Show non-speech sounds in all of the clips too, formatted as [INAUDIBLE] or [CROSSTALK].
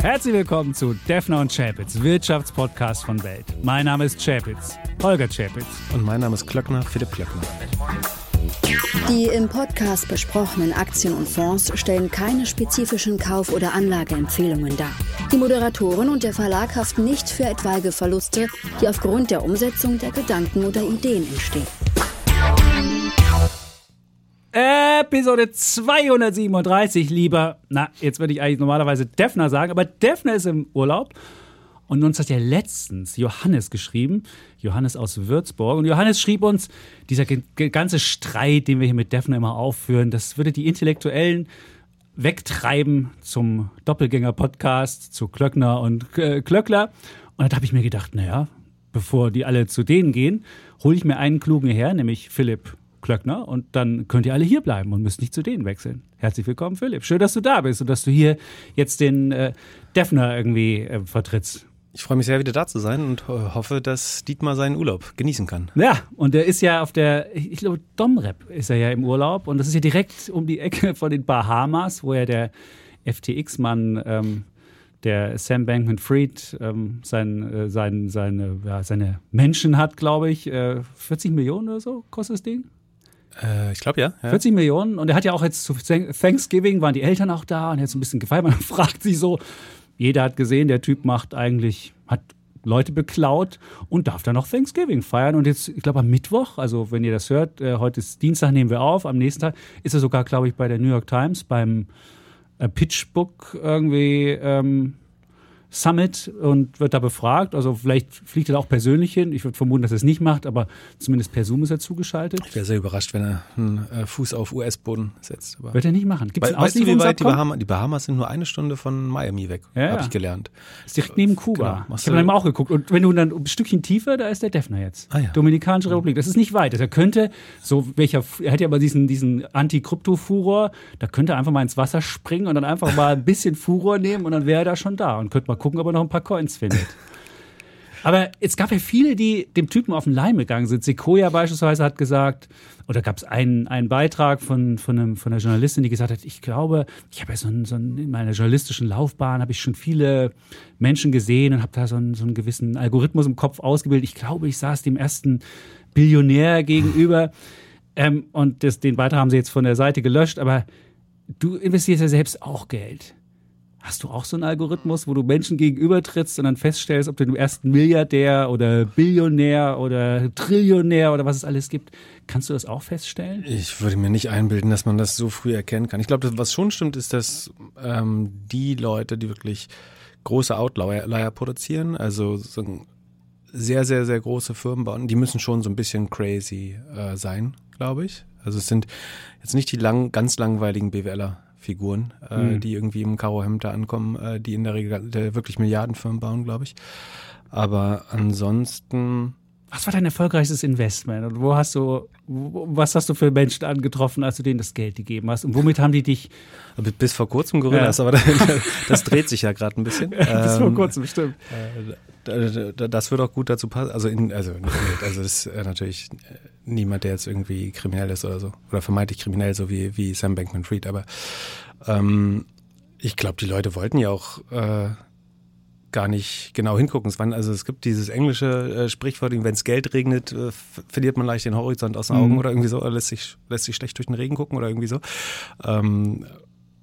Herzlich willkommen zu Defner und Chapitz, Wirtschaftspodcast von Welt. Mein Name ist Chapitz, Holger Chapitz. Und mein Name ist Klöckner, Philipp Klöckner. Die im Podcast besprochenen Aktien und Fonds stellen keine spezifischen Kauf- oder Anlageempfehlungen dar. Die Moderatoren und der Verlag haften nicht für etwaige Verluste, die aufgrund der Umsetzung der Gedanken oder Ideen entstehen. Episode 237, lieber. Na, jetzt würde ich eigentlich normalerweise Defner sagen, aber Defner ist im Urlaub. Und uns hat ja letztens Johannes geschrieben, Johannes aus Würzburg. Und Johannes schrieb uns, dieser ganze Streit, den wir hier mit Defner immer aufführen, das würde die Intellektuellen wegtreiben zum Doppelgänger-Podcast, zu Klöckner und äh, Klöckler. Und da habe ich mir gedacht, naja, bevor die alle zu denen gehen, hole ich mir einen klugen her, nämlich Philipp Klöckner und dann könnt ihr alle hier bleiben und müsst nicht zu denen wechseln. Herzlich willkommen, Philipp. Schön, dass du da bist und dass du hier jetzt den äh, Defner irgendwie äh, vertrittst. Ich freue mich sehr, wieder da zu sein und hoffe, dass Dietmar seinen Urlaub genießen kann. Ja, und er ist ja auf der, ich glaube, Domrep ist er ja im Urlaub und das ist ja direkt um die Ecke [LAUGHS] von den Bahamas, wo ja der FTX-Mann, ähm, der Sam Bankman-Fried, ähm, sein, äh, sein, seine, ja, seine Menschen hat, glaube ich. Äh, 40 Millionen oder so kostet das Ding? Äh, ich glaube ja, ja. 40 Millionen. Und er hat ja auch jetzt zu Thanksgiving, waren die Eltern auch da und er hat so ein bisschen gefeiert. [LAUGHS] Man fragt sich so, jeder hat gesehen, der Typ macht eigentlich, hat Leute beklaut und darf dann noch Thanksgiving feiern. Und jetzt, ich glaube, am Mittwoch, also wenn ihr das hört, äh, heute ist Dienstag, nehmen wir auf, am nächsten Tag ist er sogar, glaube ich, bei der New York Times beim äh, Pitchbook irgendwie ähm, Summit und wird da befragt. Also vielleicht fliegt er auch persönlich hin. Ich würde vermuten, dass er es nicht macht, aber zumindest per Zoom ist er zugeschaltet. Ich wäre sehr überrascht, wenn er einen äh, Fuß auf US-Boden setzt. Aber wird er nicht machen. Gibt es weißt du, wie weit die Bahamas, die Bahamas sind nur eine Stunde von Miami weg, ja, habe ich gelernt. ist direkt neben Kuba. Genau. Ich habe dann auch geguckt. Und wenn du dann ein Stückchen tiefer, da ist der Defner jetzt. Ah, ja. Dominikanische Republik. Das ist nicht weit. Also er könnte, so welcher, er hat ja aber diesen, diesen Anti-Krypto-Furor, da könnte er einfach mal ins Wasser springen und dann einfach mal ein bisschen Furor nehmen und dann wäre er da schon da und könnte mal gucken, ob er noch ein paar Coins findet. Aber es gab ja viele, die dem Typen auf den Leim gegangen sind. Sequoia beispielsweise hat gesagt, oder gab es einen, einen Beitrag von, von, einem, von einer Journalistin, die gesagt hat, ich glaube, ich habe ja so, ein, so ein, in meiner journalistischen Laufbahn habe ich schon viele Menschen gesehen und habe da so einen, so einen gewissen Algorithmus im Kopf ausgebildet. Ich glaube, ich saß dem ersten Billionär gegenüber. Ähm, und das, den Beitrag haben sie jetzt von der Seite gelöscht, aber du investierst ja selbst auch Geld. Hast du auch so einen Algorithmus, wo du Menschen gegenübertrittst und dann feststellst, ob du den ersten Milliardär oder Billionär oder Trillionär oder was es alles gibt? Kannst du das auch feststellen? Ich würde mir nicht einbilden, dass man das so früh erkennen kann. Ich glaube, was schon stimmt, ist, dass ähm, die Leute, die wirklich große Outlier produzieren, also so sehr, sehr, sehr große Firmen bauen, die müssen schon so ein bisschen crazy äh, sein, glaube ich. Also es sind jetzt nicht die lang, ganz langweiligen BWLer Figuren, äh, mhm. die irgendwie im Karohemd da ankommen, äh, die in der Regel der wirklich Milliardenfirmen bauen, glaube ich. Aber ansonsten. Was war dein erfolgreichstes Investment? Und wo hast du, was hast du für Menschen angetroffen, als du denen das Geld gegeben hast? Und womit haben die dich? Bis vor kurzem Gorillas, ja. aber das, das, dreht sich ja gerade ein bisschen. [LAUGHS] Bis ähm, vor kurzem, stimmt. Äh, das würde auch gut dazu passen. Also, in, also, also das ist natürlich niemand, der jetzt irgendwie kriminell ist oder so. Oder vermeintlich kriminell, so wie, wie Sam Bankman Fried. Aber ähm, ich glaube, die Leute wollten ja auch äh, gar nicht genau hingucken. Es waren, also es gibt dieses englische äh, Sprichwort, wenn es Geld regnet, äh, verliert man leicht den Horizont aus den Augen mhm. oder irgendwie so, oder lässt sich, lässt sich schlecht durch den Regen gucken oder irgendwie so. Ähm,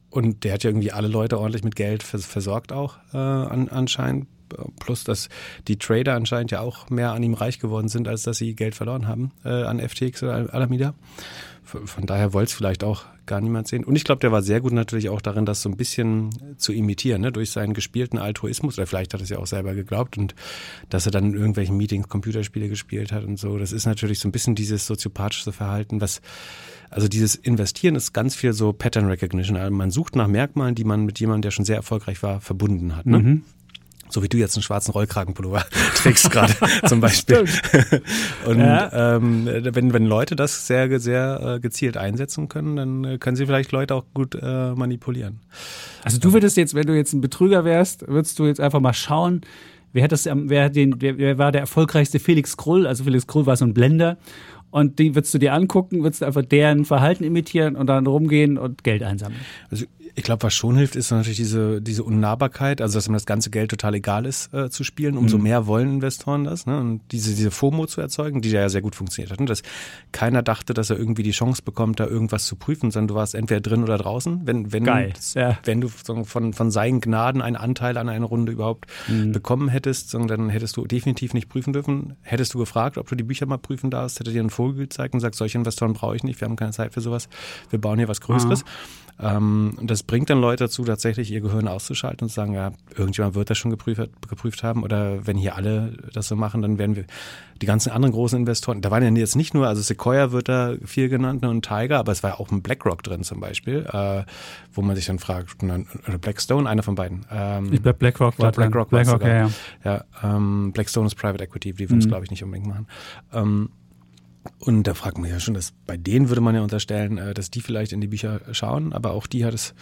und der hat ja irgendwie alle Leute ordentlich mit Geld versorgt auch äh, an, anscheinend. Plus, dass die Trader anscheinend ja auch mehr an ihm reich geworden sind, als dass sie Geld verloren haben äh, an FTX oder Alameda. Von, daher wollte es vielleicht auch gar niemand sehen. Und ich glaube, der war sehr gut natürlich auch darin, das so ein bisschen zu imitieren, ne? durch seinen gespielten Altruismus. Oder vielleicht hat er es ja auch selber geglaubt und dass er dann in irgendwelchen Meetings Computerspiele gespielt hat und so. Das ist natürlich so ein bisschen dieses soziopathische Verhalten, was also dieses Investieren ist ganz viel so Pattern Recognition. Also man sucht nach Merkmalen, die man mit jemandem, der schon sehr erfolgreich war, verbunden hat. Ne? Mhm. So wie du jetzt einen schwarzen Rollkragenpullover [LAUGHS] trägst gerade [LAUGHS] zum Beispiel. [LAUGHS] Und ja. ähm, wenn, wenn Leute das sehr, sehr äh, gezielt einsetzen können, dann äh, können sie vielleicht Leute auch gut äh, manipulieren. Also du würdest jetzt, wenn du jetzt ein Betrüger wärst, würdest du jetzt einfach mal schauen, wer hat das, wer, den, wer, wer war der erfolgreichste Felix Krull? Also Felix Krull war so ein Blender. Und die würdest du dir angucken, würdest du einfach deren Verhalten imitieren und dann rumgehen und Geld einsammeln. Also Ich glaube, was schon hilft, ist natürlich diese, diese Unnahbarkeit, also dass ihm das ganze Geld total egal ist äh, zu spielen. Umso mhm. mehr wollen Investoren das. Ne? Und diese, diese FOMO zu erzeugen, die ja sehr gut funktioniert hat. Ne? Dass keiner dachte, dass er irgendwie die Chance bekommt, da irgendwas zu prüfen, sondern du warst entweder drin oder draußen. Wenn, wenn, Geil. Ja. wenn du von, von seinen Gnaden einen Anteil an einer Runde überhaupt mhm. bekommen hättest, dann hättest du definitiv nicht prüfen dürfen. Hättest du gefragt, ob du die Bücher mal prüfen darfst, hätte dir einen Vogel gezeigt und sagt, solche Investoren brauche ich nicht, wir haben keine Zeit für sowas, wir bauen hier was Größeres. Mhm. Ähm, und das bringt dann Leute dazu, tatsächlich ihr Gehirn auszuschalten und zu sagen, ja, irgendjemand wird das schon geprüft, geprüft haben. Oder wenn hier alle das so machen, dann werden wir die ganzen anderen großen Investoren, da waren ja jetzt nicht nur, also Sequoia wird da viel genannt und Tiger, aber es war ja auch ein BlackRock drin zum Beispiel, äh, wo man sich dann fragt, oder Blackstone, einer von beiden. Ähm, ich glaube BlackRock war BlackRock, BlackRock ja, ja. ja ähm, Blackstone ist Private Equity, die würden es mhm. glaube ich nicht unbedingt machen. Ähm, und da fragt man ja schon, dass bei denen würde man ja unterstellen, äh, dass die vielleicht in die Bücher schauen, aber auch die hat es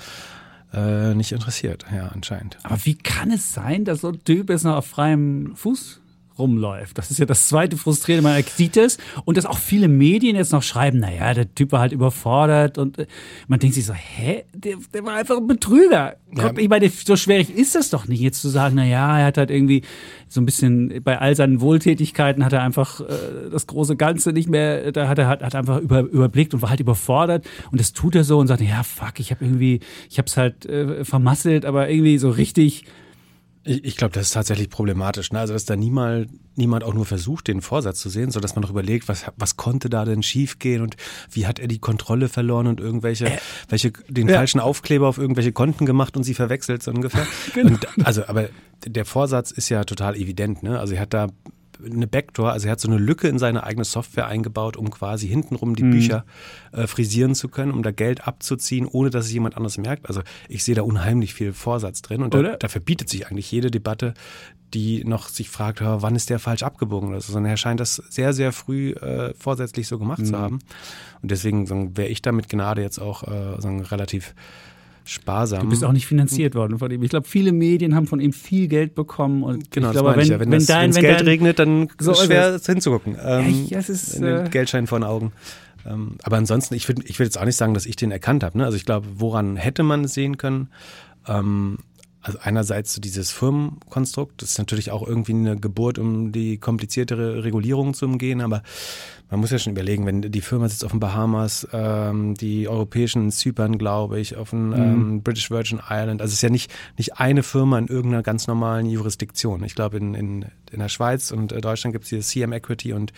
äh, nicht interessiert, ja, anscheinend. Aber wie kann es sein, dass so ein Typ jetzt noch auf freiem Fuß rumläuft. Das ist ja das zweite Frustrierende. Man sieht es und dass auch viele Medien jetzt noch schreiben, naja, der Typ war halt überfordert und äh, man denkt sich so, hä, der, der war einfach ein Betrüger. Ja. Ich meine, so schwierig ist das doch nicht, jetzt zu sagen, naja, er hat halt irgendwie so ein bisschen bei all seinen Wohltätigkeiten hat er einfach äh, das große Ganze nicht mehr, da hat er hat, hat einfach über, überblickt und war halt überfordert und das tut er so und sagt, ja, fuck, ich habe irgendwie, ich habe es halt äh, vermasselt, aber irgendwie so richtig ich, ich glaube, das ist tatsächlich problematisch. Ne? Also, dass da niemand, niemand auch nur versucht, den Vorsatz zu sehen, so dass man noch überlegt, was, was konnte da denn schiefgehen und wie hat er die Kontrolle verloren und irgendwelche, äh, welche, den ja. falschen Aufkleber auf irgendwelche Konten gemacht und sie verwechselt, so ungefähr. [LAUGHS] genau. Und, also, aber der Vorsatz ist ja total evident. Ne? Also, er hat da eine Backdoor, also er hat so eine Lücke in seine eigene Software eingebaut, um quasi hintenrum die mhm. Bücher äh, frisieren zu können, um da Geld abzuziehen, ohne dass es jemand anderes merkt. Also ich sehe da unheimlich viel Vorsatz drin und da, da, verbietet sich eigentlich jede Debatte, die noch sich fragt, wann ist der falsch abgebogen oder so, sondern er scheint das sehr, sehr früh äh, vorsätzlich so gemacht mhm. zu haben. Und deswegen wäre ich da mit Gnade jetzt auch äh, sagen, relativ sparsam. Du bist auch nicht finanziert worden von ihm. Ich glaube, viele Medien haben von ihm viel Geld bekommen. Und genau, ich glaube, wenn, ja. wenn, wenn, das, dein, wenn Geld dein, regnet, dann so ist es schwer hinzugucken. Ähm, ja, es ist, äh, Geldschein vor den Augen. Ähm, aber ansonsten, ich würde ich würd jetzt auch nicht sagen, dass ich den erkannt habe. Ne? Also ich glaube, woran hätte man es sehen können? Ähm, also einerseits so dieses Firmenkonstrukt, das ist natürlich auch irgendwie eine Geburt, um die kompliziertere Regulierung zu umgehen, aber man muss ja schon überlegen, wenn die Firma sitzt auf den Bahamas, ähm, die europäischen Zypern, glaube ich, auf dem mhm. ähm, British Virgin Island. Also es ist ja nicht, nicht eine Firma in irgendeiner ganz normalen Jurisdiktion. Ich glaube, in, in, in der Schweiz und äh, Deutschland gibt es hier CM Equity und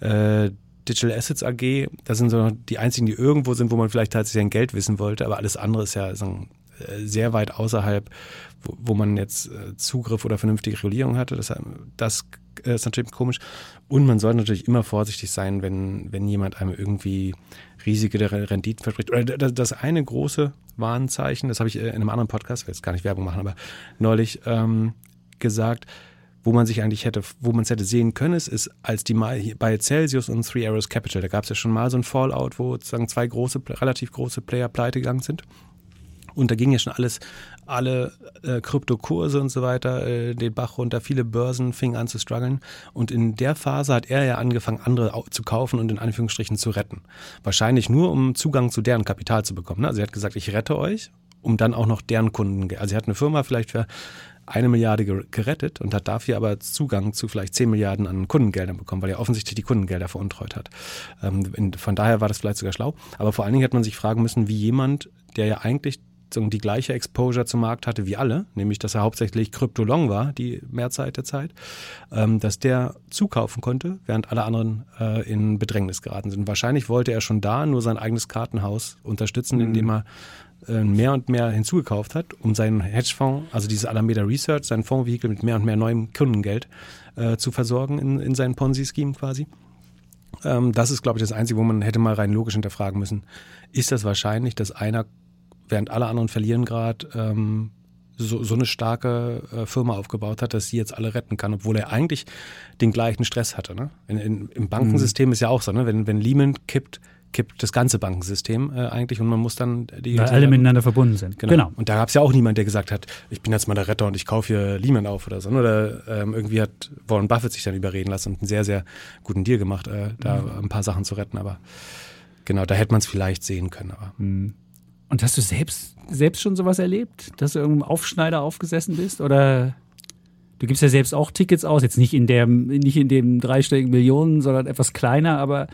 äh, Digital Assets AG. Das sind so die einzigen, die irgendwo sind, wo man vielleicht tatsächlich ein Geld wissen wollte, aber alles andere ist ja so äh, sehr weit außerhalb, wo, wo man jetzt äh, Zugriff oder vernünftige Regulierung hatte. Das, das äh, ist natürlich komisch. Und man sollte natürlich immer vorsichtig sein, wenn, wenn jemand einem irgendwie riesige Renditen verspricht. Oder das eine große Warnzeichen, das habe ich in einem anderen Podcast, will jetzt gar nicht Werbung machen, aber neulich ähm, gesagt, wo man sich eigentlich hätte, wo man es hätte sehen können, ist, ist als die mal bei Celsius und Three Arrows Capital, da gab es ja schon mal so ein Fallout, wo sozusagen zwei große, relativ große Player pleite gegangen sind. Und da ging ja schon alles, alle äh, Kryptokurse und so weiter, äh, den Bach runter, viele Börsen fingen an zu strugglen. Und in der Phase hat er ja angefangen, andere zu kaufen und in Anführungsstrichen zu retten. Wahrscheinlich nur, um Zugang zu deren Kapital zu bekommen. Ne? Also er hat gesagt, ich rette euch, um dann auch noch deren Kunden, also er hat eine Firma vielleicht für eine Milliarde gerettet und hat dafür aber Zugang zu vielleicht zehn Milliarden an Kundengeldern bekommen, weil er offensichtlich die Kundengelder veruntreut hat. Ähm, von daher war das vielleicht sogar schlau. Aber vor allen Dingen hätte man sich fragen müssen, wie jemand, der ja eigentlich die gleiche Exposure zum Markt hatte wie alle, nämlich dass er hauptsächlich Kryptolong war, die Mehrzeit der Zeit, ähm, dass der zukaufen konnte, während alle anderen äh, in Bedrängnis geraten sind. Wahrscheinlich wollte er schon da nur sein eigenes Kartenhaus unterstützen, mhm. indem er äh, mehr und mehr hinzugekauft hat, um seinen Hedgefonds, also dieses Alameda Research, sein Fondsvehikel mit mehr und mehr neuem Kundengeld äh, zu versorgen in, in seinen Ponzi-Scheme quasi. Ähm, das ist, glaube ich, das Einzige, wo man hätte mal rein logisch hinterfragen müssen. Ist das wahrscheinlich, dass einer während alle anderen verlieren gerade, ähm, so, so eine starke äh, Firma aufgebaut hat, dass sie jetzt alle retten kann, obwohl er eigentlich den gleichen Stress hatte. Ne? In, in, Im Bankensystem mhm. ist ja auch so, ne? wenn, wenn Lehman kippt, kippt das ganze Bankensystem äh, eigentlich und man muss dann die. Weil alle miteinander verbunden sind. Genau. genau. Und da gab es ja auch niemand, der gesagt hat, ich bin jetzt mal der Retter und ich kaufe hier Lehman auf oder so. Ne? Oder ähm, irgendwie hat Warren Buffett sich dann überreden lassen und einen sehr, sehr guten Deal gemacht, äh, da mhm. ein paar Sachen zu retten. Aber genau, da hätte man es vielleicht sehen können. Aber. Mhm. Und hast du selbst, selbst schon sowas erlebt? Dass du irgendeinem Aufschneider aufgesessen bist? Oder du gibst ja selbst auch Tickets aus, jetzt nicht in der, nicht in dem dreistelligen Millionen, sondern etwas kleiner, aber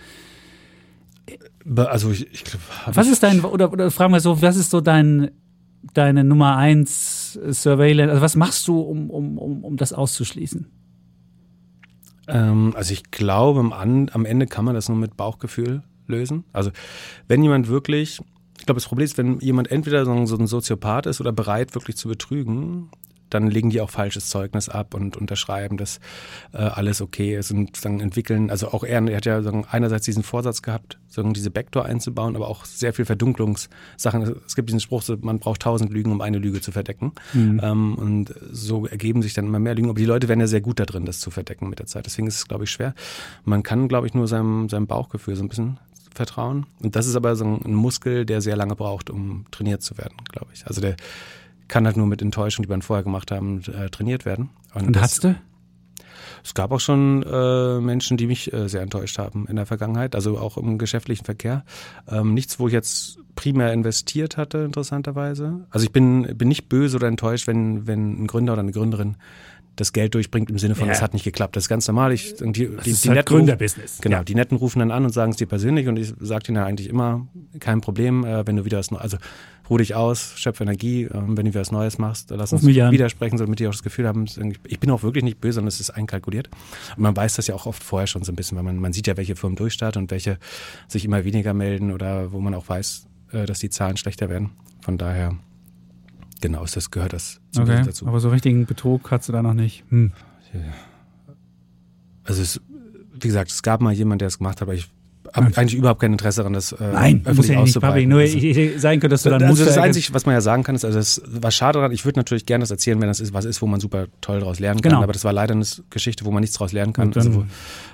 Also ich, ich glaube. was ist dein, oder, oder fragen wir so, was ist so dein, deine Nummer eins Surveillance, also was machst du, um, um, um, um das auszuschließen? Ähm, also ich glaube, am Ende kann man das nur mit Bauchgefühl lösen. Also wenn jemand wirklich, ich glaube, das Problem ist, wenn jemand entweder so ein, so ein Soziopath ist oder bereit, wirklich zu betrügen, dann legen die auch falsches Zeugnis ab und unterschreiben, dass äh, alles okay ist und dann entwickeln, also auch er, er hat ja sagen, einerseits diesen Vorsatz gehabt, sagen, diese Backdoor einzubauen, aber auch sehr viel Verdunklungssachen. Es gibt diesen Spruch, man braucht tausend Lügen, um eine Lüge zu verdecken. Ähm, und so ergeben sich dann immer mehr Lügen. Aber die Leute werden ja sehr gut da drin, das zu verdecken mit der Zeit. Deswegen ist es, glaube ich, schwer. Man kann, glaube ich, nur seinem, seinem Bauchgefühl so ein bisschen vertrauen. Und das ist aber so ein, Muskel, der sehr lange braucht, um trainiert zu werden, glaube ich. Also der kann halt nur mit Enttäuschung, die man vorher gemacht haben, äh, trainiert werden. Und das- hast du? es gab auch schon äh, Menschen, die mich äh, sehr enttäuscht haben in der Vergangenheit, also auch im geschäftlichen Verkehr. Ähm, nichts, wo ich jetzt primär investiert hatte, interessanterweise. Also ich bin, bin nicht böse oder enttäuscht, wenn, wenn ein Gründer oder eine Gründerin das Geld durchbringt im Sinne von, Ja. es hat nicht geklappt. Das ist ganz normal. Ich, die, die, ist die halt Netten Gründerbusiness. Genau, Ja. die Netten rufen dann an und sagen es dir persönlich und ich sage ihnen ja eigentlich immer, kein Problem, äh, wenn du wieder was Neues, also ruh dich aus, schöpfe Energie, ähm, wenn du wieder was Neues machst, lass uns widersprechen, damit die auch das Gefühl haben, ich bin auch wirklich nicht böse, sondern es ist einkalkuliert. Und man weiß das ja auch oft vorher schon so ein bisschen, weil man, man sieht ja, welche Firmen durchstarten und welche sich immer weniger melden oder wo man auch weiß, äh, dass die Zahlen schlechter werden. Von daher, genau, ist das gehört das Okay, dazu. aber so richtigen Betrug hast du da noch nicht. Hm. Also es, wie gesagt, es gab mal jemand, der es gemacht hat, aber ich habe eigentlich überhaupt kein Interesse daran, das äh, Nein, muss öffentlich ja nicht public. Nur Also- ich, ich, sein könnte, dass du dann also das. Einzige, was man ja sagen kann, ist, also es war schade daran, ich würde natürlich gerne das erzählen, wenn das ist, was ist, wo man super toll daraus lernen kann, Genau. aber das war leider eine Geschichte, wo man nichts daraus lernen kann. Dann- Also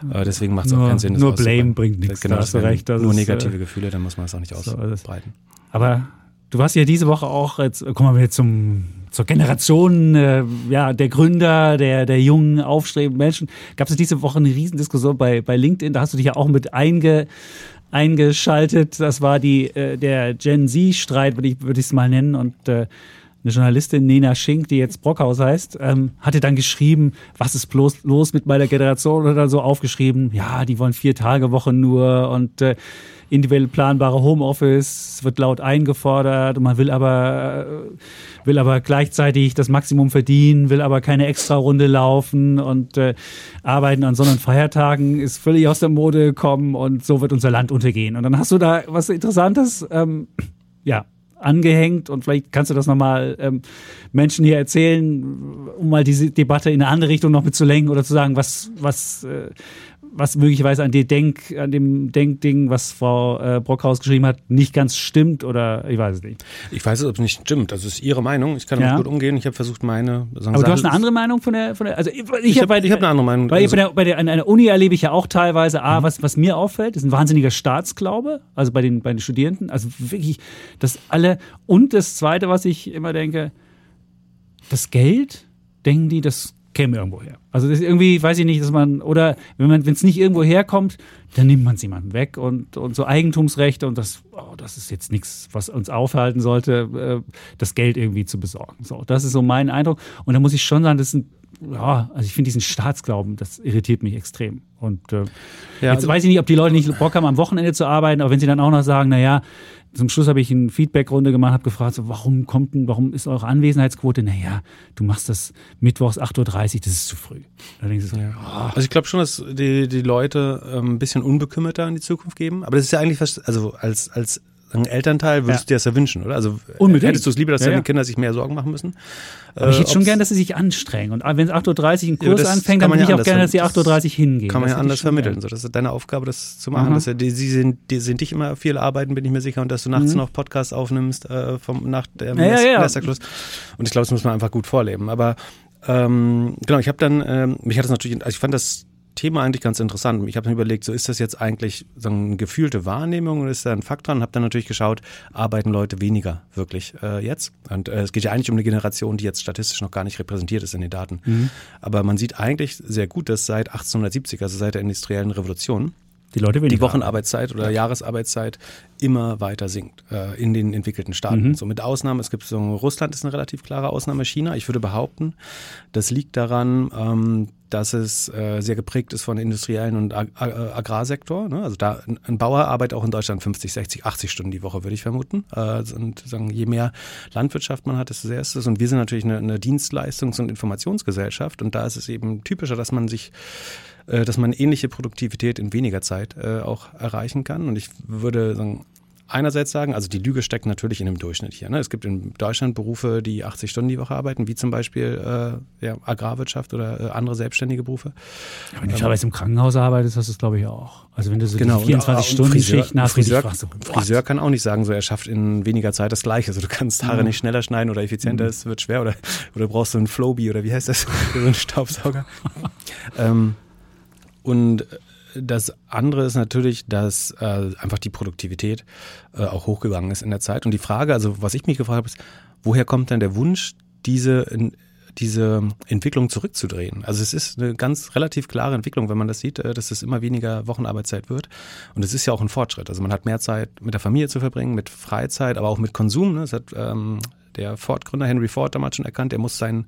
wo, äh, deswegen macht es auch keinen Sinn. das nur. Blame bringt nichts, Genau, da das hast du recht, das nur ist, negative äh, Gefühle, dann muss man es auch nicht so ausbreiten. Aber du warst ja diese Woche auch, jetzt kommen wir jetzt zum, zur Generation äh, ja, der Gründer, der, der jungen, aufstrebenden Menschen. Gab es diese Woche eine Riesendiskussion bei, bei LinkedIn, da hast du dich ja auch mit einge, eingeschaltet. Das war die, äh, der Gen Z-Streit, würde ich es mal nennen. Und äh, eine Journalistin, Nena Schink, die jetzt Brockhaus heißt, ähm, hatte dann geschrieben, was ist bloß los mit meiner Generation oder so aufgeschrieben, ja, die wollen vier Tage Woche nur und äh, individuell planbare Homeoffice wird laut eingefordert und man will aber will aber gleichzeitig das Maximum verdienen, will aber keine Extra-Runde laufen und äh, arbeiten an Sonn- und Feiertagen ist völlig aus der Mode gekommen und so wird unser Land untergehen. Und dann hast du da was Interessantes, ähm, ja, angehängt und vielleicht kannst du das nochmal ähm, Menschen hier erzählen, um mal diese Debatte in eine andere Richtung noch mitzulenken oder zu sagen, was, was, äh, was möglicherweise an, Denk, an dem Denkding, was Frau äh, Brockhaus geschrieben hat, nicht ganz stimmt oder ich weiß es nicht. Ich weiß es, ob es nicht stimmt. Also es ist Ihre Meinung. Ich kann Ja. damit gut umgehen. Ich habe versucht, meine. Sagen, Aber du hast eine andere Meinung von der, von der also ich, Ich hab habe ich hab eine andere Meinung. Weil Also- bei der, bei der, an einer Uni erlebe ich ja auch teilweise, Mhm. A, was, was mir auffällt, ist ein wahnsinniger Staatsglaube, also bei den, bei den Studierenden. Also wirklich, das alle. Und das Zweite, was ich immer denke, das Geld, denken die, das käme irgendwo her. Also das ist irgendwie, weiß ich nicht, dass man, oder wenn man, wenn es nicht irgendwo herkommt, dann nimmt man es jemandem weg und, und so Eigentumsrechte und das, oh, das ist jetzt nichts, was uns aufhalten sollte, äh, das Geld irgendwie zu besorgen. So, das ist so mein Eindruck. Und da muss ich schon sagen, das ist ein, ja, also ich finde diesen Staatsglauben, das irritiert mich extrem. Und äh, Ja, jetzt also- weiß ich nicht, ob die Leute nicht Bock haben, am Wochenende zu arbeiten, aber wenn sie dann auch noch sagen, naja, zum Schluss habe ich eine Feedbackrunde gemacht, habe gefragt, so, warum kommt denn, warum ist eure Anwesenheitsquote? Naja, du machst das mittwochs 8.30 Uhr, das ist zu früh. So, oh, Also ich glaube schon, dass die, die Leute ähm, ein bisschen unbekümmerter in die Zukunft geben. Aber das ist ja eigentlich also als, als ein Elternteil würdest Ja. du dir das ja wünschen, oder? Also Unbedingt. hättest du es lieber, dass deine ja. Kinder sich mehr Sorgen machen müssen? aber ich hätte schon ob's- gern, dass sie sich anstrengen. Und wenn es 8.30 Uhr ein Kurs anfängt, kann dann man würde ich auch gerne, dass sie vermitteln. 8.30 Uhr hingehen. Kann man Das ja anders vermitteln. gern. So, das ist deine Aufgabe, das zu machen. Aha. Dass die, sie, sind, die sind dich immer viel arbeiten, bin ich mir sicher, und dass du nachts Mhm. noch Podcasts aufnimmst äh, vom, nach dem Ja, ja. Und ich glaube, das muss man einfach gut vorleben. Aber ähm, genau, ich habe dann, ähm, mich hat das natürlich, also ich fand das Thema eigentlich ganz interessant. Ich habe dann überlegt, so ist das jetzt eigentlich so eine gefühlte Wahrnehmung oder ist da ein Fakt dran? Habe dann natürlich geschaut, arbeiten Leute weniger wirklich äh, jetzt? Und äh, es geht ja eigentlich um eine Generation, die jetzt statistisch noch gar nicht repräsentiert ist in den Daten. Mhm. Aber man sieht eigentlich sehr gut, dass seit 1870, also seit der industriellen Revolution, Die Leute weniger. die Wochenarbeitszeit oder Jahresarbeitszeit immer weiter sinkt äh, in den entwickelten Staaten. Mhm. So mit Ausnahme, es gibt so Russland ist eine relativ klare Ausnahme, China. Ich würde behaupten, das liegt daran, ähm, dass es äh, sehr geprägt ist von industriellen und Ag Ag Agrarsektor. Ne? Also da ein Bauer arbeitet auch in Deutschland 50, 60, 80 Stunden die Woche, würde ich vermuten. Äh, und sagen, je mehr Landwirtschaft man hat, desto sehr ist es. Und wir sind natürlich eine, eine Dienstleistungs- und Informationsgesellschaft und da ist es eben typischer, dass man sich äh, dass man ähnliche Produktivität in weniger Zeit äh, auch erreichen kann. Und ich würde sagen, einerseits sagen, also die Lüge steckt natürlich in dem Durchschnitt hier. Ne? Es gibt in Deutschland Berufe, die 80 Stunden die Woche arbeiten, wie zum Beispiel äh, ja, Agrarwirtschaft oder äh, andere selbstständige Berufe. Ja, wenn du teilweise im Krankenhaus arbeitest, hast du es glaube ich auch. Also wenn du so genau, 24 Stunden Friseur, Schichten hast, Friseur, so, Friseur kann auch nicht sagen, so er schafft in weniger Zeit das Gleiche. Also du kannst Haare mhm. nicht schneller schneiden oder effizienter, es mhm. wird schwer oder oder brauchst du einen Flowbee oder wie heißt das, [LAUGHS] so einen Staubsauger. [LAUGHS] ähm, und das andere ist natürlich, dass äh, einfach die Produktivität äh, auch hochgegangen ist in der Zeit. Und die Frage, also was ich mich gefragt habe, ist, woher kommt denn der Wunsch, diese, diese Entwicklung zurückzudrehen? Also es ist eine ganz relativ klare Entwicklung, wenn man das sieht, äh, dass es immer weniger Wochenarbeitszeit wird. Und es ist ja auch ein Fortschritt. Also man hat mehr Zeit mit der Familie zu verbringen, mit Freizeit, aber auch mit Konsum. Ne? Es hat ähm, der Ford-Gründer Henry Ford damals schon erkannt, der muss sein,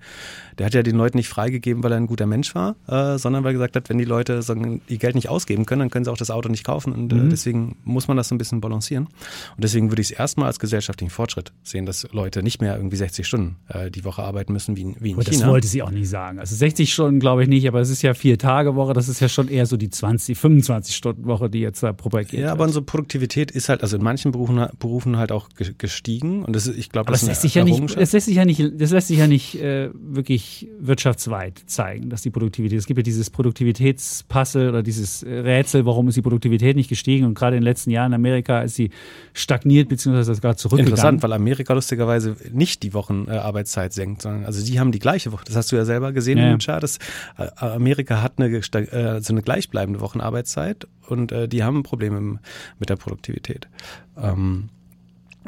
der hat ja den Leuten nicht freigegeben, weil er ein guter Mensch war, äh, sondern weil er gesagt hat, wenn die Leute sagen, ihr Geld nicht ausgeben können, dann können sie auch das Auto nicht kaufen und äh, mhm. deswegen muss man das so ein bisschen balancieren. Und deswegen würde ich es erstmal als gesellschaftlichen Fortschritt sehen, dass Leute nicht mehr irgendwie 60 Stunden äh, die Woche arbeiten müssen wie, wie in aber China. Das wollte sie auch nicht sagen. Also 60 Stunden glaube ich nicht, aber es ist ja vier Tage Woche, das ist ja schon eher so die 20, 25 Stunden Woche, die jetzt da propagiert Ja, aber unsere Produktivität ist halt, also in manchen Berufen, Berufen halt auch gestiegen und das ist, ich glaube, das, das lässt sich ja nicht, es lässt sich ja nicht, das lässt sich ja nicht äh, wirklich wirtschaftsweit zeigen, dass die Produktivität. Es gibt ja dieses Produktivitätspuzzle oder dieses äh, Rätsel, warum ist die Produktivität nicht gestiegen? Und gerade in den letzten Jahren in Amerika ist sie stagniert beziehungsweise sogar zurückgegangen. Interessant, weil Amerika lustigerweise nicht die Wochenarbeitszeit senkt, sondern also die haben die gleiche Woche. Das hast du ja selber gesehen ja. im Chart. Dass, äh, Amerika hat eine, äh, so eine gleichbleibende Wochenarbeitszeit und äh, die haben Probleme mit der Produktivität. Ähm,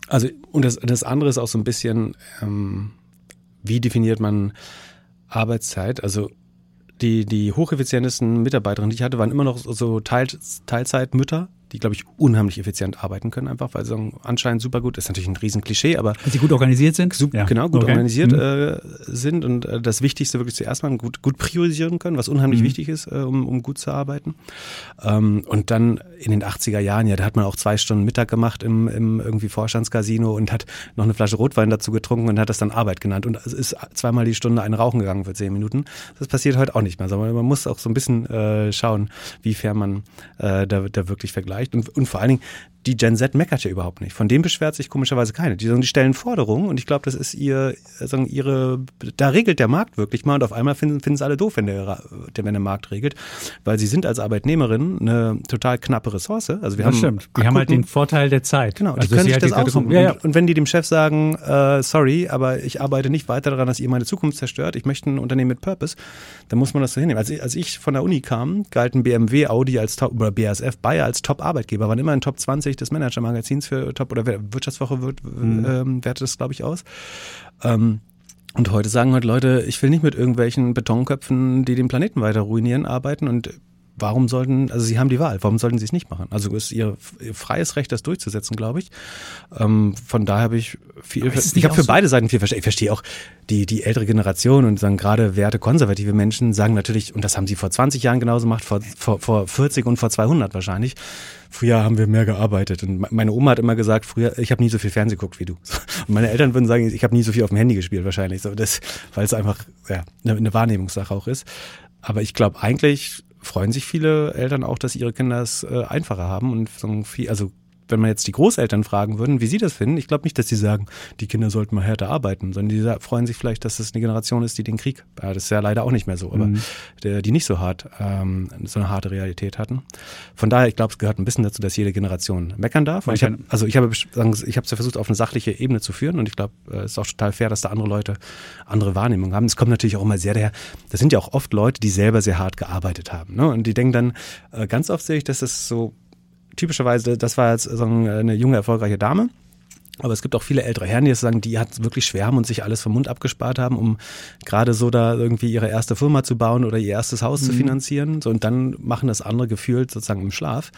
also, und das, das andere ist auch so ein bisschen, ähm, wie definiert man Arbeitszeit? Also, die, die hocheffizientesten Mitarbeiterinnen, die ich hatte, waren immer noch so Teil, Teilzeitmütter, die, glaube ich, unheimlich effizient arbeiten können, einfach, weil sie anscheinend super gut, ist natürlich ein Riesenklischee, aber. Weil sie gut organisiert sind? Super, ja. Genau, gut okay. organisiert mhm. äh, sind und äh, das Wichtigste wirklich zuerst mal gut, gut priorisieren können, was unheimlich mhm. wichtig ist, äh, um, um gut zu arbeiten. Ähm, und dann in den 80er Jahren, ja, da hat man auch zwei Stunden Mittag gemacht im, im irgendwie Vorstandscasino und hat noch eine Flasche Rotwein dazu getrunken und hat das dann Arbeit genannt. Und ist zweimal die Stunde ein Rauchen gegangen für zehn Minuten. Das passiert heute auch nicht mehr. sondern man muss auch so ein bisschen äh, schauen, wie fair man äh, da, da wirklich vergleicht und, und vor allen Dingen die Gen Z meckert ja überhaupt nicht. Von dem beschwert sich komischerweise keine. Die, die stellen Forderungen und ich glaube, das ist ihr, sagen, ihre, da regelt der Markt wirklich mal und auf einmal finden, finden es alle doof, wenn der, wenn der Markt regelt, weil sie sind als Arbeitnehmerin eine total knappe Ressource. Also wir das haben stimmt. Die haben halt den Vorteil der Zeit. Genau, also die können sich halt das aussuchen. Ja, ja. Und, und, wenn die dem Chef sagen, äh, sorry, aber ich arbeite nicht weiter daran, dass ihr meine Zukunft zerstört, ich möchte ein Unternehmen mit Purpose, dann muss man das so hinnehmen. Als ich, als ich von der Uni kam, galten BMW, Audi als Top, oder BASF, Bayer als Top-Arbeitgeber, waren immer in Top 20 des Manager-Magazins Magazins für Top oder Wirtschaftswoche wird, mhm. ähm, wertet das, glaube ich, aus. Ähm, und heute sagen halt Leute, ich will nicht mit irgendwelchen Betonköpfen, die den Planeten weiter ruinieren, arbeiten und warum sollten, also sie haben die Wahl, warum sollten sie es nicht machen? Also es ist ihr, ihr freies Recht, das durchzusetzen, glaube ich. Ähm, von daher habe ich viel, ich habe für so beide Seiten viel verstanden. Ich verstehe auch die, die ältere Generation und sagen gerade werte konservative Menschen sagen natürlich, und das haben sie vor 20 Jahren genauso gemacht, vor, vor, vor 40 und vor 200 wahrscheinlich. Früher haben wir mehr gearbeitet und meine Oma hat immer gesagt, früher, ich habe nie so viel Fernsehen geguckt wie du. Und meine Eltern würden sagen, ich habe nie so viel auf dem Handy gespielt wahrscheinlich, so das, weil es einfach ja, eine, eine Wahrnehmungssache auch ist. Aber ich glaube eigentlich freuen sich viele Eltern auch, dass ihre Kinder es äh, einfacher haben und so viel, also wenn man jetzt die Großeltern fragen würden, wie sie das finden, ich glaube nicht, dass sie sagen, die Kinder sollten mal härter arbeiten, sondern die freuen sich vielleicht, dass es eine Generation ist, die den Krieg, ja, das ist ja leider auch nicht mehr so, aber mhm. der, die nicht so hart, ähm, so eine harte Realität hatten. Von daher, ich glaube, es gehört ein bisschen dazu, dass jede Generation meckern darf. Ich hab, also ich habe, ich habe es ja versucht, auf eine sachliche Ebene zu führen und ich glaube, äh, es ist auch total fair, dass da andere Leute andere Wahrnehmungen haben. Es kommt natürlich auch immer sehr daher, das sind ja auch oft Leute, die selber sehr hart gearbeitet haben. Ne? Und die denken dann, äh, ganz oft sehe ich, dass es so typischerweise, das war jetzt so eine junge, erfolgreiche Dame. Aber es gibt auch viele ältere Herren, die sagen, die hat wirklich schwärmen und sich alles vom Mund abgespart haben, um gerade so da irgendwie ihre erste Firma zu bauen oder ihr erstes Haus mhm. zu finanzieren. So, und dann machen das andere gefühlt sozusagen im Schlaf.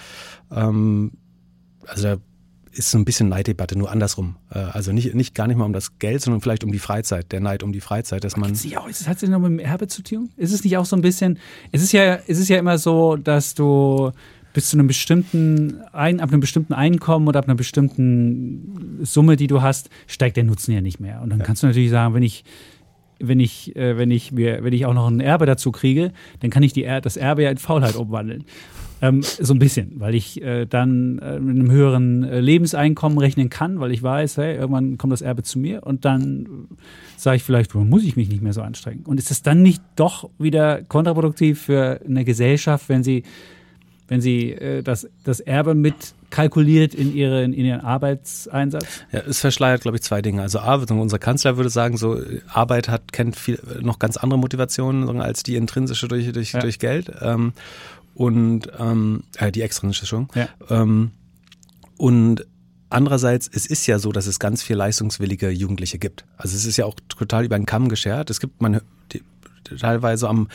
Ähm, also da ist so ein bisschen Neiddebatte, nur andersrum. Äh, also nicht, nicht gar nicht mal um das Geld, sondern vielleicht um die Freizeit, der Neid um die Freizeit, dass man. Nicht auch, hat es noch mit dem Erbe zu tun? Ist es nicht auch so ein bisschen, es ist ja, es ist ja immer so, dass du bis zu einem bestimmten, ein, ab einem bestimmten Einkommen oder ab einer bestimmten Summe, die du hast, steigt der Nutzen ja nicht mehr. Und dann ja. kannst du natürlich sagen, wenn ich wenn ich, äh, wenn ich mir, wenn ich auch noch ein Erbe dazu kriege, dann kann ich die er das Erbe ja in Faulheit umwandeln. Ähm, so ein bisschen, weil ich äh, dann äh, mit einem höheren äh, Lebenseinkommen rechnen kann, weil ich weiß, hey, irgendwann kommt das Erbe zu mir und dann sage ich vielleicht, wo muss ich mich nicht mehr so anstrengen. Und ist es dann nicht doch wieder kontraproduktiv für eine Gesellschaft, wenn sie, wenn sie äh, das, das Erbe mit kalkuliert in, ihre, in ihren Arbeitseinsatz? Ja, es verschleiert, glaube ich, zwei Dinge. Also A, unser Kanzler würde sagen, so Arbeit hat, kennt viel, noch ganz andere Motivationen als die intrinsische durch, durch, ja. durch Geld. Ähm, und ähm, äh, die extrinsische schon. Ja. Ähm, und andererseits, es ist ja so, dass es ganz viel leistungswillige Jugendliche gibt. Also es ist ja auch total über den Kamm geschert. Es gibt man die, teilweise am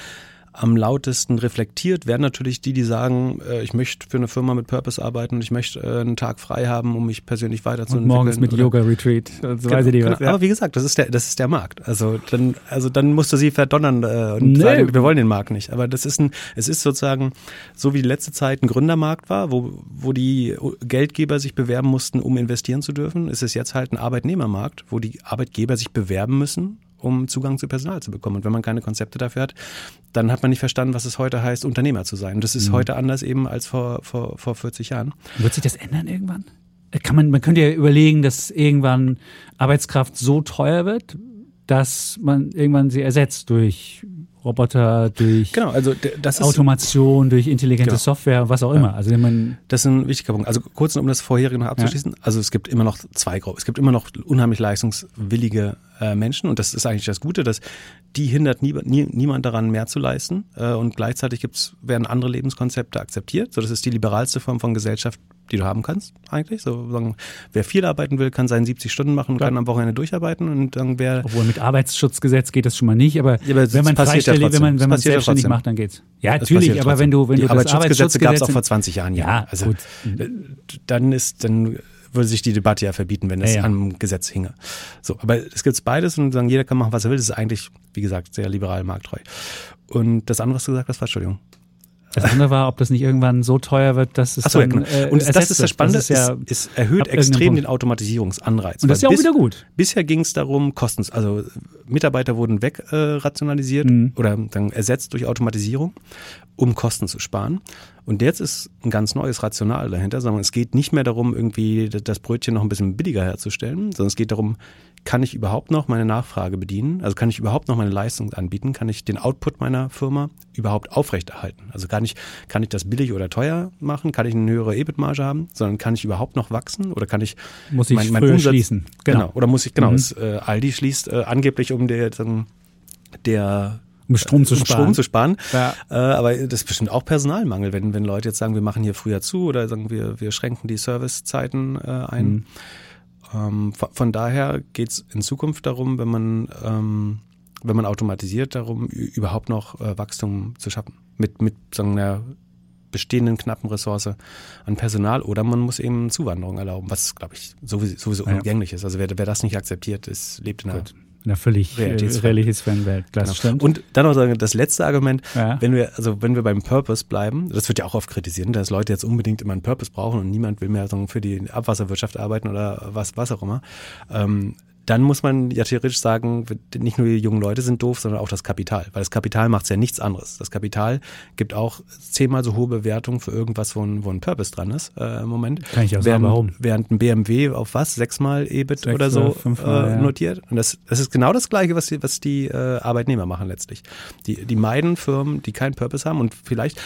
am lautesten reflektiert werden natürlich die, die sagen, äh, ich möchte für eine Firma mit Purpose arbeiten und ich möchte äh, einen Tag frei haben, um mich persönlich weiterzuentwickeln. Und morgens mit Yoga-Retreat. So genau, weiß ich nicht was, genau. ja. Aber wie gesagt, das ist der, das ist der Markt. Also dann, also dann musst du sie verdonnern äh, und nee. sagen, wir wollen den Markt nicht. Aber das ist ein, es ist sozusagen so wie die letzte Zeit ein Gründermarkt war, wo, wo die Geldgeber sich bewerben mussten, um investieren zu dürfen, ist es jetzt halt ein Arbeitnehmermarkt, wo die Arbeitgeber sich bewerben müssen, um Zugang zu Personal zu bekommen. Und wenn man keine Konzepte dafür hat, dann hat man nicht verstanden, was es heute heißt, Unternehmer zu sein. Und das ist mhm. heute anders eben als vor, vor, vor 40 Jahren. Wird sich das ändern irgendwann? Kann man, man könnte ja überlegen, dass irgendwann Arbeitskraft so teuer wird, dass man irgendwann sie ersetzt durch Roboter, durch genau, also das Automation, durch intelligente genau. Software, was auch immer. Ja. Also man das ist ein wichtiger Punkt. Also kurz um das vorherige noch abzuschließen. Ja. Also es gibt immer noch zwei Gruppen. Es gibt immer noch unheimlich leistungswillige äh, Menschen und das ist eigentlich das Gute, dass die hindert nie, nie, niemand daran, mehr zu leisten äh, und gleichzeitig gibt's, werden andere Lebenskonzepte akzeptiert. So, das ist die liberalste Form von Gesellschaft, die du haben kannst, eigentlich. So, sagen, wer viel arbeiten will, kann seine 70 Stunden machen, Klar. kann am Wochenende durcharbeiten und dann wer. Obwohl mit Arbeitsschutzgesetz geht das schon mal nicht, aber, ja, aber wenn man freistellig, ja wenn man, wenn man selbstständig ja macht, dann geht's. Ja, natürlich, aber wenn du, wenn die du Arbeitsschutzgesetze gab es auch vor 20 Jahren, ja. ja also, gut. dann ist, dann würde sich die Debatte ja verbieten, wenn es ja, ja. am Gesetz hinge. So, aber es gibt beides und sagen, jeder kann machen, was er will. Das ist eigentlich, wie gesagt, sehr liberal markttreu. Und das andere, was du gesagt hast, war, Entschuldigung. Das andere war, ob das nicht irgendwann so teuer wird, dass es Ach so, dann, ja, genau. äh, Und das ist das Spannende, das ist ja es, es erhöht extrem den Automatisierungsanreiz. Und das ist ja auch bis, wieder gut. Bisher ging es darum, Kosten, also Mitarbeiter wurden wegrationalisiert äh, mhm. oder dann ersetzt durch Automatisierung, um Kosten zu sparen. Und jetzt ist ein ganz neues Rational dahinter, sondern es geht nicht mehr darum, irgendwie das Brötchen noch ein bisschen billiger herzustellen, sondern es geht darum, kann ich überhaupt noch meine Nachfrage bedienen? Also kann ich überhaupt noch meine Leistung anbieten? Kann ich den Output meiner Firma überhaupt aufrechterhalten? Also kann ich, kann ich das billig oder teuer machen? Kann ich eine höhere EBIT-Marge haben? Sondern kann ich überhaupt noch wachsen? Oder kann ich, muss ich mein, mein Umsatz, schließen? Genau. genau. Oder muss ich, genau, mhm. es, äh, Aldi schließt äh, angeblich um der, der um Strom zu um sparen. Strom zu sparen. Ja. Äh, aber das ist bestimmt auch Personalmangel, wenn, wenn Leute jetzt sagen, wir machen hier früher zu oder sagen wir, wir schränken die Servicezeiten äh, ein. Mhm. Ähm, von daher geht es in Zukunft darum, wenn man, ähm, wenn man automatisiert, darum, überhaupt noch äh, Wachstum zu schaffen. Mit, mit sagen, einer bestehenden knappen Ressource an Personal oder man muss eben Zuwanderung erlauben, was, glaube ich, sowieso, sowieso ja. unumgänglich ist. Also wer, wer das nicht akzeptiert, ist, lebt in einer Gut in einer völlig äh, Realitätsfernwelt. Das genau. stimmt. Und dann noch sagen, das letzte Argument, ja. wenn wir, also wenn wir beim Purpose bleiben, das wird ja auch oft kritisiert, dass Leute jetzt unbedingt immer einen Purpose brauchen und niemand will mehr sagen, für die Abwasserwirtschaft arbeiten oder was, was auch immer. Ähm, dann muss man ja theoretisch sagen, nicht nur die jungen Leute sind doof, sondern auch das Kapital. Weil das Kapital macht ja nichts anderes. Das Kapital gibt auch zehnmal so hohe Bewertung für irgendwas, wo ein, wo ein Purpose dran ist äh, im Moment. Kann ich auch während, sagen, warum? Während ein BMW auf was? Sechsmal EBIT Sechs oder so fünfmal, äh, notiert. Und das, das ist genau das Gleiche, was die, was die äh, Arbeitnehmer machen letztlich. Die, die meiden Firmen, die keinen Purpose haben und vielleicht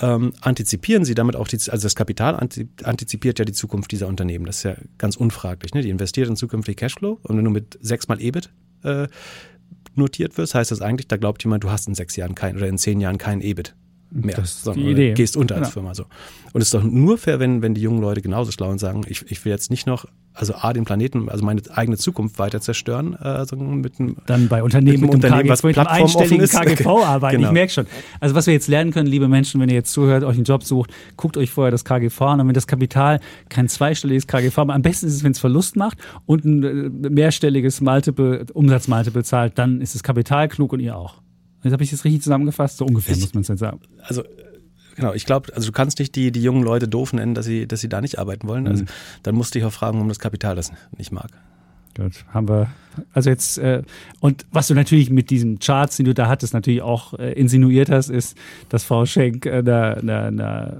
ähm, antizipieren sie damit auch die, also das Kapital antizipiert ja die Zukunft dieser Unternehmen. Das ist ja ganz unfraglich. Ne? Die investiert in zukünftige Cashflow und wenn du mit sechsmal EBIT äh, notiert wirst, heißt das eigentlich, da glaubt jemand, du hast in sechs Jahren kein oder in zehn Jahren kein EBIT. Mehr. Das ist so, die Idee. Gehst unter als Ja. Firma so. Und es ist doch nur fair, wenn, wenn die jungen Leute genauso schlau und sagen, ich, ich will jetzt nicht noch, also A, den Planeten, also meine eigene Zukunft weiter zerstören, äh, so mit einem dann bei Unternehmen Mit einem Unternehmen, KG, was mit einem einstelligen. KGV [LAUGHS] arbeiten. Genau. Ich merke schon. Also was wir jetzt lernen können, liebe Menschen, wenn ihr jetzt zuhört, euch einen Job sucht, guckt euch vorher das KGV an und wenn das Kapital kein zweistelliges KGV, aber am besten ist es, wenn es Verlust macht und ein äh, mehrstelliges Multiple, Umsatzmultiple zahlt, dann ist das Kapital klug und ihr auch. Jetzt habe ich das richtig zusammengefasst, so ungefähr Ich- muss man es jetzt sagen. also genau, ich glaube, also du kannst nicht die, die jungen Leute doof nennen, dass sie, dass sie da nicht arbeiten wollen. Mhm. Also dann musst du dich auch fragen, warum das Kapital das nicht mag. Gut, haben wir. Also jetzt, äh, und was du natürlich mit diesen Charts, die du da hattest, natürlich auch äh, insinuiert hast, ist, dass Frau Schenk äh, na, na, na,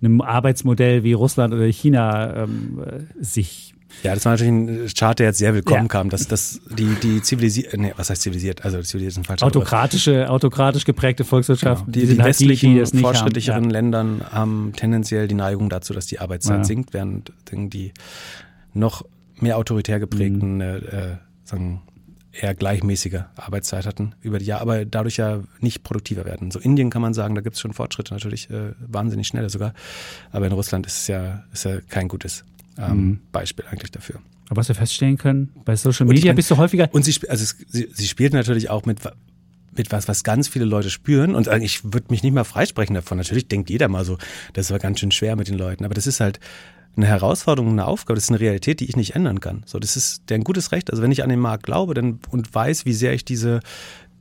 einem Arbeitsmodell wie Russland oder China ähm, äh, sich Ja, das war natürlich ein Chart, der jetzt sehr willkommen Ja. kam, dass, dass die, die zivilisiert, nee, was heißt zivilisiert? Also zivilisiert ist ein falscher autokratische, autokratisch geprägte Volkswirtschaften, Genau. Die, die, halt westlichen, das nicht fortschrittlicheren haben. Ländern haben tendenziell die Neigung dazu, dass die Arbeitszeit Ja. sinkt, während die noch mehr autoritär geprägten, Mhm. äh, äh, sagen, eher gleichmäßige Arbeitszeit hatten über die Jahre, aber dadurch ja nicht produktiver werden. So Indien kann man sagen, da gibt es schon Fortschritte, natürlich äh, wahnsinnig schnelle sogar, aber in Russland ist es ja, ist ja kein gutes ähm, Mhm. Beispiel eigentlich dafür. Aber was wir feststellen können, bei Social Media bist du häufiger. Und sie, also es, sie, sie spielt natürlich auch mit, mit was, was ganz viele Leute spüren. Und ich würde mich nicht mal freisprechen davon. Natürlich denkt jeder mal so, das war ganz schön schwer mit den Leuten. Aber das ist halt eine Herausforderung, eine Aufgabe, das ist eine Realität, die ich nicht ändern kann. So, das ist der ein gutes Recht. Also wenn ich an den Markt glaube dann, und weiß, wie sehr ich diese,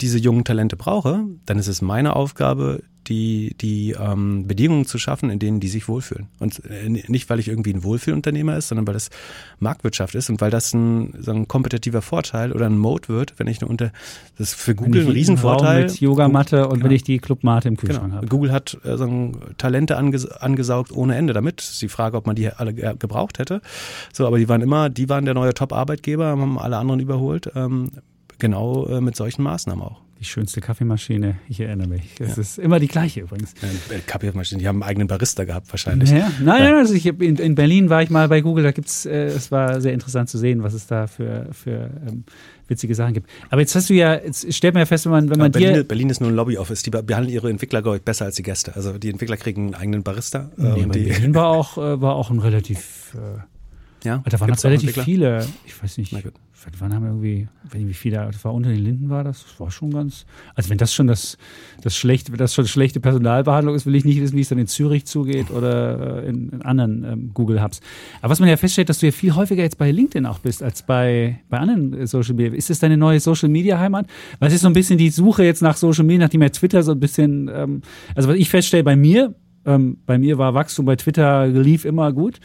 diese jungen Talente brauche, dann ist es meine Aufgabe, die, die ähm, Bedingungen zu schaffen, in denen die sich wohlfühlen. Und äh, nicht, weil ich irgendwie ein Wohlfühlunternehmer ist, sondern weil das Marktwirtschaft ist und weil das ein, so ein kompetitiver Vorteil oder ein Mode wird, wenn ich eine unter, das ist für Google ein Riesenvorteil. Raum mit Yogamatte und Genau. wenn ich die Clubmate im Kühlschrank Genau. habe. Google hat äh, so ein, Talente anges angesaugt ohne Ende damit. Das ist die Frage, ob man die alle ge gebraucht hätte. So, aber die waren immer, die waren der neue Top-Arbeitgeber, haben alle anderen überholt. Ähm, genau äh, mit solchen Maßnahmen auch. Die schönste Kaffeemaschine, ich erinnere mich. Es ist immer die gleiche übrigens. Äh, Kaffeemaschinen, die haben einen eigenen Barista gehabt wahrscheinlich. Ja, nein, nein, also ich in, in Berlin war ich mal bei Google, da gibt's, äh, es war sehr interessant zu sehen, was es da für, für ähm, witzige Sachen gibt. Aber jetzt hast du ja, jetzt stellt man ja fest, wenn man, wenn man Berlin, dir. Berlin ist nur ein Lobby-Office. Die be- behandeln ihre Entwickler, glaube ich, besser als die Gäste. Also die Entwickler kriegen einen eigenen Barista. Äh, Nee, und die, Berlin war auch, äh, war auch ein relativ, äh, ja, da waren noch relativ viele, ich weiß nicht, wann haben wir irgendwie, wenn wie viele, das war unter den Linden war das, das war schon ganz, also wenn das schon das, das schlechte, wenn das schon schlechte Personalbehandlung ist, will ich nicht wissen, wie es dann in Zürich zugeht oder äh, in, in anderen ähm, Google Hubs. Aber was man ja feststellt, dass du ja viel häufiger jetzt bei LinkedIn auch bist als bei, bei anderen äh, Social Media. Ist das deine neue Social Media Heimat? Was ist so ein bisschen die Suche jetzt nach Social Media, nachdem ja Twitter so ein bisschen, ähm, also was ich feststelle bei mir, ähm, bei mir war Wachstum bei Twitter lief immer gut.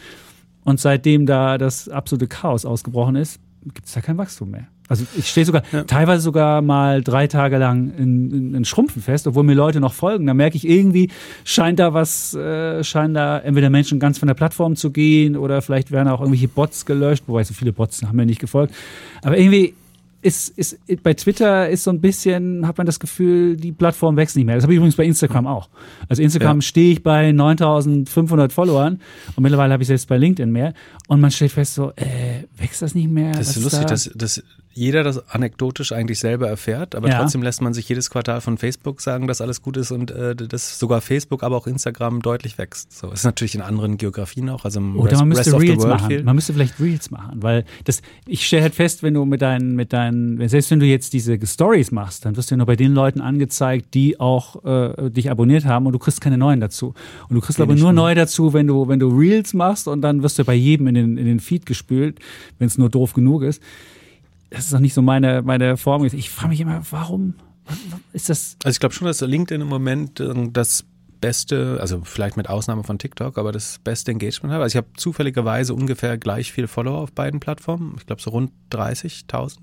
Und seitdem da das absolute Chaos ausgebrochen ist, gibt es da kein Wachstum mehr. Also ich stehe sogar teilweise sogar mal drei Tage lang in, in, in Schrumpfen fest, obwohl mir Leute noch folgen. Da merke ich irgendwie, scheint da was, äh, scheinen da entweder Menschen ganz von der Plattform zu gehen oder vielleicht werden auch irgendwelche Bots gelöscht, wobei so viele Bots haben mir nicht gefolgt. Aber irgendwie ist, ist bei Twitter ist so ein bisschen, hat man das Gefühl, die Plattform wächst nicht mehr. Das habe ich übrigens bei Instagram auch. Also Instagram Ja. stehe ich bei 9500 Followern und mittlerweile habe ich selbst bei LinkedIn mehr. Und man stellt fest so, äh, wächst das nicht mehr? Das Was ist lustig, da? dass, dass jeder das anekdotisch eigentlich selber erfährt, aber Ja. trotzdem lässt man sich jedes Quartal von Facebook sagen, dass alles gut ist und äh, dass sogar Facebook, aber auch Instagram deutlich wächst. So ist natürlich in anderen Geografien auch, also im Oder Rest, man müsste Rest Reels machen. viel. Man müsste vielleicht Reels machen, weil das, ich stelle halt fest, wenn du mit deinen, mit deinen, selbst wenn du jetzt diese Stories machst, dann wirst du ja nur bei den Leuten angezeigt, die auch äh, dich abonniert haben und du kriegst keine neuen dazu. Und du kriegst aber Wenig, nur ne? neu dazu, wenn du, wenn du Reels machst und dann wirst du bei jedem in den, in den Feed gespült, wenn es nur doof genug ist. Das ist doch nicht so meine, meine Form. Ich frage mich immer, warum ist das Also ich glaube schon, dass LinkedIn im Moment äh, das beste, also vielleicht mit Ausnahme von TikTok, aber das beste Engagement hat. Also ich habe zufälligerweise ungefähr gleich viel Follower auf beiden Plattformen. Ich glaube so rund 30.000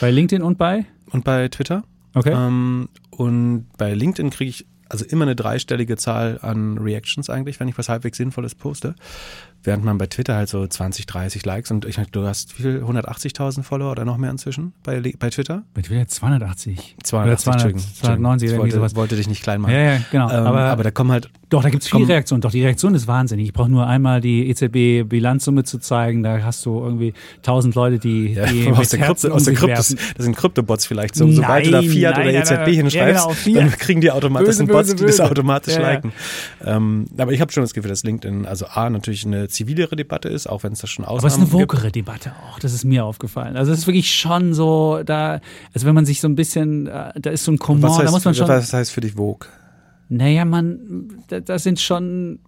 bei LinkedIn und bei? und bei Twitter. Okay. Ähm, und bei LinkedIn kriege ich also immer eine dreistellige Zahl an Reactions eigentlich, wenn ich was halbwegs Sinnvolles poste. Während man bei Twitter halt so 20, 30 Likes und ich du hast wie viel? 180.000 Follower oder noch mehr inzwischen bei, bei Twitter? Bei Twitter 280. 280, Oder 200, Entschuldigung. 290 ich oder irgendwie wollte, sowas. wollte dich nicht klein machen. Ja, ja, genau. Ähm, aber, aber, da kommen halt, doch, da gibt es viele Reaktionen. Doch, die Reaktion ist wahnsinnig. Ich brauche nur einmal die EZB-Bilanzsumme zu zeigen. Da hast du irgendwie 1000 Leute, die, ja, die [LAUGHS] aus, der Krypto, Herzen aus der um Kryptos, [LAUGHS] das sind Kryptobots vielleicht. So, sobald du da Nein, Fiat nein, oder nein, EZB nein. hinschreibst, Ja, genau, dann kriegen die automatisch, das Böse, sind Bots, böse, die das böse. automatisch ja. liken. Ähm, aber ich habe schon das Gefühl, dass LinkedIn, also A, natürlich eine zivilere Debatte ist, auch wenn es da schon Aber es ist Ausnahmen eine wokere Debatte auch, das ist mir aufgefallen. Also es ist wirklich schon so, da, also wenn man sich so ein bisschen, äh, da ist so ein heißt, da muss man schon, was heißt für dich Vogue? naja, man, da, da sind schon,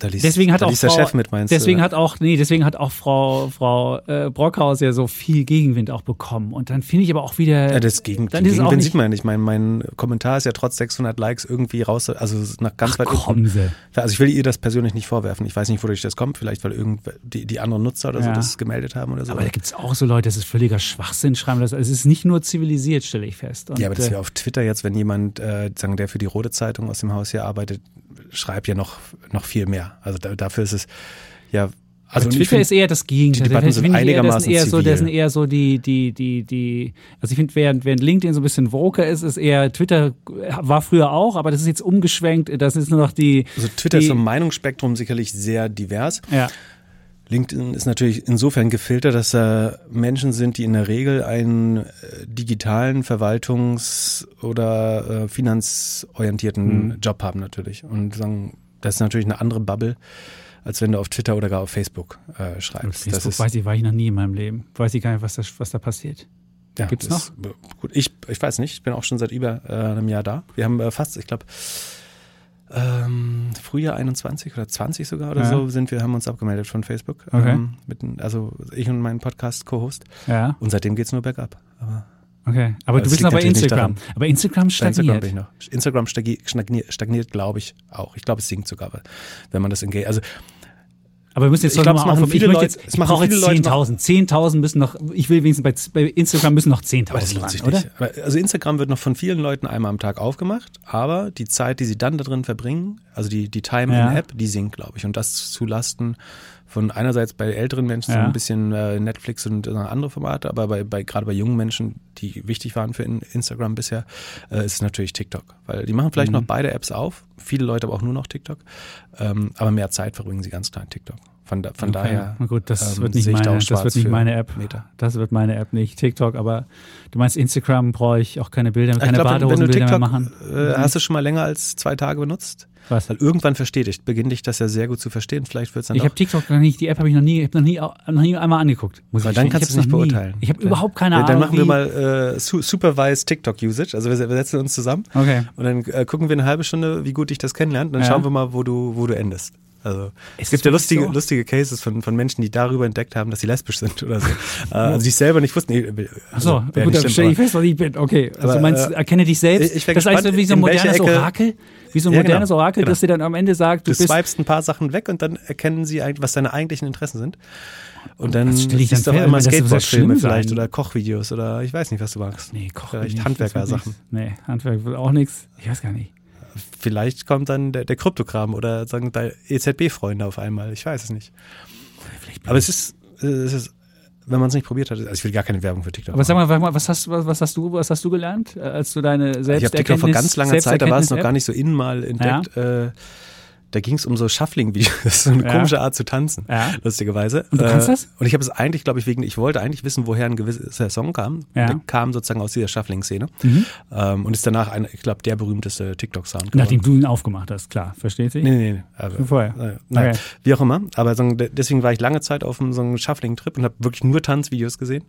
Da liest, deswegen hat da auch liest Frau, der Chef mit, meinst deswegen du? hat auch, nee, deswegen hat auch Frau, Frau äh, Brockhaus ja so viel Gegenwind auch bekommen. Und dann finde ich aber auch wieder, Ja, das Gegen, dann ist Gegenwind nicht, sieht man ja nicht. Mein, mein Kommentar ist ja trotz 600 Likes irgendwie raus, also nach ganz ach, weit kommen sie. Also ich will ihr das persönlich nicht vorwerfen. Ich weiß nicht, wodurch das kommt. Vielleicht, weil irgend die, die anderen Nutzer oder so Ja. das gemeldet haben oder so. Aber da gibt es auch so Leute, das ist völliger Schwachsinn, schreiben das. Es ist nicht nur zivilisiert, stelle ich fest. Und, ja, aber das äh, wäre auf Twitter jetzt, wenn jemand, äh, sagen, der für die Rote Zeitung aus dem Haus hier arbeitet, schreibt ja noch, noch viel mehr. Also da, dafür ist es ja. Also Also Twitter find- ist eher das Gegenteil. die Debatten sind ich eher, das einigermaßen sind eher so, das zivil. sind eher so die, die, die, die, also ich finde, während, während LinkedIn so ein bisschen woker ist, ist eher, Twitter war früher auch, aber das ist jetzt umgeschwenkt, das ist nur noch die, also Twitter die, ist vom Meinungsspektrum sicherlich sehr divers. ja, LinkedIn ist natürlich insofern gefiltert, dass da Menschen sind, die in der Regel einen äh, digitalen Verwaltungs- oder äh, finanzorientierten Mhm. Job haben natürlich. Und sagen, das ist natürlich eine andere Bubble, als wenn du auf Twitter oder gar auf Facebook äh, schreibst. Facebook das ist, weiß ich, war ich noch nie in meinem Leben. Weiß ich gar nicht, was da, was da passiert. ja, gibt's das, Gut, ich, ich weiß nicht, ich bin auch schon seit über äh, einem Jahr da. Wir haben äh, fast, ich glaube, ähm, Frühjahr 21 oder 20 sogar oder Ja. so sind wir, haben uns abgemeldet von Facebook. Okay. Ähm, mit, also ich und mein Podcast-Co-Host. Ja, Und seitdem geht's nur bergab. Aber okay. Aber Das du bist noch bei Instagram. Aber Instagram bei Instagram stagniert. noch. Instagram stagniert, stagniert, glaube ich, auch. Ich glaube, es sinkt sogar, wenn man das engage. Also Aber wir müssen jetzt Ich glaub, mal auf, viele ich, möchte Leute- jetzt, ich brauche jetzt viele Leute noch- 10.000. 10.000 müssen noch, ich will wenigstens bei, bei Instagram müssen noch 10.000 Aber das lohnt sich ran, oder? nicht. Aber- Also Instagram wird noch von vielen Leuten einmal am Tag aufgemacht, aber die Zeit, die sie dann da drin verbringen, also die, die Time Ja. in App, die sinkt, glaube ich. Und das zu Lasten von einerseits bei älteren Menschen so Ja. ein bisschen äh, Netflix und äh, andere Formate, aber bei, bei gerade bei jungen Menschen, die wichtig waren für in- Instagram bisher, äh, ist es natürlich TikTok. Weil die machen vielleicht Mhm. noch beide Apps auf, viele Leute aber auch nur noch TikTok, ähm, aber mehr Zeit verbringen sie ganz klar in TikTok. Von, da, von Okay. daher Na gut, das ähm, wird nicht ich da meine, auch das wird nicht meine App. Meta. Das wird meine App nicht. TikTok, aber du meinst Instagram brauche ich auch keine Bilder, keine ich du Badehosenbilder mehr TikTok, machen. äh, hast du schon mal länger als zwei Tage benutzt? Was? Weil irgendwann versteht dich, beginnt dich das ja sehr gut zu verstehen. Vielleicht wird es dann Ich habe TikTok noch nicht, die App habe ich noch nie, hab noch nie, noch nie einmal angeguckt. Muss Weil ich dann kannst Ich du hab's nicht noch nie. beurteilen. Ich habe Dann- überhaupt keine Ja, Ahnung. Dann machen wir mal äh, su Supervised TikTok Usage. Also wir, wir setzen uns zusammen Okay. und dann äh, gucken wir eine halbe Stunde, wie gut dich das kennenlernt. Dann Ja. schauen wir mal, wo du, wo du endest. Also es gibt ja lustige, so? lustige Cases von, von Menschen, die darüber entdeckt haben, dass sie lesbisch sind oder so. [LAUGHS] äh, also sich selber nicht wussten. Achso, also, wär gut, dann stelle ich fest, was ich bin. Okay, also Aber, du meinst, äh, erkenne dich selbst. ich- ich das heißt, wie so ein modernes Orakel, wie so ein Ja, genau, modernes Orakel, genau. das dir dann am Ende sagt, du Du swipest ein paar Sachen weg und dann erkennen sie eigentlich, was deine eigentlichen Interessen sind. Und dann siehst du Das wird Skateboardfilme vielleicht sein. oder Kochvideos oder ich weiß nicht, was du magst. Nee, Koch Vielleicht Handwerkersachen. Nee, Handwerk wird auch nichts. Ich weiß gar nicht. Vielleicht kommt dann der, der Kryptokram oder sagen da EZB-Freunde auf einmal. Ich weiß es nicht. Aber es ist, äh, es ist wenn man es nicht probiert hat, also ich will gar keine Werbung für TikTok. Aber sag mal, sag mal, was hast, was, was hast du, was hast du gelernt, äh, als du deine ich habe Selbsterkenntnis TikTok vor ganz langer Zeit, da war es noch gar nicht so innen mal entdeckt. Äh, da ging es um so Shuffling-Videos, das [LAUGHS] ist so eine Ja. komische Art zu tanzen, Ja. lustigerweise. Und du kannst das? Und ich habe es eigentlich, glaube ich, wegen, ich wollte eigentlich wissen, woher ein gewisser Song kam. Ja. Der kam sozusagen aus dieser Shuffling-Szene Mhm. ähm, und ist danach, ein, ich glaube, der berühmteste TikTok-Sound Nachdem du ihn aufgemacht hast, klar, versteht sich? Nee, nee, nee. Aber, Schon vorher. Äh, naja, Okay. Wie auch immer. Aber so, de- deswegen war ich lange Zeit auf einem, so einem Shuffling-Trip und habe wirklich nur Tanzvideos gesehen.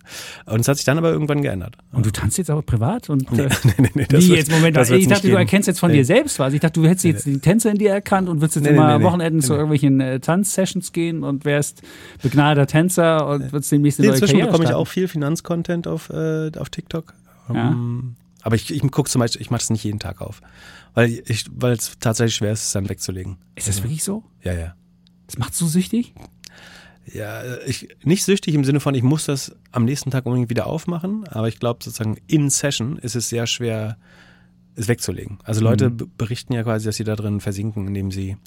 Und es hat sich dann aber irgendwann geändert. Und du tanzt jetzt aber privat? Und, Nee, äh, [LAUGHS] nee, nee, nee, das wird- jetzt, Moment, das ich dachte, du erkennst jetzt von Nee. dir selbst was. Ich dachte, du hättest jetzt die Tänzer in dir erkannt und würdest jetzt Nee, immer nee. Wochenenden Nee, zu irgendwelchen äh, Tanzsessions gehen und wärst begnadeter Tänzer und würdest demnächst eine Nee, neue inzwischen Karriere bekomme ich auch viel Finanzcontent auf, äh, auf TikTok. Ja. Ähm, aber ich, ich gucke zum Beispiel, ich mache das nicht jeden Tag auf. Weil ich, weil es tatsächlich schwer ist, es dann wegzulegen. Ist das wirklich so? Ja, ja. Das macht so süchtig? Ja, ich, nicht süchtig im Sinne von, ich muss das am nächsten Tag unbedingt wieder aufmachen, aber ich glaube sozusagen in Session ist es sehr schwer, es wegzulegen. Also Leute mhm. berichten ja quasi, dass sie da drin versinken, indem sie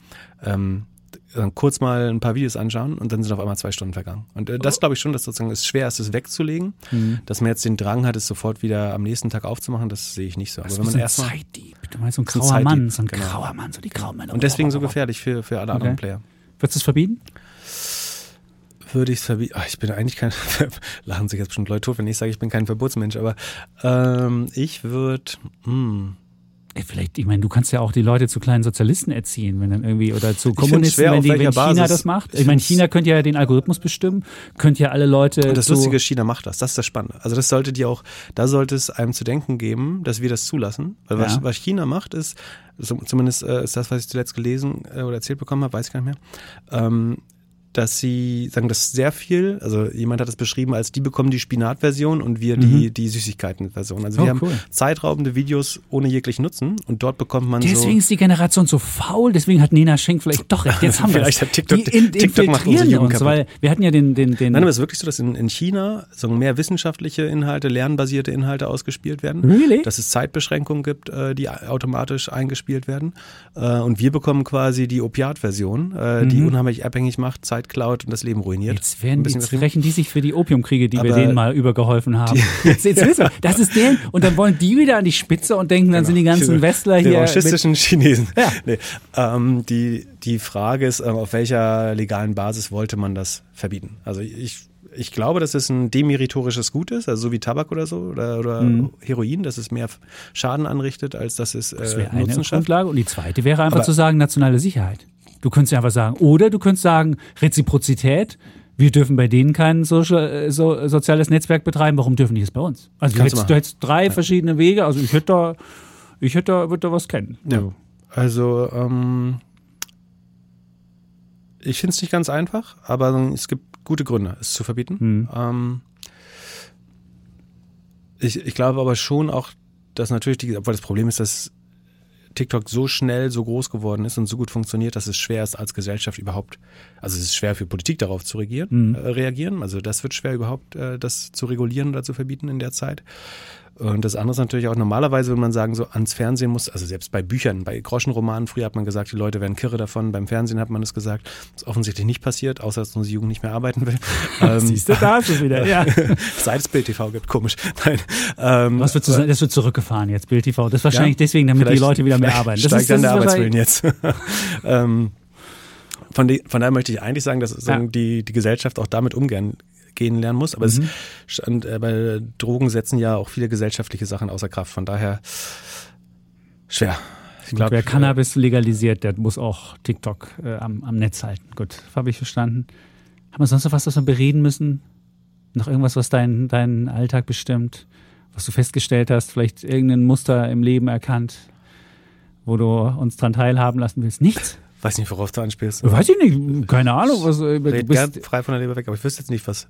ähm, dann kurz mal ein paar Videos anschauen und dann sind auf einmal zwei Stunden vergangen. Und äh, das glaube ich schon, dass sozusagen es schwer ist, es wegzulegen. Mhm. Dass man jetzt den Drang hat, es sofort wieder am nächsten Tag aufzumachen, das sehe ich nicht so. Aber wenn man erstmal Zeitdieb. Du meinst so ein grauer Mann, so ein genau. grauer Mann, so die grauen Männer. Und deswegen so gefährlich für, für alle okay. anderen Player. Würdest du es verbieten? Würde ich es verbieten? Ich bin eigentlich kein, [LAUGHS] lachen sich jetzt bestimmt Leute tot, wenn ich sage, ich bin kein Verbotsmensch, aber ähm, ich würde, hm, Vielleicht, ich meine, du kannst ja auch die Leute zu kleinen Sozialisten erziehen, wenn dann irgendwie, oder zu Kommunisten, wenn, die, wenn China Basis. das macht. Ich meine, China könnte ja den Algorithmus bestimmen, könnte ja alle Leute. Und das Lustige, China macht das, das ist das Spannende. Also das sollte dir auch, da sollte es einem zu denken geben, dass wir das zulassen. Weil was, ja. was China macht, ist, zumindest äh, ist das, was ich zuletzt gelesen äh, oder erzählt bekommen habe, weiß ich gar nicht mehr, ähm, dass sie sagen, das sehr viel, also jemand hat das beschrieben als die bekommen die Spinat-Version und wir die, mhm. die Süßigkeiten-Version. Also oh, wir haben zeitraubende Videos ohne jeglichen Nutzen und dort bekommt man deswegen so. Ist die Generation so faul, deswegen hat Nena Schenk vielleicht doch recht. Jetzt [LAUGHS] haben wir Vielleicht hat TikTok, die in, TikTok macht unsere Jugend uns, weil wir hatten ja den, den, den Nein, aber es ist wirklich so, dass in, in China so mehr wissenschaftliche Inhalte, lernbasierte Inhalte ausgespielt werden. Really? Dass es Zeitbeschränkungen gibt, äh, die automatisch eingespielt werden. Äh, und wir bekommen quasi die Opiat-Version, äh, die mhm. unheimlich abhängig macht, Zeit klaut und das Leben ruiniert. Jetzt werden die, rächen die sich für die Opiumkriege, die Aber wir denen mal übergeholfen haben. Jetzt, jetzt wissen wir, das ist der und dann wollen die wieder an die Spitze und denken, dann genau. sind die ganzen Westler hier. Die faschistischen Chinesen. Ja. Nee. Ähm, die, die Frage ist, ähm, auf welcher legalen Basis wollte man das verbieten? Also ich ich glaube, dass es ein demeritorisches Gut ist, also so wie Tabak oder so oder, oder mhm. Heroin, dass es mehr Schaden anrichtet, als dass es äh, das wäre eine Grundlage. Und die zweite wäre einfach Aber zu sagen, nationale Sicherheit. Du könntest ja einfach sagen, oder du könntest sagen, Reziprozität. Wir dürfen bei denen kein Social, äh, so, soziales Netzwerk betreiben. Warum dürfen die es bei uns? Also du hättest, du hättest, drei ja. verschiedene Wege. Also ich hätte da, ich hätte da, würde da was kennen. Ja. Also ähm, ich finde es nicht ganz einfach, aber es gibt gute Gründe, es zu verbieten. Mhm. Ähm, ich, ich glaube aber schon auch, dass natürlich, die, obwohl das Problem ist, dass TikTok so schnell so groß geworden ist und so gut funktioniert, dass es schwer ist, als Gesellschaft überhaupt, also es ist schwer für Politik darauf zu regieren, mhm. äh, reagieren. Also das wird schwer überhaupt, äh, das zu regulieren oder zu verbieten in der Zeit. Und das andere ist natürlich auch normalerweise, wenn man sagen, so ans Fernsehen muss, also selbst bei Büchern, bei Groschenromanen, früher hat man gesagt, die Leute werden kirre davon, beim Fernsehen hat man es gesagt. Das ist offensichtlich nicht passiert, außer dass unsere Jugend nicht mehr arbeiten will. ähm, [LAUGHS] Siehst du, da ist es wieder, ja. [LAUGHS] Seit es Bild TV gibt, komisch. Nein. Ähm, Was wird, das wird zurückgefahren jetzt, Bild TV. Das ist wahrscheinlich ja, deswegen, damit die Leute wieder mehr arbeiten. Das steigt ist, dann der Arbeitswillen jetzt. [LAUGHS] ähm, von, die, von daher möchte ich eigentlich sagen, dass ja. die, die Gesellschaft auch damit umgehen gehen lernen muss. Aber mhm. es stand, äh, bei Drogen setzen ja auch viele gesellschaftliche Sachen außer Kraft. Von daher schwer. Ich glaub, wer Cannabis legalisiert, der muss auch TikTok äh, am, am Netz halten. Gut, habe ich verstanden. Haben wir sonst noch was, was wir bereden müssen? Noch irgendwas, was deinen dein Alltag bestimmt? Was du festgestellt hast? Vielleicht irgendein Muster im Leben erkannt, wo du uns dran teilhaben lassen willst? Nichts? Weiß nicht, worauf du anspielst. Weiß ich nicht, keine Ahnung. Was, äh, du bist frei von der Leber weg, aber ich wüsste jetzt nicht, was.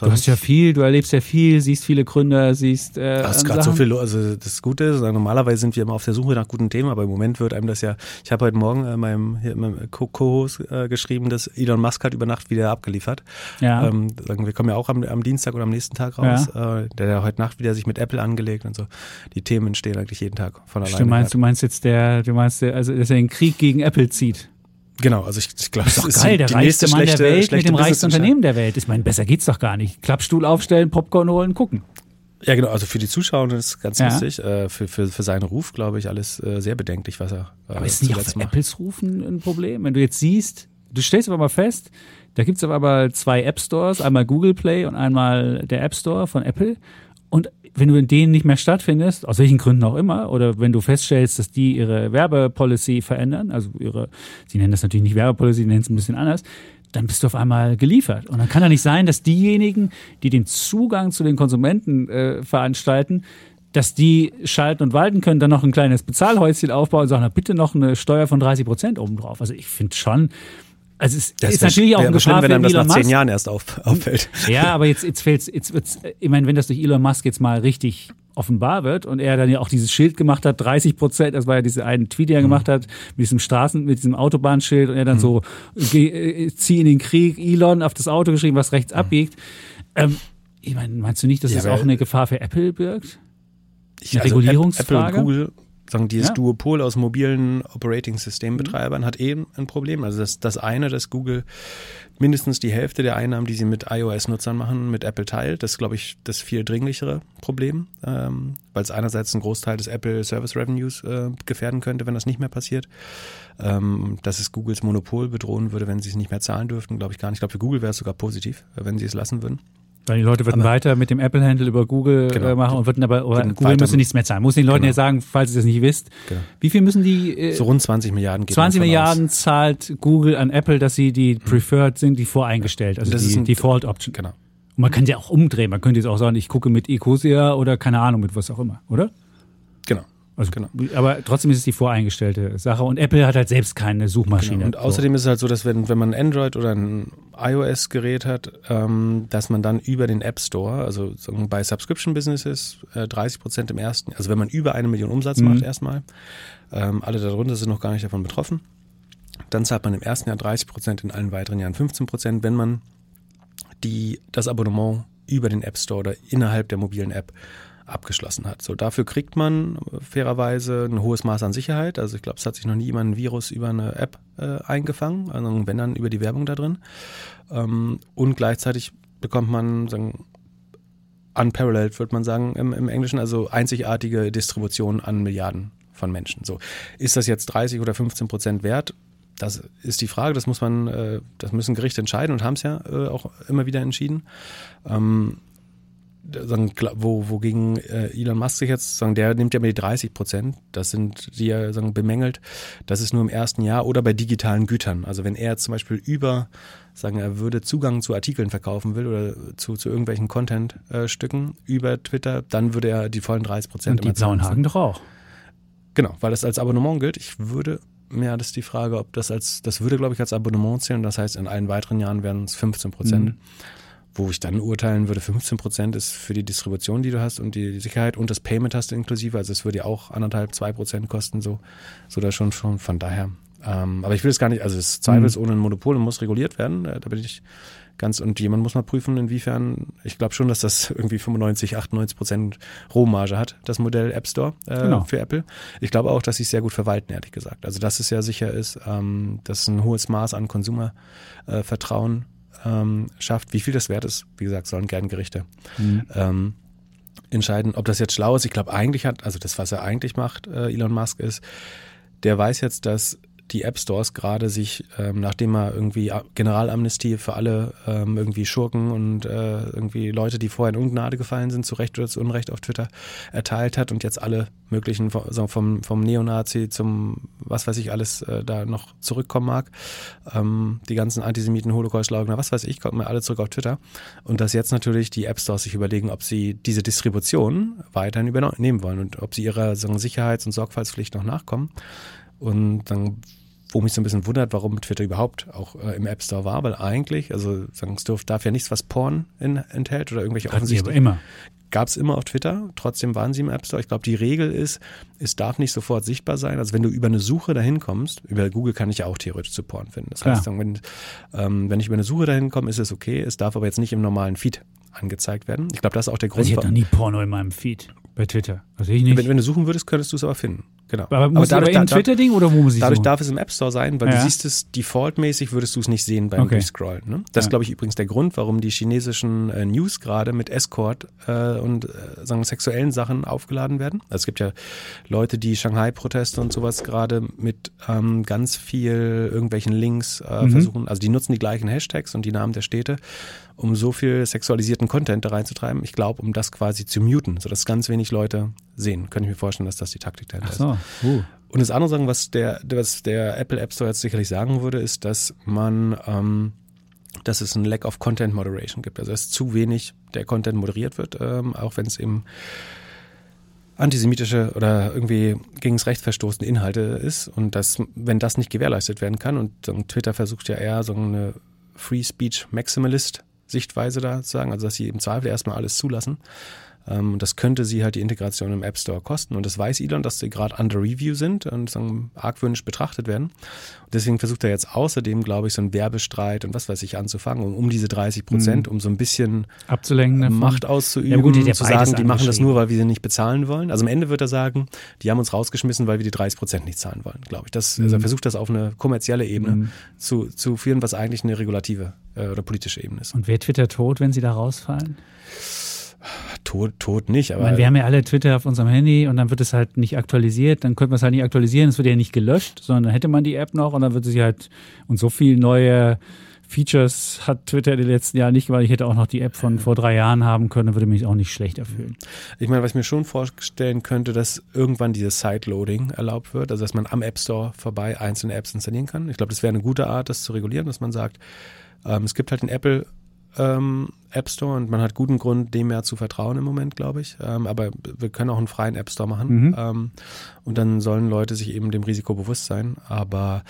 Du hast ja viel, du erlebst ja viel, siehst viele Gründer, siehst. Äh, das ist gerade so viel, also das Gute ist, normalerweise sind wir immer auf der Suche nach guten Themen, aber im Moment wird einem das ja. Ich habe heute Morgen äh, meinem, meinem Co-Host äh, geschrieben, dass Elon Musk hat über Nacht wieder abgeliefert. Ja. Ähm, wir kommen ja auch am, am, Dienstag oder am nächsten Tag raus. Ja. Äh, der hat heute Nacht wieder sich mit Apple angelegt und so. Die Themen entstehen eigentlich jeden Tag von alleine. Du meinst, du meinst jetzt der, du meinst, der, also dass er den Krieg gegen Apple zieht. Genau, also ich, ich glaube, das ist doch geil, der reichste Mann der Welt mit dem reichsten Unternehmen der Welt. Ich meine, besser geht's doch gar nicht. Klappstuhl aufstellen, Popcorn holen, gucken. Ja, genau, also für die Zuschauer ist ganz ja. lustig. Äh, für, für, für seinen Ruf, glaube ich, alles äh, sehr bedenklich, was er. Äh, aber ist nicht auch für macht. Apples Ruf ein Problem? Wenn du jetzt siehst, du stellst aber mal fest, da gibt's aber zwei App Stores, einmal Google Play und einmal der App Store von Apple. Und wenn du in denen nicht mehr stattfindest, aus welchen Gründen auch immer, oder wenn du feststellst, dass die ihre Werbepolicy verändern, also ihre, sie nennen das natürlich nicht Werbepolicy, sie nennen es ein bisschen anders, dann bist du auf einmal geliefert. Und dann kann ja nicht sein, dass diejenigen, die den Zugang zu den Konsumenten äh, veranstalten, dass die schalten und walten können, dann noch ein kleines Bezahlhäuschen aufbauen und sagen, na, bitte noch eine Steuer von 30 Prozent obendrauf. Also ich finde schon, also es das ist natürlich auch ein Gefahr schlimm, wenn einem das nach zehn Jahren erst auf, [LAUGHS] auffällt. Ja, aber jetzt, jetzt fällt's, jetzt wird's, ich meine, wenn das durch Elon Musk jetzt mal richtig offenbar wird und er dann ja auch dieses Schild gemacht hat, 30 Prozent, das war ja diese einen Tweet, den er mhm. gemacht hat, mit diesem Straßen, mit diesem Autobahnschild und er dann mhm. so, geh, äh, zieh in den Krieg, Elon auf das Auto geschrieben, was rechts mhm. abbiegt. Ähm, ich meine, meinst du nicht, dass ja, das auch eine Gefahr für Apple birgt? Ich, also Regulierungsfrage? Apple und Google sagen, dieses Ja. Duopol aus mobilen Operating-System-Betreibern hat eben ein Problem. Also das, das eine, dass Google mindestens die Hälfte der Einnahmen, die sie mit iOS-Nutzern machen, mit Apple teilt. Das ist, glaube ich, das viel dringlichere Problem, ähm, weil es einerseits einen Großteil des Apple Service Revenues äh, gefährden könnte, wenn das nicht mehr passiert. Ähm, dass es Googles Monopol bedrohen würde, wenn sie es nicht mehr zahlen dürften, glaube ich gar nicht. Ich glaube, für Google wäre es sogar positiv, wenn sie es lassen würden. Weil die Leute würden weiter mit dem Apple-Handle über Google Genau. äh, machen und würden aber oder Würden Google müsste nichts mehr zahlen. Muss den Leuten Genau. ja sagen, falls ihr das nicht wisst. Genau. Wie viel müssen die? Äh, So rund 20 Milliarden geht man 20 von Milliarden Aus. zahlt Google an Apple, dass sie die Preferred sind, die voreingestellt, also die ein- Default Option. Genau. Und man kann sie auch umdrehen. Man könnte jetzt auch sagen, ich gucke mit Ecosia oder keine Ahnung, mit was auch immer, oder? Also, Genau. Aber trotzdem ist es die voreingestellte Sache. Und Apple hat halt selbst keine Suchmaschine. Genau. Und außerdem ist es halt so, dass wenn, wenn man ein Android oder ein iOS-Gerät hat, ähm, dass man dann über den App Store, also bei Subscription Businesses, äh, 30 Prozent im ersten, also wenn man über eine Million Umsatz Mhm. macht erstmal, ähm, alle darunter sind noch gar nicht davon betroffen, dann zahlt man im ersten Jahr 30 Prozent, in allen weiteren Jahren 15 Prozent, wenn man die, das Abonnement über den App Store oder innerhalb der mobilen App abgeschlossen hat. So, dafür kriegt man äh, fairerweise ein hohes Maß an Sicherheit. Also ich glaube, es hat sich noch nie jemand ein Virus über eine App äh, eingefangen, also wenn dann über die Werbung da drin. Ähm, und gleichzeitig bekommt man sagen, unparalleled, würde man sagen im, im Englischen, also einzigartige Distribution an Milliarden von Menschen. So, ist das jetzt 30 oder 15 Prozent wert? Das ist die Frage, das muss man, äh, das müssen Gerichte entscheiden und haben es ja äh, auch immer wieder entschieden. Kla- wo, wogegen äh, Elon Musk sich jetzt, sagen, der nimmt ja immer die 30 Prozent, das sind, die er sagen, bemängelt, das ist nur im ersten Jahr oder bei digitalen Gütern. Also wenn er jetzt zum Beispiel über, sagen, er würde Zugang zu Artikeln verkaufen will oder zu, zu irgendwelchen Content-Stücken über Twitter, dann würde er die vollen 30 Prozent und die blauen Haken doch auch. Genau, weil das als Abonnement gilt. Ich würde, ja, das ist die Frage, ob das als, das würde, glaube ich, als Abonnement zählen. Das heißt, in allen weiteren Jahren wären es 15 Prozent. Mhm. Wo ich dann urteilen würde, 15 Prozent ist für die Distribution, die du hast und die Sicherheit und das Payment hast du inklusive. Also es würde ja auch anderthalb, zwei Prozent kosten, so, so da schon, schon von daher. Ähm, aber ich will es gar nicht, also es ist zweifelsohne ein Monopol und muss reguliert werden. Äh, Da bin ich ganz, und jemand muss mal prüfen, inwiefern, ich glaube schon, dass das [LAUGHS] irgendwie 95, 98 Prozent Rohmarge hat, das Modell App Store äh, Genau. für Apple. Ich glaube auch, dass sie es sehr gut verwalten, ehrlich gesagt. Also dass es ja sicher ist, ähm, dass ein hohes Maß an Konsumervertrauen äh, ähm, schafft. Wie viel das wert ist, wie gesagt, sollen gern Gerichte ähm, entscheiden, ob das jetzt schlau ist. Ich glaube, eigentlich hat, also das, was er eigentlich macht, äh, Elon Musk, ist, der weiß jetzt, dass die App Stores gerade sich, ähm, nachdem er irgendwie Generalamnestie für alle ähm, irgendwie Schurken und äh, irgendwie Leute, die vorher in Ungnade gefallen sind, zu Recht oder zu Unrecht auf Twitter erteilt hat und jetzt alle möglichen vom, so vom, vom Neonazi zum was weiß ich alles äh, da noch zurückkommen mag, ähm, die ganzen Antisemiten, Holocaust-Leugner, was weiß ich, kommen alle zurück auf Twitter und dass jetzt natürlich die App Stores sich überlegen, ob sie diese Distribution weiterhin übernehmen wollen und ob sie ihrer so, Sicherheits- und Sorgfaltspflicht noch nachkommen. Und dann, wo mich so ein bisschen wundert, warum Twitter überhaupt auch äh, im App Store war, weil eigentlich, also sagen, es darf ja nichts, was Porn in, enthält oder irgendwelche Hatten sie aber offensichtlich immer. gab es immer auf Twitter, trotzdem waren sie im App Store. Ich glaube, die Regel ist, es darf nicht sofort sichtbar sein. Also wenn du über eine Suche dahin kommst, über Google kann ich ja auch theoretisch zu Porn finden. Das heißt, dann, wenn, ähm, wenn ich über eine Suche dahin komme, ist es okay. Es darf aber jetzt nicht im normalen Feed angezeigt werden. Ich glaube, das ist auch der Grund. Also ich hatte noch nie Porno in meinem Feed bei Twitter. Also ich nicht. wenn, wenn du suchen würdest, könntest du es aber finden. Genau. aber muss aber, dadurch- aber da- Twitter-Ding oder wo muss ich Dadurch suchen? darf es im App Store sein, weil Ja. du siehst es defaultmäßig, würdest du es nicht sehen beim Okay. Durchscrollen. Ne? Das ist, Ja. glaube ich, übrigens der Grund, warum die chinesischen äh, News gerade mit Escort äh, und äh, sagen sexuellen Sachen aufgeladen werden. Also es gibt ja Leute, die Shanghai-Proteste und sowas gerade mit ähm, ganz viel irgendwelchen Links äh, Mhm. versuchen. Also die nutzen die gleichen Hashtags und die Namen der Städte, um so viel sexualisierten Content da reinzutreiben. Ich glaube, um das quasi zu muten, sodass ganz wenig Leute sehen. Könnte ich mir vorstellen, dass das die Taktik dahinter Ach so. Uh. und das andere sagen, was der, was der Apple App Store jetzt sicherlich sagen würde, ist, dass man, ähm, dass es ein Lack of Content Moderation gibt. Also ist zu wenig der Content moderiert wird, ähm, auch wenn es eben antisemitische oder irgendwie gegen das Recht verstoßene Inhalte ist. Und dass, wenn das nicht gewährleistet werden kann, und Twitter versucht ja eher so eine Free Speech Maximalist Sichtweise da zu sagen, also dass sie im Zweifel erstmal alles zulassen, Ähm, das könnte sie halt die Integration im App Store kosten. Und das weiß Elon, dass sie gerade under review sind und sagen, argwöhnisch betrachtet werden. Und deswegen versucht er jetzt außerdem, glaube ich, so einen Werbestreit und was weiß ich anzufangen, um, um diese 30 Prozent, mhm. um so ein bisschen abzulenken, davon. Macht auszuüben, ja, gut, zu sagen, die machen das nur, weil wir sie nicht bezahlen wollen. Also am Ende wird er sagen, die haben uns rausgeschmissen, weil wir die 30 Prozent nicht zahlen wollen, glaube ich. Das, mhm. Also er versucht das auf eine kommerzielle Ebene mhm. zu, zu führen, was eigentlich eine regulative äh, oder politische Ebene ist. Und wer Twitter tot, wenn sie da rausfallen? Tot, tot nicht, aber. Meine, wir haben ja alle Twitter auf unserem Handy und dann wird es halt nicht aktualisiert, dann könnte man es halt nicht aktualisieren, es wird ja nicht gelöscht, sondern dann hätte man die App noch und dann würde sie halt und so viel neue Features hat Twitter in den letzten Jahren nicht, weil ich hätte auch noch die App von vor drei Jahren haben können, würde mich auch nicht schlechter fühlen. Ich meine, was ich mir schon vorstellen könnte, dass irgendwann dieses Sideloading erlaubt wird, also dass man am App Store vorbei einzelne Apps installieren kann. Ich glaube, das wäre eine gute Art, das zu regulieren, dass man sagt, ähm, es gibt halt den Apple ähm, App Store und man hat guten Grund, dem mehr zu vertrauen im Moment, glaube ich. Ähm, aber wir können auch einen freien App Store machen mhm. ähm, und dann sollen Leute sich eben dem Risiko bewusst sein. Aber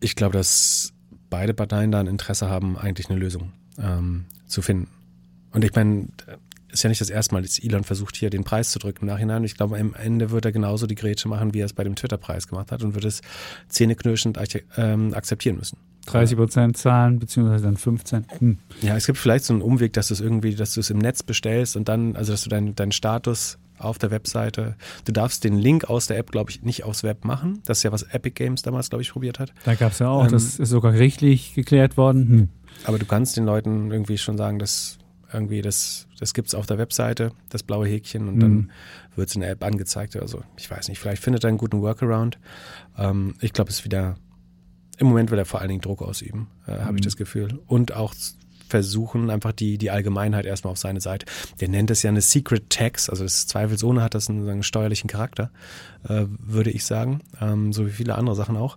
ich glaube, dass beide Parteien da ein Interesse haben, eigentlich eine Lösung ähm, zu finden. Und ich meine, ist ja nicht das erste Mal, dass Elon versucht, hier den Preis zu drücken im Nachhinein. Ich glaube, am Ende wird er genauso die Grätsche machen, wie er es bei dem Twitter-Preis gemacht hat und wird es zähneknirschend ähm, akzeptieren müssen. 30 Prozent zahlen, beziehungsweise dann 15. Hm. Ja, es gibt vielleicht so einen Umweg, dass du es irgendwie, dass du es im Netz bestellst und dann, also dass du deinen dein Status auf der Webseite, du darfst den Link aus der App, glaube ich, nicht aufs Web machen. Das ist ja, was Epic Games damals, glaube ich, probiert hat. Da gab es ja auch, ähm, das ist sogar gerichtlich geklärt worden. Hm. Aber du kannst den Leuten irgendwie schon sagen, dass irgendwie das, das gibt es auf der Webseite, das blaue Häkchen und hm. dann wird es in der App angezeigt oder so. Ich weiß nicht, vielleicht findet er einen guten Workaround. Ähm, ich glaube, es ist wieder im Moment will er vor allen Dingen Druck ausüben, äh, habe mhm. ich das Gefühl. Und auch versuchen, einfach die, die Allgemeinheit erstmal auf seine Seite. Der nennt es ja eine Secret Tax, also das zweifelsohne hat das einen, einen steuerlichen Charakter, äh, würde ich sagen, ähm, so wie viele andere Sachen auch.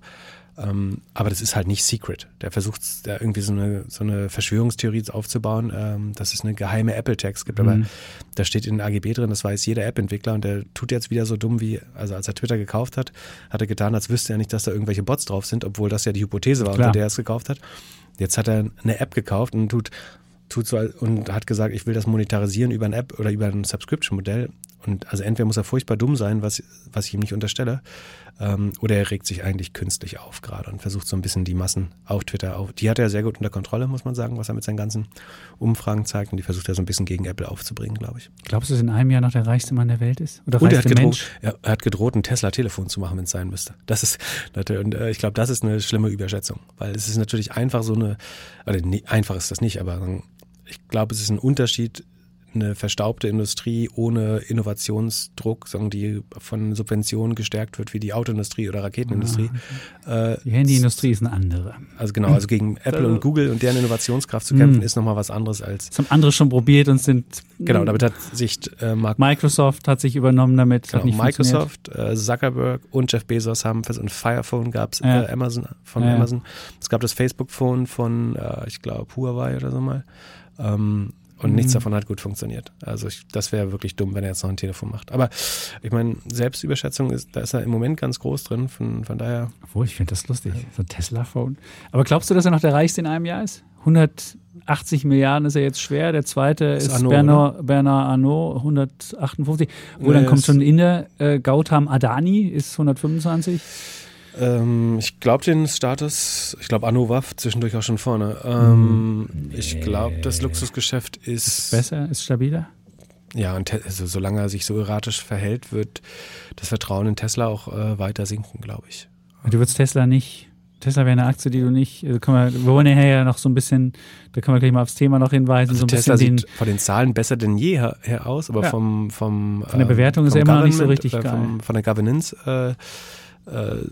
Ähm, aber das ist halt nicht secret. Der versucht da irgendwie so eine, so eine Verschwörungstheorie aufzubauen, ähm, dass es eine geheime Apple-Tax gibt. Mhm. Aber da steht in AGB drin, das weiß jeder App-Entwickler und der tut jetzt wieder so dumm wie, also als er Twitter gekauft hat, hat er getan, als wüsste er nicht, dass da irgendwelche Bots drauf sind, obwohl das ja die Hypothese war, Klar. unter der er es gekauft hat. Jetzt hat er eine App gekauft und tut tut so und hat gesagt, ich will das monetarisieren über eine App oder über ein Subscription-Modell. Und also entweder muss er furchtbar dumm sein, was, was ich ihm nicht unterstelle, ähm, oder er regt sich eigentlich künstlich auf gerade und versucht so ein bisschen die Massen auf Twitter auf. Die hat er sehr gut unter Kontrolle, muss man sagen, was er mit seinen ganzen Umfragen zeigt. Und die versucht er so ein bisschen gegen Apple aufzubringen, glaube ich. Glaubst du, dass in einem Jahr noch der reichste Mann der Welt ist? Oder und er hat, gedroht, er, hat gedroht, ein Tesla-Telefon zu machen, wenn es sein müsste. Das ist und äh, ich glaube, das ist eine schlimme Überschätzung, weil es ist natürlich einfach so eine, oder nee, einfach ist das nicht, aber ich glaube, es ist ein Unterschied, eine verstaubte Industrie ohne Innovationsdruck, sagen die von Subventionen gestärkt wird, wie die Autoindustrie oder Raketenindustrie. Ah, okay. die Handyindustrie ist eine andere. Also genau, also gegen [LAUGHS] Apple und Google und deren Innovationskraft zu kämpfen, mm. ist nochmal was anderes als. Das haben andere schon probiert und sind. Genau, damit hat sich äh, Mark Microsoft hat sich übernommen damit. Genau, Microsoft, äh, Zuckerberg und Jeff Bezos haben fest und Firephone gab es ja. äh, Amazon von ja. Amazon. Es gab das Facebook-Phone von, äh, ich glaube, Huawei oder so mal. Ähm, und nichts mhm. davon hat gut funktioniert. Also ich, das wäre wirklich dumm, wenn er jetzt noch ein Telefon macht. Aber ich meine, Selbstüberschätzung ist, da ist er im Moment ganz groß drin. Von, von daher. Obwohl, ich finde das lustig. So ein Tesla-Phone. Aber glaubst du, dass er noch der reichste in einem Jahr ist? 180 Milliarden ist er jetzt schwer. Der zweite ist, ist Bernard, Bernard Arnault, 158. Wo nee, dann kommt schon Inne, äh, Gautam Adani ist 125. Ähm, ich glaube den Status, ich glaube Anu Waff zwischendurch auch schon vorne. Ähm, nee. Ich glaube, das Luxusgeschäft ist, ist besser, ist stabiler. Ja, und also, solange er sich so erratisch verhält, wird das Vertrauen in Tesla auch äh, weiter sinken, glaube ich. Du würdest Tesla nicht, Tesla wäre eine Aktie, die du nicht, also wir, wir wollen ja noch so ein bisschen, da können wir gleich mal aufs Thema noch hinweisen. Also so Tesla sieht den, von den Zahlen besser denn je her, her aus, aber ja. vom, vom Von der Bewertung ähm, ist er immer noch nicht so richtig äh, geil. Vom, von der Governance äh, äh,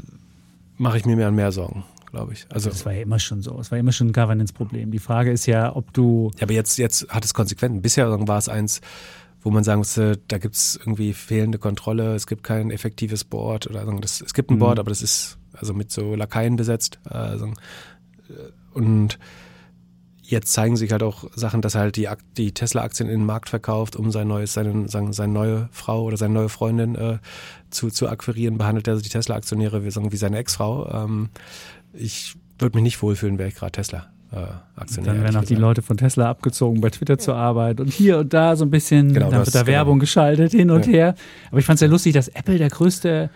mache ich mir mehr und mehr Sorgen, glaube ich. Also das war ja immer schon so. Es war immer schon ein Governance-Problem. Die Frage ist ja, ob du. Ja, aber jetzt, jetzt hat es Konsequenzen. Bisher war es eins, wo man sagen musste, da gibt es irgendwie fehlende Kontrolle, es gibt kein effektives Board oder das, es gibt ein mhm. Board, aber das ist also mit so Lakaien besetzt. Also, und jetzt zeigen sich halt auch Sachen, dass er halt die, die Tesla-Aktien in den Markt verkauft, um sein neues, seine, seine, seine neue Frau oder seine neue Freundin äh, zu, zu akquirieren, behandelt er die Tesla-Aktionäre wie, wie seine Ex-Frau. Ähm, ich würde mich nicht wohlfühlen, wäre ich gerade Tesla. äh. Dann werden auch die Leute von Tesla abgezogen, bei Twitter zur Arbeit und hier und da so ein bisschen, Genau, dann wird da genau. Werbung geschaltet hin und Ja. her. Aber ich fand es sehr lustig, dass Apple der größte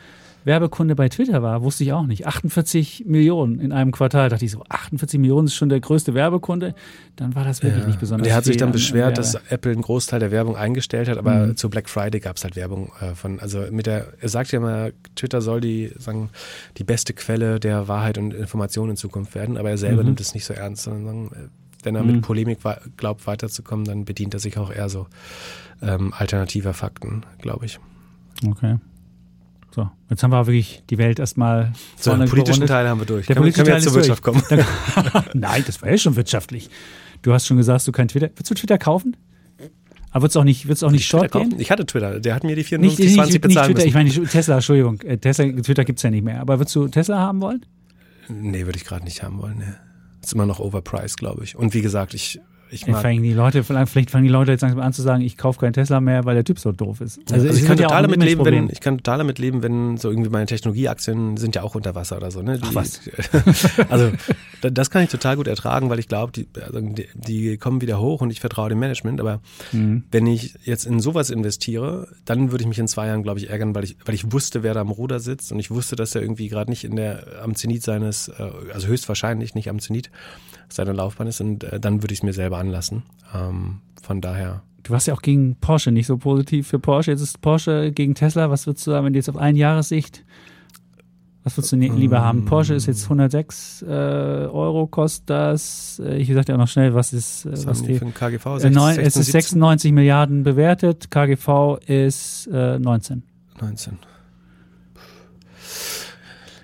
Werbekunde bei Twitter war, wusste ich auch nicht. 48 Millionen in einem Quartal. Dachte ich so, 48 Millionen ist schon der größte Werbekunde. Dann war das wirklich Ja. nicht besonders Der hat sich dann an- an beschwert, dass Apple einen Großteil der Werbung eingestellt hat, aber Mhm. zu Black Friday gab es halt Werbung äh, von, also mit der, er sagt ja immer, Twitter soll die, sagen, die beste Quelle der Wahrheit und Information in Zukunft werden, aber er selber Mhm. nimmt es nicht so ernst, sondern sagen, wenn er Mhm. mit Polemik glaubt, weiterzukommen, dann bedient er sich auch eher so ähm, alternativer Fakten, glaube ich. Okay. So, jetzt haben wir wirklich die Welt erstmal So, den politischen gerundet. Teil haben wir durch. Der können, wir- können wir jetzt zur Wirtschaft kommen? Durch. [LAUGHS] Nein, das war ja schon wirtschaftlich. Du hast schon gesagt, du kein Twitter. Willst du Twitter kaufen? Aber wird's auch nicht, wird's auch nicht short Twitter gehen? kaufen? Ich hatte Twitter, der hat mir die Nicht, 54, nicht, 20 nicht bezahlen Twitter, ich müssen. meine die Tesla, Entschuldigung. Äh, Tesla, Twitter gibt's ja nicht mehr. Aber würdest du Tesla haben wollen? Nee, würde ich gerade nicht haben wollen. Nee. Ist immer noch overpriced, glaube ich. Und wie gesagt, ich, ich Vielleicht mag fangen die Leute, vielleicht fangen die Leute jetzt langsam an zu sagen, ich kaufe keinen Tesla mehr, weil der Typ so doof ist. Also, es ich kann ja total ein damit leben, wenn ich kann total damit leben, wenn so irgendwie meine Technologieaktien sind ja auch unter Wasser oder so. Ne? Die, Ach, was? [LAUGHS] also da- das kann ich total gut ertragen, weil ich glaube, die, also die, die kommen wieder hoch und ich vertraue dem Management. Aber Mhm. wenn ich jetzt in sowas investiere, dann würde ich mich in zwei Jahren, glaube ich, ärgern, weil ich, weil ich wusste, wer da am Ruder sitzt und ich wusste, dass er irgendwie gerade nicht in der am Zenit seines, äh, also höchstwahrscheinlich nicht am Zenit seiner Laufbahn ist und äh, dann würde ich es mir selber anlassen. Ähm, von daher. Du warst ja auch gegen Porsche nicht so positiv für Porsche. Jetzt ist Porsche gegen Tesla. Was würdest du sagen, wenn du jetzt auf ein Jahressicht, was würdest du ne- lieber haben? Porsche ist jetzt 106 äh, Euro, kostet das. Äh, ich sag dir auch noch schnell, was ist, äh, Was was die für ein KGV? Äh, neun, es 16, ist 96 Milliarden bewertet, KGV ist äh, 19. 19.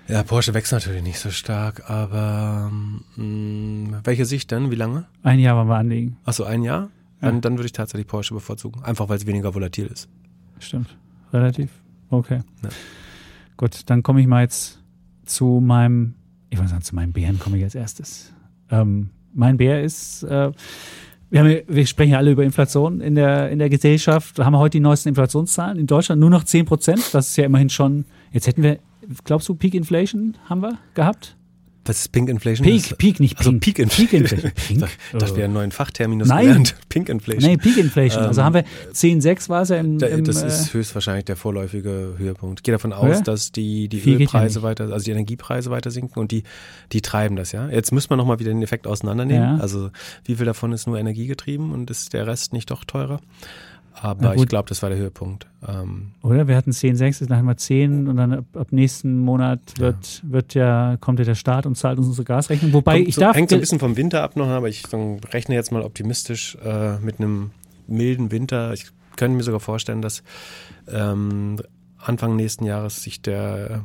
Ja, Porsche wächst natürlich nicht so stark, aber mh, welche Sicht denn? Wie lange? Ein Jahr wollen wir anlegen. Achso, ein Jahr? Ja. Dann, dann würde ich tatsächlich Porsche bevorzugen. Einfach weil es weniger volatil ist. Stimmt. Relativ. Okay. Ja. Gut, dann komme ich mal jetzt zu meinem, ich weiß nicht, zu meinem Bären komme ich als erstes. Ähm, mein Bär ist, äh, wir, haben, wir sprechen ja alle über Inflation in der, in der Gesellschaft. Wir haben heute die neuesten Inflationszahlen. In Deutschland nur noch 10 Prozent. Das ist ja immerhin schon, jetzt hätten wir, glaubst du, Peak Inflation haben wir gehabt? Was ist Pink Inflation? Peak, Das- Peak, nicht Also Pink. Peak Inflation. Peak Inflation. [LAUGHS] Pink? Ich dachte, wir haben einen neuen Fachterminus Nein. gelernt. [LAUGHS] Pink Inflation. Nee, Peak Inflation. Also Ähm, haben wir 10,6 war es ja im, im das äh, ist höchstwahrscheinlich der vorläufige Höhepunkt. Ich gehe davon aus, Ja? dass die, die Viel ja Ölpreise nicht. weiter, also die Energiepreise weiter sinken und die, die treiben das, ja. Jetzt müssen wir nochmal wieder den Effekt auseinandernehmen. Ja. Also wie viel davon ist nur energiegetrieben und ist der Rest nicht doch teurer? Aber ich glaube, das war der Höhepunkt. Ähm, Oder? Wir hatten 10,6, dann haben wir 10 und dann ab, ab nächsten Monat wird, wird ja, kommt ja der Staat und zahlt uns unsere Gasrechnung. Wobei kommt ich so, darf. hängt so ein bisschen vom Winter ab noch, aber ich rechne jetzt mal optimistisch äh, mit einem milden Winter. Ich könnte mir sogar vorstellen, dass ähm, Anfang nächsten Jahres sich der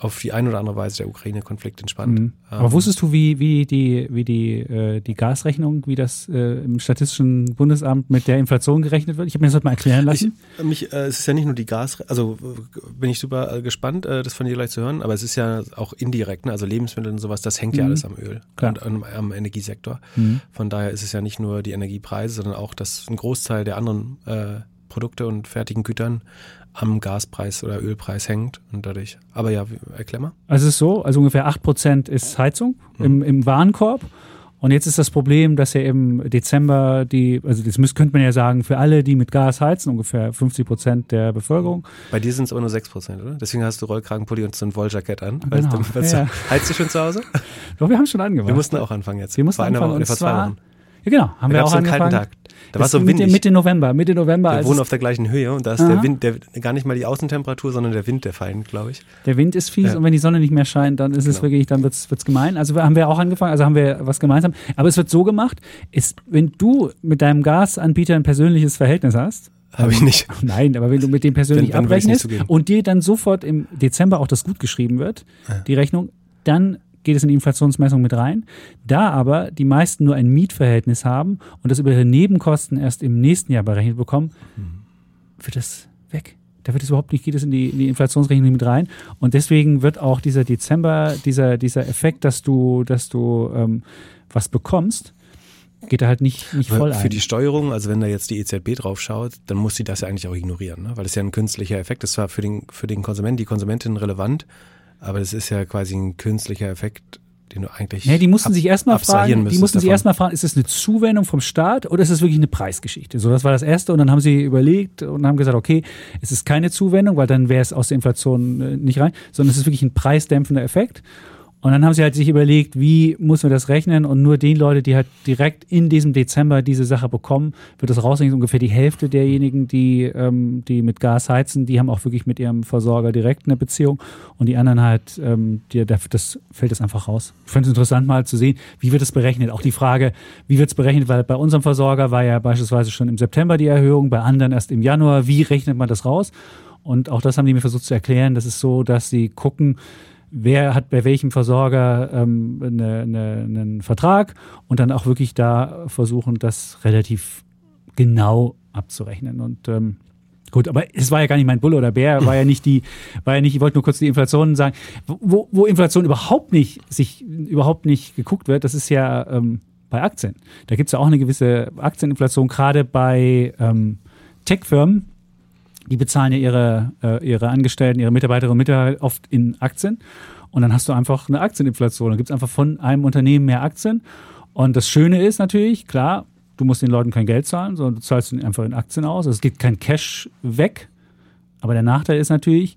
auf die eine oder andere Weise der Ukraine-Konflikt entspannt. Mhm. Aber Ähm, wusstest du, wie, wie die, wie die, äh, die Gasrechnung, wie das äh, im Statistischen Bundesamt mit der Inflation gerechnet wird? Ich habe mir das heute mal erklären lassen. Ich, mich, äh, es ist ja nicht nur die Gas, also äh, bin ich super äh, gespannt, äh, das von dir gleich zu hören, aber es ist ja auch indirekt, ne? also Lebensmittel und sowas, das hängt ja Mhm. alles am Öl Klar. und am, am Energiesektor. Mhm. Von daher ist es ja nicht nur die Energiepreise, sondern auch, dass ein Großteil der anderen äh, Produkte und fertigen Gütern am Gaspreis oder Ölpreis hängt und dadurch. Aber ja, erklär mal. Also es ist so, also ungefähr 8% ist Heizung im, im Warenkorb. Und jetzt ist das Problem, dass ja im Dezember die, also das müsst, könnte man ja sagen, für alle, die mit Gas heizen, ungefähr 50 Prozent der Bevölkerung, Bei dir sind es aber nur 6%, oder? Deswegen hast du Rollkragenpulli und so ein Wolljackett an. Genau, Weißt du, ja. du, heizt du schon zu Hause? doch, wir haben schon angefangen. Wir mussten auch anfangen jetzt. Wir mussten vor anfangen, Woche, und zwar- Wochen. Ja, genau, haben Da wir auch es einen kalten angefangen. Tag. Da war es so Mitte, windig. Mitte November, Mitte November, Wir wohnen es- auf der gleichen Höhe und da ist Aha. der Wind, der, gar nicht mal die Außentemperatur, sondern der Wind, der fein, glaube ich. Der Wind ist fies Ja. und wenn die Sonne nicht mehr scheint, dann ist es Genau. wirklich, dann wird's wird's gemein. Also haben wir auch angefangen, also haben wir was gemeinsam. Aber es wird so gemacht, ist, wenn du mit deinem Gasanbieter ein persönliches Verhältnis hast, Habe ich nicht. [LAUGHS] Nein, aber wenn du mit dem persönlich abrechnest und dir dann sofort im Dezember auch das gut geschrieben wird, die Rechnung, dann geht es in die Inflationsmessung mit rein. Da aber die meisten nur ein Mietverhältnis haben und das über ihre Nebenkosten erst im nächsten Jahr berechnet bekommen, wird das weg. Da wird es überhaupt nicht, geht es in die, in die Inflationsrechnung mit rein. Und deswegen wird auch dieser Dezember, dieser, dieser Effekt, dass du, dass du ähm, was bekommst, geht da halt nicht, nicht voll Für ein. die Steuerung, also wenn da jetzt die EZB drauf schaut, dann muss sie das ja eigentlich auch ignorieren, ne? weil das ist ja ein künstlicher Effekt. Das war für den, für den Konsumenten, die Konsumentin relevant, aber das ist ja quasi ein künstlicher Effekt, den du eigentlich. Ja, die mussten ab- sich erstmal fragen, die mussten sich erstmal fragen, ist es eine Zuwendung vom Staat oder ist es wirklich eine Preisgeschichte? So, das war das erste und dann haben sie überlegt und haben gesagt, okay, es ist keine Zuwendung, weil dann wäre es aus der Inflation äh, nicht rein, sondern es ist wirklich ein preisdämpfender Effekt. Und dann haben sie halt sich überlegt, wie muss man das rechnen und nur den Leute, die halt direkt in diesem Dezember diese Sache bekommen, wird das rausrechnen. Ungefähr die Hälfte derjenigen, die, ähm, die mit Gas heizen, die haben auch wirklich mit ihrem Versorger direkt eine Beziehung und die anderen halt, ähm, die, da- das fällt das einfach raus. Ich finde es interessant mal zu sehen, wie wird es berechnet. Auch die Frage, wie wird es berechnet, weil bei unserem Versorger war ja beispielsweise schon im September die Erhöhung, bei anderen erst im Januar. Wie rechnet man das raus? Und auch das haben die mir versucht zu erklären. Das ist so, dass sie gucken, wer hat bei welchem Versorger ähm, eine, eine, einen Vertrag und dann auch wirklich da versuchen, das relativ genau abzurechnen. Und ähm, gut, aber es war ja gar nicht mein Bulle oder Bär, war ja nicht die, war ja nicht, ich wollte nur kurz die Inflation sagen, wo, wo Inflation überhaupt nicht, sich überhaupt nicht geguckt wird, das ist ja ähm, bei Aktien. Da gibt es ja auch eine gewisse Aktieninflation, gerade bei ähm, Tech-Firmen, die bezahlen ja ihre, äh, ihre Angestellten, ihre Mitarbeiterinnen und Mitarbeiter oft in Aktien. Und dann hast du einfach eine Aktieninflation. Dann gibt es einfach von einem Unternehmen mehr Aktien. Und das Schöne ist natürlich, klar, du musst den Leuten kein Geld zahlen, sondern du zahlst ihnen einfach in Aktien aus. Also es geht kein Cash weg. Aber der Nachteil ist natürlich,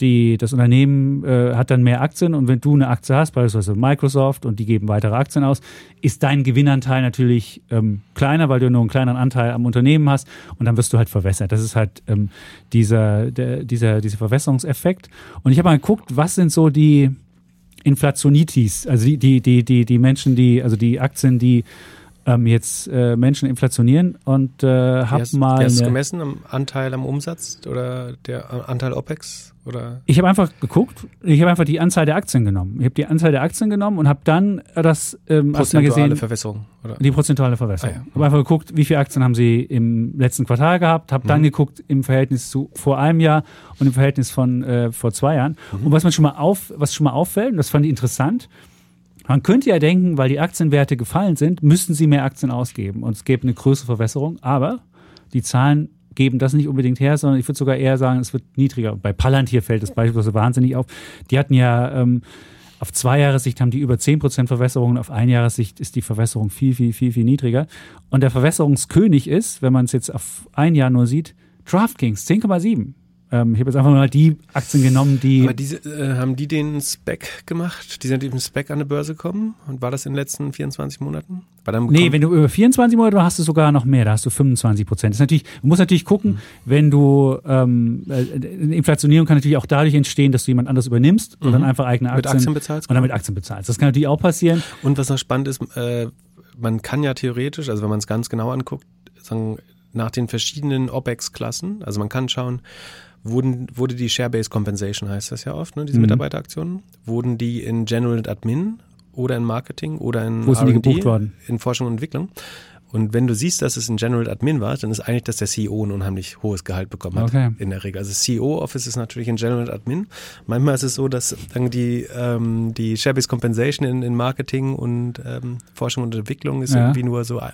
die, das Unternehmen äh, hat dann mehr Aktien und wenn du eine Aktie hast, beispielsweise Microsoft und die geben weitere Aktien aus, ist dein Gewinnanteil natürlich ähm, kleiner, weil du nur einen kleineren Anteil am Unternehmen hast und dann wirst du halt verwässert. Das ist halt ähm, dieser, der, dieser, dieser Verwässerungseffekt. Und ich habe mal geguckt, was sind so die Inflationitis, also die, die, die, die, die Menschen, die, also die Aktien, die ähm, jetzt äh, Menschen inflationieren und äh, habe mal. du eine- gemessen am Anteil am Umsatz oder der Anteil OPEX? Oder? Ich habe einfach geguckt, ich habe einfach die Anzahl der Aktien genommen. Ich habe die Anzahl der Aktien genommen und habe dann das ähm, Prozentuale gesehen, Verwässerung? Oder? die prozentuale Verwässerung. Ah, ja. Habe einfach geguckt, wie viele Aktien haben sie im letzten Quartal gehabt, habe Mhm. dann geguckt im Verhältnis zu vor einem Jahr und im Verhältnis von äh, vor zwei Jahren. Mhm. Und was man schon mal auf, was schon mal auffällt, und das fand ich interessant, man könnte ja denken, weil die Aktienwerte gefallen sind, müssten sie mehr Aktien ausgeben und es gäbe eine größere Verwässerung, aber die Zahlen geben das nicht unbedingt her, sondern ich würde sogar eher sagen, es wird niedriger. Bei Palantir fällt das beispielsweise wahnsinnig auf. Die hatten ja ähm, auf zwei Jahressicht haben die über 10% Verwässerung und auf ein Jahressicht ist die Verwässerung viel, viel, viel, viel niedriger. Und der Verwässerungskönig ist, wenn man es jetzt auf ein Jahr nur sieht, DraftKings 10,7. Ähm, ich habe jetzt einfach mal die Aktien genommen, die Aber diese, äh, haben die den Spec gemacht? Die sind dem Spec an die Börse gekommen? Und war das in den letzten 24 Monaten? War dann Nee, wenn du über 24 Monate hast du sogar noch mehr, da hast du 25 Prozent. Natürlich, du musst natürlich gucken, Mhm. wenn du ähm, äh, Inflationierung kann natürlich auch dadurch entstehen, dass du jemand anderes übernimmst und dann einfach eigene Mhm. Mit Aktien, Aktien bezahlst, und dann mit Aktien bezahlst. Das kann natürlich auch passieren. Und was noch spannend ist, äh, man kann ja theoretisch, also wenn man es ganz genau anguckt, sagen, nach den verschiedenen OPEX-Klassen, also man kann schauen, wurden, wurde die Share-Based Compensation, heißt das ja oft, ne, diese Mhm. Mitarbeiteraktionen, wurden die in General Admin oder in Marketing oder in Wo sind die gebucht worden? in Forschung und Entwicklung. Und wenn du siehst, dass es in General Admin war, dann ist eigentlich, dass der CEO ein unheimlich hohes Gehalt bekommen hat. Okay. In der Regel. Also CEO-Office ist natürlich in General Admin. Manchmal ist es so, dass dann die, ähm, die Share-Based Compensation in, in Marketing und ähm, Forschung und Entwicklung ist Ja. irgendwie nur so äh,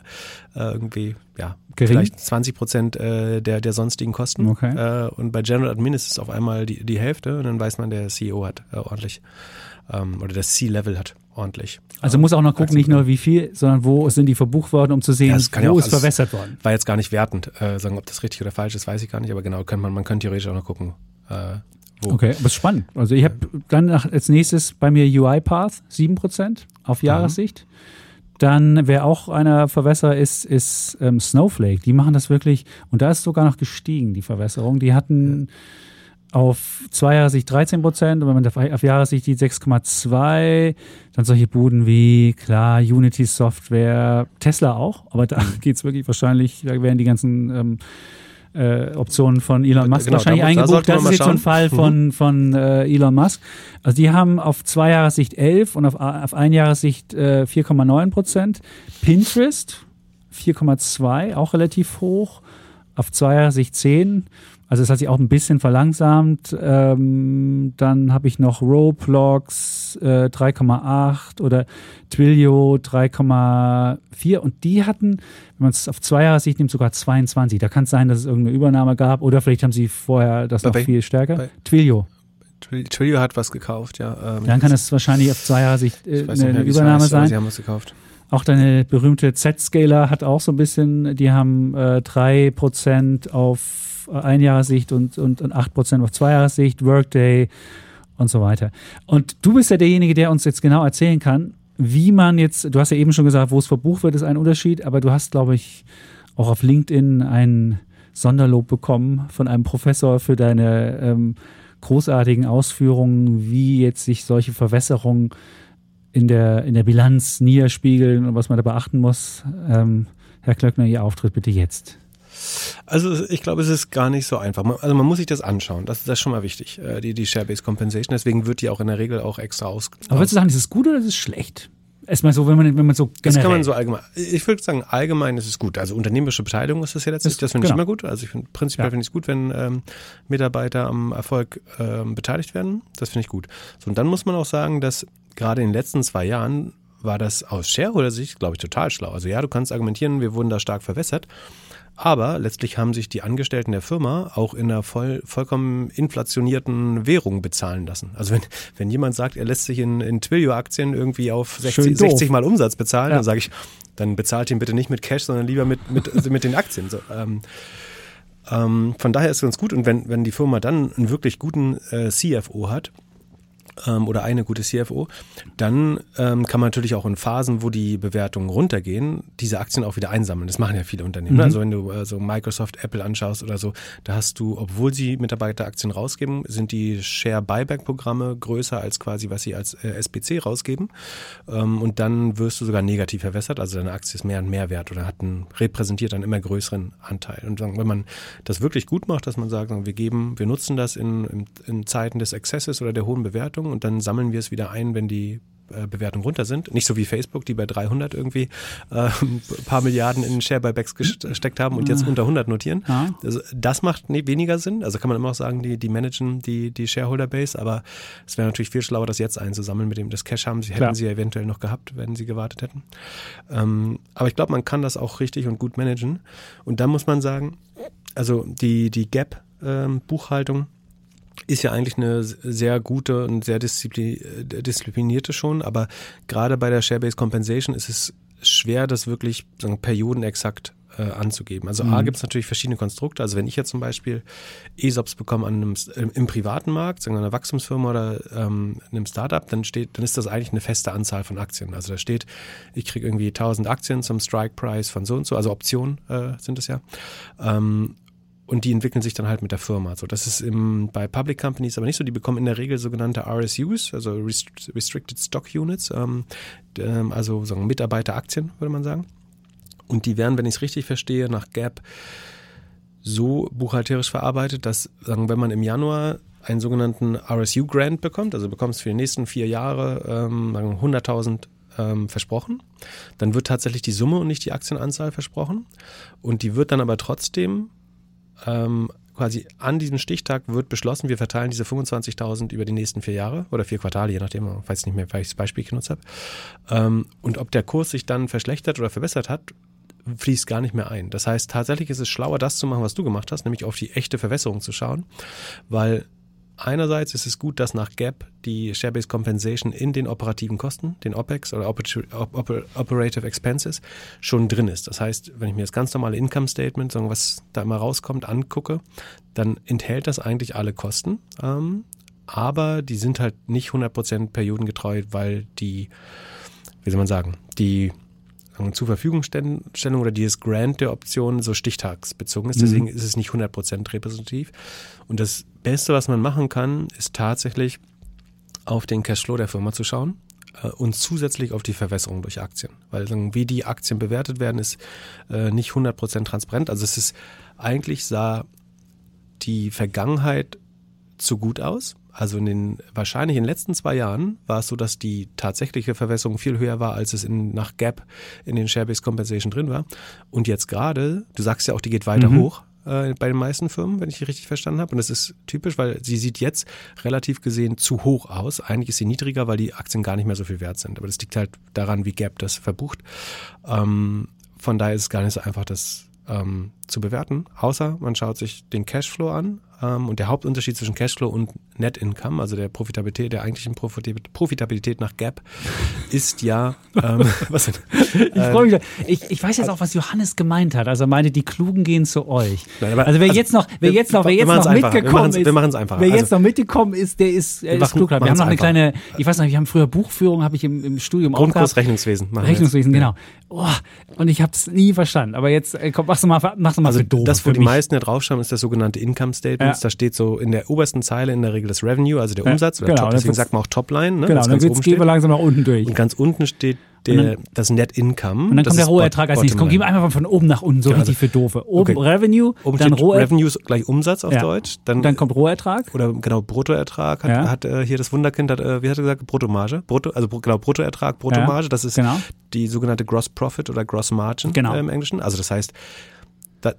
irgendwie, ja, Gering? vielleicht 20 Prozent äh, der, der sonstigen Kosten. Okay. Äh, und bei General Admin ist es auf einmal die, die Hälfte und dann weiß man, der CEO hat äh, ordentlich ähm, oder das C-Level hat ordentlich. Also muss auch noch gucken, nicht nur wie viel, sondern wo sind die verbucht worden, um zu sehen, Ja, wo ja ist verwässert worden. War jetzt gar nicht wertend, äh, sagen, ob das richtig oder falsch ist, weiß ich gar nicht, aber genau, kann man, man könnte theoretisch auch noch gucken, äh, wo. Okay, aber ist spannend. Also ich habe dann nach, als nächstes bei mir UiPath 7% auf Jahressicht. Dann, wer auch einer Verwässerer ist, ist ähm, Snowflake. Die machen das wirklich, und da ist sogar noch gestiegen, die Verwässerung. Die hatten auf zwei Jahressicht 13 Prozent und wenn man auf, auf Jahressicht die 6,2, dann solche Buden wie, klar, Unity Software, Tesla auch, aber da [LAUGHS] geht's wirklich wahrscheinlich, da werden die ganzen ähm, äh, Optionen von Elon Musk Genau, wahrscheinlich da da eingebucht. man Das ist jetzt so ein. Fall von, von äh, Elon Musk. Also die haben auf zwei Jahressicht 11 und auf, auf ein Jahressicht äh, 4,9 Prozent. Pinterest 4,2, auch relativ hoch. Auf zwei Jahressicht 10. Also es hat sich auch ein bisschen verlangsamt. Ähm, dann habe ich noch Roblox äh, 3,8 oder Twilio 3,4 und die hatten, wenn man es auf zwei Jahressicht nimmt, sogar 22. Da kann es sein, dass es irgendeine Übernahme gab oder vielleicht haben sie vorher das Bei noch viel stärker. Bei- Twilio. Twilio hat was gekauft, ja. Ähm, Dann kann es wahrscheinlich auf zwei Jahre Sicht äh, eine, eine Übernahme heißt, sein. Sie haben was gekauft. Auch deine berühmte Z-Scaler hat auch so ein bisschen, die haben äh, 3% auf ein Jahressicht und, und, und 8% auf zwei Jahressicht, Workday und so weiter. Und du bist ja derjenige, der uns jetzt genau erzählen kann, wie man jetzt, du hast ja eben schon gesagt, wo es verbucht wird, ist ein Unterschied, aber du hast, glaube ich, auch auf LinkedIn ein Sonderlob bekommen von einem Professor für deine ähm, großartigen Ausführungen, wie jetzt sich solche Verwässerungen in der, in der Bilanz niederspiegeln und was man da beachten muss. Ähm, Herr Klöckner, Ihr Auftritt bitte jetzt. Also ich glaube, es ist gar nicht so einfach. Also man muss sich das anschauen. Das, das ist schon mal wichtig, äh, die, die Share-Based Compensation. Deswegen wird die auch in der Regel auch extra aus. Aber würdest du sagen, ist es gut oder ist es schlecht? Erstmal so, wenn man, wenn man so generell. Das kann man so allgemein. Ich würde sagen, allgemein ist es gut. Also unternehmerische Beteiligung ist das ja letztlich. das finde genau. ich immer gut. Also ich finde prinzipiell ja. finde ich es gut, wenn ähm, Mitarbeiter am Erfolg ähm, beteiligt werden. Das finde ich gut. So, und dann muss man auch sagen, dass gerade in den letzten zwei Jahren war das aus Shareholder-Sicht, glaube ich, total schlau. Also ja, du kannst argumentieren, wir wurden da stark verwässert. Aber letztlich haben sich die Angestellten der Firma auch in einer voll, vollkommen inflationierten Währung bezahlen lassen. Also wenn, wenn jemand sagt, er lässt sich in, in Twilio-Aktien irgendwie auf 60, 60 Mal Umsatz bezahlen, ja. dann sage ich, dann bezahlt ihn bitte nicht mit Cash, sondern lieber mit, mit, also mit den Aktien. So, ähm, ähm, von daher ist es ganz gut. Und wenn, wenn die Firma dann einen wirklich guten äh, CFO hat, ähm, oder eine gute CFO, dann ähm, kann man natürlich auch in Phasen, wo die Bewertungen runtergehen, diese Aktien auch wieder einsammeln. Das machen ja viele Unternehmen. Mhm. Also wenn du äh, so Microsoft, Apple anschaust oder so, da hast du, obwohl sie Mitarbeiteraktien rausgeben, sind die Share-Buyback-Programme größer als quasi, was sie als äh, SPC rausgeben. Ähm, und dann wirst du sogar negativ verwässert. Also deine Aktie ist mehr und mehr wert oder hat einen, repräsentiert einen immer größeren Anteil. Und wenn man das wirklich gut macht, dass man sagt, wir geben, wir nutzen das in, in, in Zeiten des Exzesses oder der hohen Bewertung und dann sammeln wir es wieder ein, wenn die äh, Bewertungen runter sind. Nicht so wie Facebook, die bei 300 irgendwie äh, ein paar Milliarden in Share-Buybacks gesteckt haben und jetzt unter 100 notieren. Ja. Also das macht nee, weniger Sinn. Also kann man immer auch sagen, die, die managen die, die Shareholder-Base, aber es wäre natürlich viel schlauer, das jetzt einzusammeln. Mit dem das Cash haben sie, hätten Klar. sie eventuell noch gehabt, wenn sie gewartet hätten. Ähm, aber ich glaube, man kann das auch richtig und gut managen. Und dann muss man sagen, also die, die Gap-Buchhaltung, ähm, ist ja eigentlich eine sehr gute und sehr äh, disziplinierte schon, aber gerade bei der Share-Based Compensation ist es schwer, das wirklich sagen, periodenexakt äh, anzugeben. Also mhm. A gibt es natürlich verschiedene Konstrukte. Also wenn ich jetzt zum Beispiel ESOPs bekomme an einem, im privaten Markt, sagen wir einer Wachstumsfirma oder ähm, einem Startup, dann steht, dann ist das eigentlich eine feste Anzahl von Aktien. Also da steht, ich kriege irgendwie 1000 Aktien zum Strike Price von so und so, also Optionen äh, sind es ja. Ähm, und die entwickeln sich dann halt mit der Firma. So, das ist im, bei Public Companies aber nicht so. Die bekommen in der Regel sogenannte RSUs, also Restricted Stock Units, ähm, ähm, also sagen Mitarbeiteraktien, würde man sagen. Und die werden, wenn ich es richtig verstehe, nach Gap so buchhalterisch verarbeitet, dass, sagen, wenn man im Januar einen sogenannten RSU-Grant bekommt, also bekommst für die nächsten vier Jahre ähm, 100.000 ähm, versprochen, dann wird tatsächlich die Summe und nicht die Aktienanzahl versprochen. Und die wird dann aber trotzdem ähm, quasi an diesem Stichtag wird beschlossen, wir verteilen diese 25.000 über die nächsten vier Jahre oder vier Quartale, je nachdem, ich weiß nicht mehr, Beispiel ich genutzt habe. Ähm, und ob der Kurs sich dann verschlechtert oder verbessert hat, fließt gar nicht mehr ein. Das heißt, tatsächlich ist es schlauer, das zu machen, was du gemacht hast, nämlich auf die echte Verwässerung zu schauen, weil Einerseits ist es gut, dass nach GAP die Share-Based Compensation in den operativen Kosten, den OPEX oder Operative Expenses, schon drin ist. Das heißt, wenn ich mir das ganz normale Income Statement, was da immer rauskommt, angucke, dann enthält das eigentlich alle Kosten. Ähm, aber die sind halt nicht 100% periodengetreu, weil die, wie soll man sagen, die zur Verfügungstellung oder dieses Grant der Option so stichtagsbezogen ist. Deswegen mhm. ist es nicht 100% repräsentativ. Und das Beste, was man machen kann, ist tatsächlich auf den Cashflow der Firma zu schauen äh, und zusätzlich auf die Verwässerung durch Aktien. Weil wie die Aktien bewertet werden, ist äh, nicht 100% transparent. Also es ist eigentlich sah die Vergangenheit zu gut aus. Also in den wahrscheinlich in den letzten zwei Jahren war es so, dass die tatsächliche Verwässerung viel höher war, als es in, nach Gap in den Share-Based Compensation drin war. Und jetzt gerade, du sagst ja auch, die geht weiter mhm. hoch äh, bei den meisten Firmen, wenn ich die richtig verstanden habe. Und das ist typisch, weil sie sieht jetzt relativ gesehen zu hoch aus. Eigentlich ist sie niedriger, weil die Aktien gar nicht mehr so viel wert sind. Aber das liegt halt daran, wie Gap das verbucht. Ähm, von daher ist es gar nicht so einfach, das ähm, zu bewerten, außer man schaut sich den Cashflow an. Ähm, und der Hauptunterschied zwischen Cashflow und Net Income, also der Profitabilität, der eigentlichen Profitabilität nach Gap, ist ja, ähm, [LAUGHS] was denn? Ich freue mich. Ich, ich weiß jetzt auch, was Johannes gemeint hat. Also er meinte, die Klugen gehen zu euch. Nein, aber- also wer also jetzt noch, wer jetzt noch, wer jetzt noch mitgekommen ist, wir machen's einfacher. wer jetzt Also- noch mitgekommen ist, der ist, er ist klug. Wir haben noch eine einfacher. kleine, ich weiß noch, wir haben früher Buchführung, habe ich im, im Studium auch Grundkurs. Rechnungswesen. Rechnungswesen, genau. Oh, und ich habe es nie verstanden. Aber jetzt, äh, komm, machst du mal, machst du mal Also doof. das, wo die mich. meisten ja draufschauen, ist das sogenannte Income Statements. Ja. Da steht so in der obersten Zeile in der Regel das Revenue, also der Ja, Umsatz. Oder genau, Top, dann deswegen sagt man auch Topline. Ne, Genau, dann gehen wir langsam nach unten durch. Und ganz unten steht der, das Net Income. Und dann kommt der Bot- Ertrag als nächstes. Komm, gehen wir einfach von oben nach unten, so Ja, richtig also- für Doofe. Oben Okay. Revenue, Oben dann steht Rohe, Revenue ist gleich Umsatz auf Ja. Deutsch. Dann, dann kommt Rohertrag. oder genau Bruttoertrag hat, Ja. hat äh, hier das Wunderkind hat äh, wie hat er gesagt Bruttomarge Brutto also genau Bruttoertrag Bruttomarge das ist genau. die sogenannte Gross Profit oder Gross Margin Genau. äh, im Englischen also das heißt da,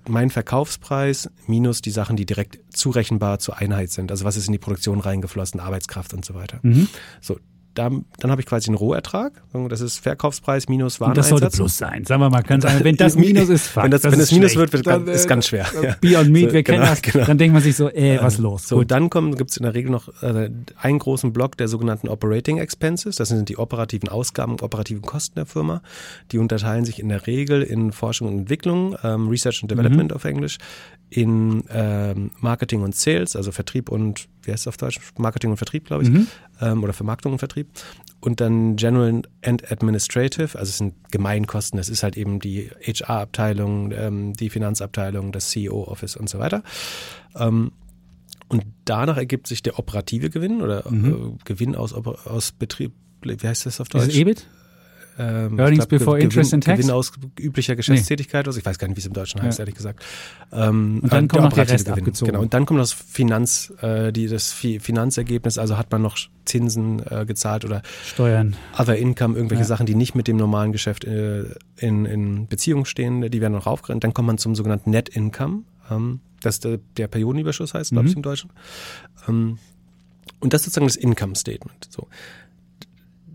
mein Verkaufspreis minus die Sachen die direkt zurechenbar zur Einheit sind also was ist in die Produktion reingeflossen Arbeitskraft und so weiter Mhm. so da, dann habe ich quasi einen Rohertrag das ist Verkaufspreis minus Und das sollte Wareneinsatz Plus sein. Sagen wir mal, ganz einfach. Wenn das [LAUGHS] Minus ist, fuck, wenn das, das wenn das Minus schlecht. wird, Dann, ist äh, ganz schwer ja. Beyond Meat, [LAUGHS] So, wir kennen genau, das. genau. Dann denkt man sich so, äh, was los? So, dann kommen, gibt es in der Regel noch äh, einen großen Block der sogenannten Operating Expenses. Das sind die operativen Ausgaben, operativen Kosten der Firma. Die unterteilen sich in der Regel in Forschung und Entwicklung, ähm, Research and Development auf Englisch, in ähm, Marketing und Sales, also Vertrieb und, wie heißt es auf Deutsch? Marketing und Vertrieb, glaube ich, ähm, oder Vermarktung und Vertrieb. Und dann General and Administrative, also es sind Gemeinkosten, das ist halt eben die HR-Abteilung, ähm, die Finanzabteilung, das CEO-Office und so weiter. Ähm, und danach ergibt sich der operative Gewinn oder äh, Gewinn aus, aus Betrieb, wie heißt das auf Deutsch? EBIT? Ähm, Earnings ich glaub, before Ge- interest Gewinn, and tax? Gewinn aus üblicher Geschäftstätigkeit. Also ich weiß gar nicht, wie es im Deutschen heißt, Ja. ehrlich gesagt. Ähm, Und dann äh, kommt noch der Rest abgezogen. Genau. Und dann kommt das Finanz, äh, die, das Fi- Finanzergebnis. Also hat man noch Zinsen äh, gezahlt oder Steuern. Other Income, irgendwelche Ja. Sachen, die nicht mit dem normalen Geschäft äh, in, in Beziehung stehen, die werden noch aufgerechnet. Dann kommt man zum sogenannten Net Income. Ähm, das ist der, der Periodenüberschuss heißt, glaube ich, Mhm. im Deutschen. Ähm, und das ist sozusagen das Income Statement. So.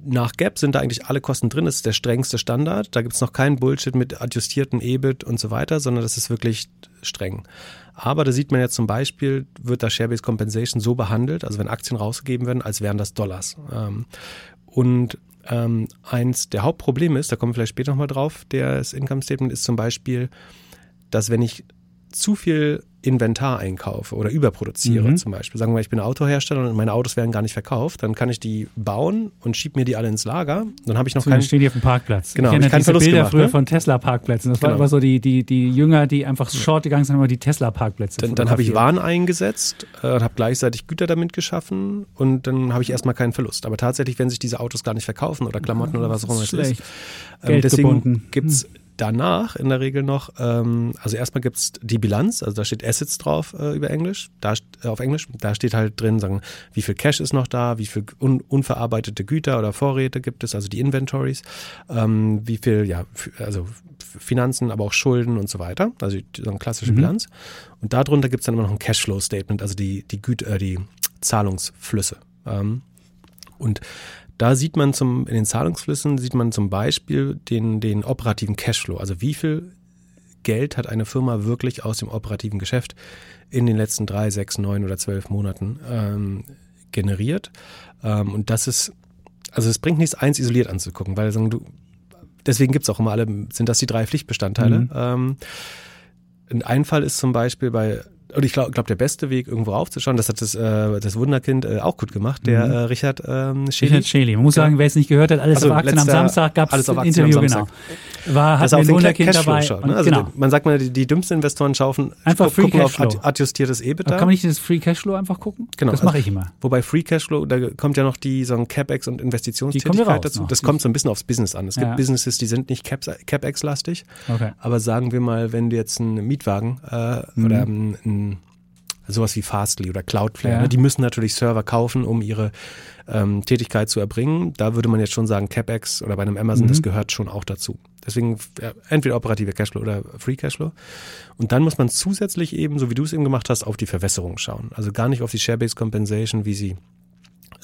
Nach Gap sind da eigentlich alle Kosten drin. Das ist der strengste Standard. Da gibt es noch keinen Bullshit mit adjustierten EBIT und so weiter, sondern das ist wirklich streng. Aber da sieht man ja zum Beispiel, wird da Share-Based Compensation so behandelt, also wenn Aktien rausgegeben werden, als wären das Dollars. Ähm, und ähm, eins der Hauptprobleme ist, da kommen wir vielleicht später nochmal drauf, das Income Statement ist zum Beispiel, dass wenn ich zu viel Inventar einkaufe oder überproduziere Mhm. zum Beispiel. Sagen wir mal, ich bin Autohersteller und meine Autos werden gar nicht verkauft, dann kann ich die bauen und schieb mir die alle ins Lager. Dann habe ich noch So, keinen stehen die auf dem Parkplatz. Genau, ich kenne ich diese Verlust Bilder gemacht, früher ne? von Tesla-Parkplätzen. Das Genau. immer so die, die, die Jünger, die einfach short gegangen sind, immer die Tesla-Parkplätze Dann, dann habe ich. Waren eingesetzt äh, und habe gleichzeitig Güter damit geschaffen und dann habe ich erstmal keinen Verlust. Aber tatsächlich, wenn sich diese Autos gar nicht verkaufen oder Klamotten oder was auch immer es ist, ähm, deswegen Geldgebunden. gibt's danach in der Regel noch, ähm, also erstmal gibt's die Bilanz, also da steht Assets drauf äh, über Englisch, da, äh, auf Englisch, da steht halt drin, sagen, wie viel Cash ist noch da, wie viel un unverarbeitete Güter oder Vorräte gibt es, also die Inventories, ähm, wie viel, ja, also Finanzen, aber auch Schulden und so weiter, also so eine klassische Mhm. Bilanz. Und darunter gibt's dann immer noch ein Cashflow-Statement, also die, die, Güter, äh, die Zahlungsflüsse. Ähm, und da sieht man zum, in den Zahlungsflüssen sieht man zum Beispiel den, den operativen Cashflow. Also wie viel Geld hat eine Firma wirklich aus dem operativen Geschäft in den letzten drei, sechs, neun oder zwölf Monaten ähm, generiert. Ähm, und das ist, also es bringt nichts, eins isoliert anzugucken, weil sagen du, deswegen gibt's auch immer alle, sind das die drei Pflichtbestandteile. Mhm. Ähm, ein Fall ist zum Beispiel bei, und ich glaube, glaub, der beste Weg, irgendwo raufzuschauen, das hat das, äh, das Wunderkind äh, auch gut gemacht, der Mhm. äh, Richard ähm, Schäli. Richard Schäli. Man muss sagen, wer es nicht gehört hat, alles Also auf Aktien am Samstag gab es alles auf ein Interview, genau. War, hat auf ein Wunderkind Cashflow dabei. schaut. Ne? Also genau. man sagt mal, die, die dümmsten Investoren schauen, Einfach Free gucken auf Cashflow. ad- adjustiertes EBITDA. Aber kann man nicht das Free Cashflow einfach gucken? Genau, Das also- mache ich immer. Wobei Free Cashflow, da kommt ja noch die so ein CapEx und Investitionstätigkeit dazu. noch. Das kommt so ein bisschen aufs Business an. Es gibt Ja. Businesses, die sind nicht Cap- CapEx-lastig, Okay. aber sagen wir mal, wenn du jetzt einen Mietwagen äh, Mhm. oder ein, ein, sowas wie Fastly oder Cloudflare, Ja. ne, die müssen natürlich Server kaufen, um ihre ähm, Tätigkeit zu erbringen. Da würde man jetzt schon sagen, CapEx oder bei einem Amazon, Mhm. das gehört schon auch dazu. Deswegen ja, entweder operative Cashflow oder Free Cashflow. Und dann muss man zusätzlich eben, so wie du es eben gemacht hast, auf die Verwässerung schauen. Also gar nicht auf die Share-Based Compensation, wie sie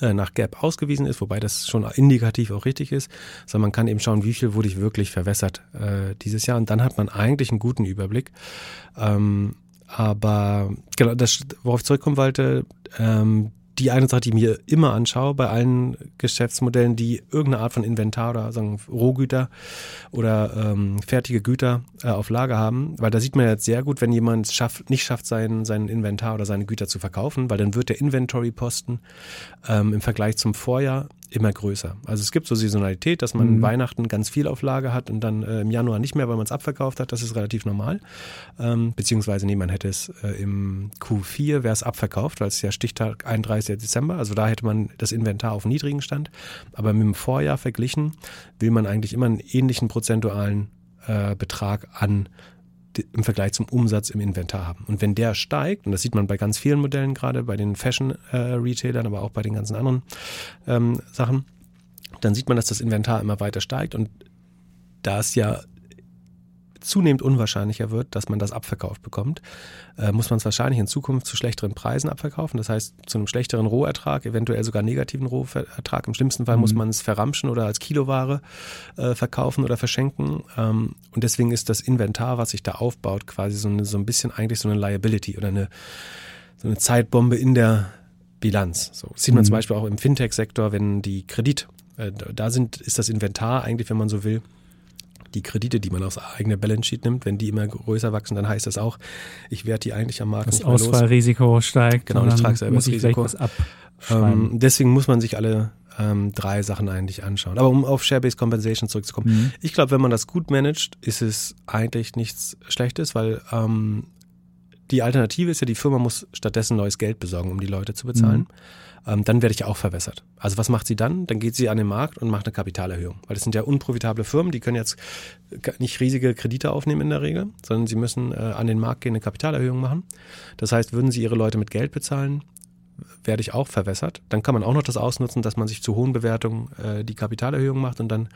äh, nach Gap ausgewiesen ist, wobei das schon indikativ auch richtig ist, sondern man kann eben schauen, wie viel wurde ich wirklich verwässert äh, dieses Jahr und dann hat man eigentlich einen guten Überblick. Ähm, aber genau, das, worauf ich zurückkommen wollte, ähm, die eine Sache, die ich mir immer anschaue bei allen Geschäftsmodellen, die irgendeine Art von Inventar oder sagen Rohgüter oder ähm, fertige Güter äh, auf Lager haben, weil da sieht man jetzt sehr gut, wenn jemand es schafft, nicht schafft, sein, sein Inventar oder seine Güter zu verkaufen, weil dann wird der Inventory-Posten ähm, im Vergleich zum Vorjahr immer größer. Also es gibt so Saisonalität, dass man mhm. Weihnachten ganz viel auf Lager hat und dann äh, im Januar nicht mehr, weil man es abverkauft hat. Das ist relativ normal. Ähm, beziehungsweise nee, man hätte es äh, im Q4 wäre es abverkauft, weil es ja Stichtag 31. Dezember. Also da hätte man das Inventar auf niedrigen Stand. Aber mit dem Vorjahr verglichen will man eigentlich immer einen ähnlichen prozentualen äh, Betrag an im Vergleich zum Umsatz im Inventar haben. Und wenn der steigt, und das sieht man bei ganz vielen Modellen gerade, bei den Fashion-Retailern, äh, aber auch bei den ganzen anderen ähm, Sachen, dann sieht man, dass das Inventar immer weiter steigt. Und da es ja zunehmend unwahrscheinlicher wird, dass man das abverkauft bekommt, äh, muss man es wahrscheinlich in Zukunft zu schlechteren Preisen abverkaufen. Das heißt, zu einem schlechteren Rohertrag, eventuell sogar negativen Rohertrag. Im schlimmsten Fall mhm. muss man es verramschen oder als Kiloware äh, verkaufen oder verschenken. Ähm, und deswegen ist das Inventar, was sich da aufbaut, quasi so, eine, so ein bisschen eigentlich so eine Liability oder eine, so eine Zeitbombe in der Bilanz. So das sieht man mhm. zum Beispiel auch im Fintech-Sektor, wenn die Kredit, äh, da sind, ist das Inventar eigentlich, wenn man so will, die Kredite, die man aufs eigene Balance Sheet nimmt, wenn die immer größer wachsen, dann heißt das auch, ich werde die eigentlich am Markt das nicht mehr Ausfallrisiko los. steigt. Genau, ich trage selber das Risiko. Ähm, deswegen muss man sich alle ähm, drei Sachen eigentlich anschauen. Aber um auf Share-Based Compensation zurückzukommen, mhm. ich glaube, wenn man das gut managt, ist es eigentlich nichts Schlechtes, weil ähm, die Alternative ist ja, die Firma muss stattdessen neues Geld besorgen, um die Leute zu bezahlen. Mhm ähm, dann werde ich auch verwässert. Also was macht sie dann? Dann geht sie an den Markt und macht eine Kapitalerhöhung. Weil das sind ja unprofitable Firmen, die können jetzt nicht riesige Kredite aufnehmen in der Regel, sondern sie müssen äh, an den Markt gehen, eine Kapitalerhöhung machen. Das heißt, würden sie ihre Leute mit Geld bezahlen, werde ich auch verwässert. Dann kann man auch noch das ausnutzen, dass man sich zu hohen Bewertungen äh, die Kapitalerhöhung macht und dann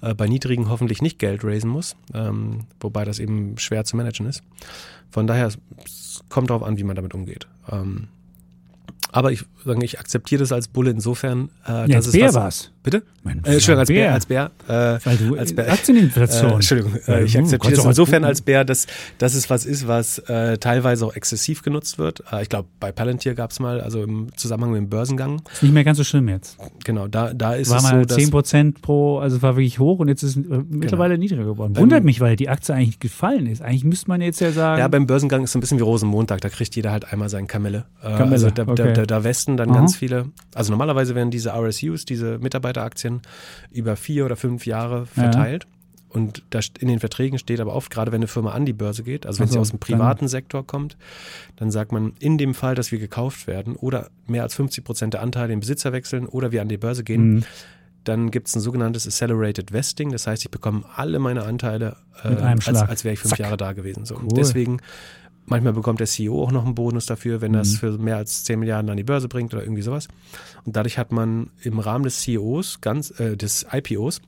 äh, bei niedrigen hoffentlich nicht Geld raisen muss, ähm, wobei das eben schwer zu managen ist. Von daher, es kommt darauf an, wie man damit umgeht. Ähm, aber ich ich akzeptiere das als Bulle insofern, äh, ja, dass als es Bär was. Bitte? Mein äh, Entschuldigung, als Bär, als Bär. Äh, Weil du als Bär. Aktieninflation. [LAUGHS] Äh, Entschuldigung, äh, ich akzeptiere das insofern als Bär, dass, dass es was ist, was äh, teilweise auch exzessiv genutzt wird. Äh, ich glaube, bei Palantir gab es mal, also im Zusammenhang mit dem Börsengang. Ist nicht mehr ganz so schlimm jetzt. Genau, da, da ist war es so, mal 10 Prozent pro, also war wirklich hoch und jetzt ist es äh, mittlerweile genau. niedriger geworden. Wundert ähm, mich, weil die Aktie eigentlich gefallen ist. Eigentlich müsste man jetzt ja sagen. Ja, beim Börsengang ist es ein bisschen wie Rosenmontag, da kriegt jeder halt einmal seinen Kamelle. Äh, Kamelle. Also da, okay. da, da, westen dann Aha. ganz viele, also normalerweise werden diese RSUs, diese Mitarbeiteraktien, über vier oder fünf Jahre verteilt. Ja. Und da in den Verträgen steht aber oft, gerade wenn eine Firma an die Börse geht, also wenn also, sie aus dem privaten Sektor kommt, dann sagt man, in dem Fall, dass wir gekauft werden oder mehr als 50 Prozent der Anteile den Besitzer wechseln oder wir an die Börse gehen, mhm. dann gibt es ein sogenanntes Accelerated Vesting. Das heißt, ich bekomme alle meine Anteile äh, als, als wäre ich fünf Zack. Jahre da gewesen. So. Cool. deswegen Manchmal bekommt der CEO auch noch einen Bonus dafür, wenn mhm. das für mehr als 10 Milliarden an die Börse bringt oder irgendwie sowas. Und dadurch hat man im Rahmen des CEOs, ganz, äh, des IPOs,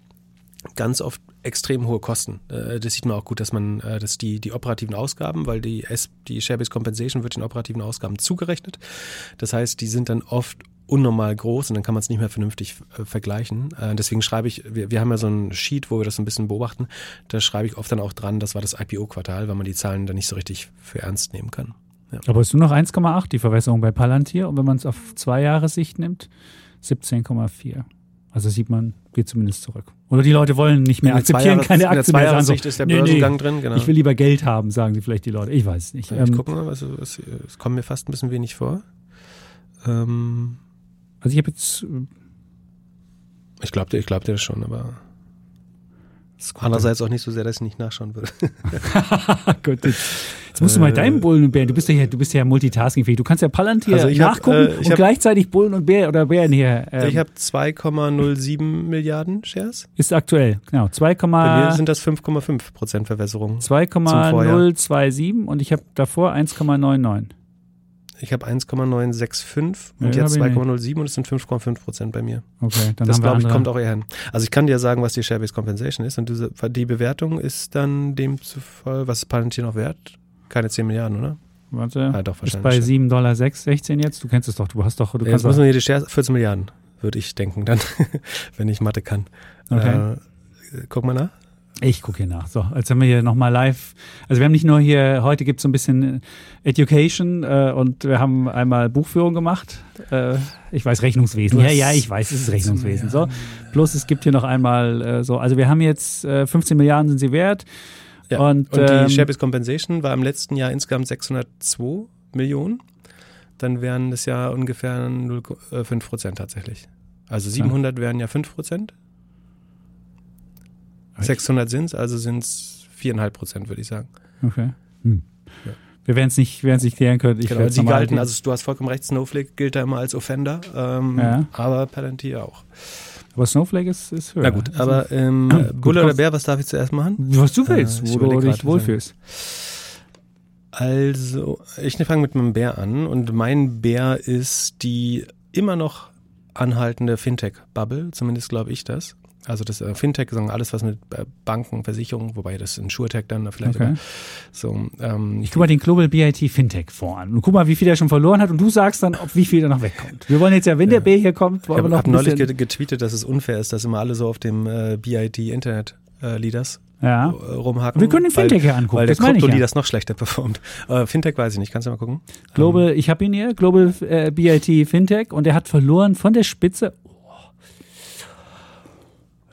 ganz oft extrem hohe Kosten. Äh, das sieht man auch gut, dass man, äh, dass die, die operativen Ausgaben, weil die, S, die Share-Based Compensation wird den operativen Ausgaben zugerechnet. Das heißt, die sind dann oft unnormal groß und dann kann man es nicht mehr vernünftig äh, vergleichen. Äh, deswegen schreibe ich, wir, wir haben ja so ein Sheet, wo wir das ein bisschen beobachten. Da schreibe ich oft dann auch dran, das war das IPO-Quartal, weil man die Zahlen dann nicht so richtig für ernst nehmen kann. Ja. Aber ist nur noch 1,8 die Verwässerung bei Palantir und wenn man es auf zwei Jahre Sicht nimmt, 17,4. Also sieht man, geht zumindest zurück. Oder die Leute wollen nicht mehr akzeptieren, Jahre, keine Aktien mehr. Sagen so, ist der Börsengang nee, nee, drin, genau. Ich will lieber Geld haben, sagen sie vielleicht die Leute. Ich weiß es nicht. Ja, ich ähm, gucke mal, was, was, es kommt mir fast ein bisschen wenig vor. Ähm, also ich habe jetzt. Äh, ich glaube dir, ich glaub dir das schon, aber. Andererseits auch nicht so sehr, dass ich nicht nachschauen würde. [LAUGHS] Gut, jetzt, jetzt musst du mal deinen Bullen und Bären. Du bist ja, du bist ja multitaskingfähig. Du kannst ja Palantir also nachgucken hab, äh, und hab, gleichzeitig Bullen und Bär oder Bären hier. Ähm, ich habe 2,07 Milliarden Shares. Ist aktuell, genau. 2, Bei mir sind das 5,5 Prozent Verwässerung. 2,027 und ich habe davor 1,99. Ich habe 1,965 und ja, jetzt 2,07 und es sind 5,5 Prozent bei mir. Okay, dann Das glaube ich kommt auch eher hin. Also ich kann dir sagen, was die Share-Based Compensation ist und diese, die Bewertung ist dann demzufolge, was ist Palantir noch wert? Keine 10 Milliarden, oder? Warte, Ah, doch, ist bei schon. 7,16 Dollar 16 jetzt. Du kennst es doch, du hast doch, du Jetzt kannst müssen wir die Shares, 14 Milliarden, würde ich denken dann, [LAUGHS] wenn ich Mathe kann. Okay. Äh, guck mal nach. Ich gucke hier nach. So, jetzt haben wir hier nochmal live. Also wir haben nicht nur hier, heute gibt es so ein bisschen Education äh, und wir haben einmal Buchführung gemacht. Äh, ich weiß Rechnungswesen. Ja, ja, ich weiß, es ist [LAUGHS] Rechnungswesen. So. Plus es gibt hier noch einmal äh, so, also wir haben jetzt äh, 15 Milliarden sind sie wert. Ja. Und, Und, ähm, die Share-Based Compensation war im letzten Jahr insgesamt 602 Millionen. Dann wären das ja ungefähr 0,5 Prozent tatsächlich. Also 700 wären ja 5 Prozent. 600 sind es, also sind es 4,5 Prozent, würde ich sagen. Okay. Hm. Ja. Wir werden es nicht, werden es nicht klären können. Ich genau, die galten, also du hast vollkommen recht, Snowflake gilt da immer als Offender, ähm, Ja. aber Palantir auch. aber Snowflake ist, ist höher. Na gut, Also, aber ähm, [CLEARS THROAT] Gut, Bulle oder. Bär, was darf ich zuerst machen? was du willst, Äh, wo du dich wohlfühlst. Also, ich fange mit meinem Bär an und mein Bär ist die immer noch anhaltende Fintech-Bubble, zumindest glaube ich das. Also das äh, Fintech, sagen alles was mit äh, Banken, Versicherungen, wobei das in SureTech dann vielleicht Okay. aber so. Ähm, Ich guck mal den Global BIT Fintech Fonds an und guck mal, wie viel er schon verloren hat und du sagst dann, ob wie viel da noch wegkommt. Wir wollen jetzt ja, wenn der B hier kommt, ich wollen wir habe noch hab ein neulich bisschen, ge- getweetet, dass es unfair ist, dass immer alle so auf dem äh, BIT Internet äh, Leaders ja. äh, rumhaken. Wir können den weil- Fintech hier angucken, Weil der das ich Krypto ja. Leaders noch schlechter performt. Äh, Fintech weiß ich nicht, kannst du mal gucken? Global, ich habe ihn hier, Global äh, BIT Fintech und er hat verloren von der Spitze.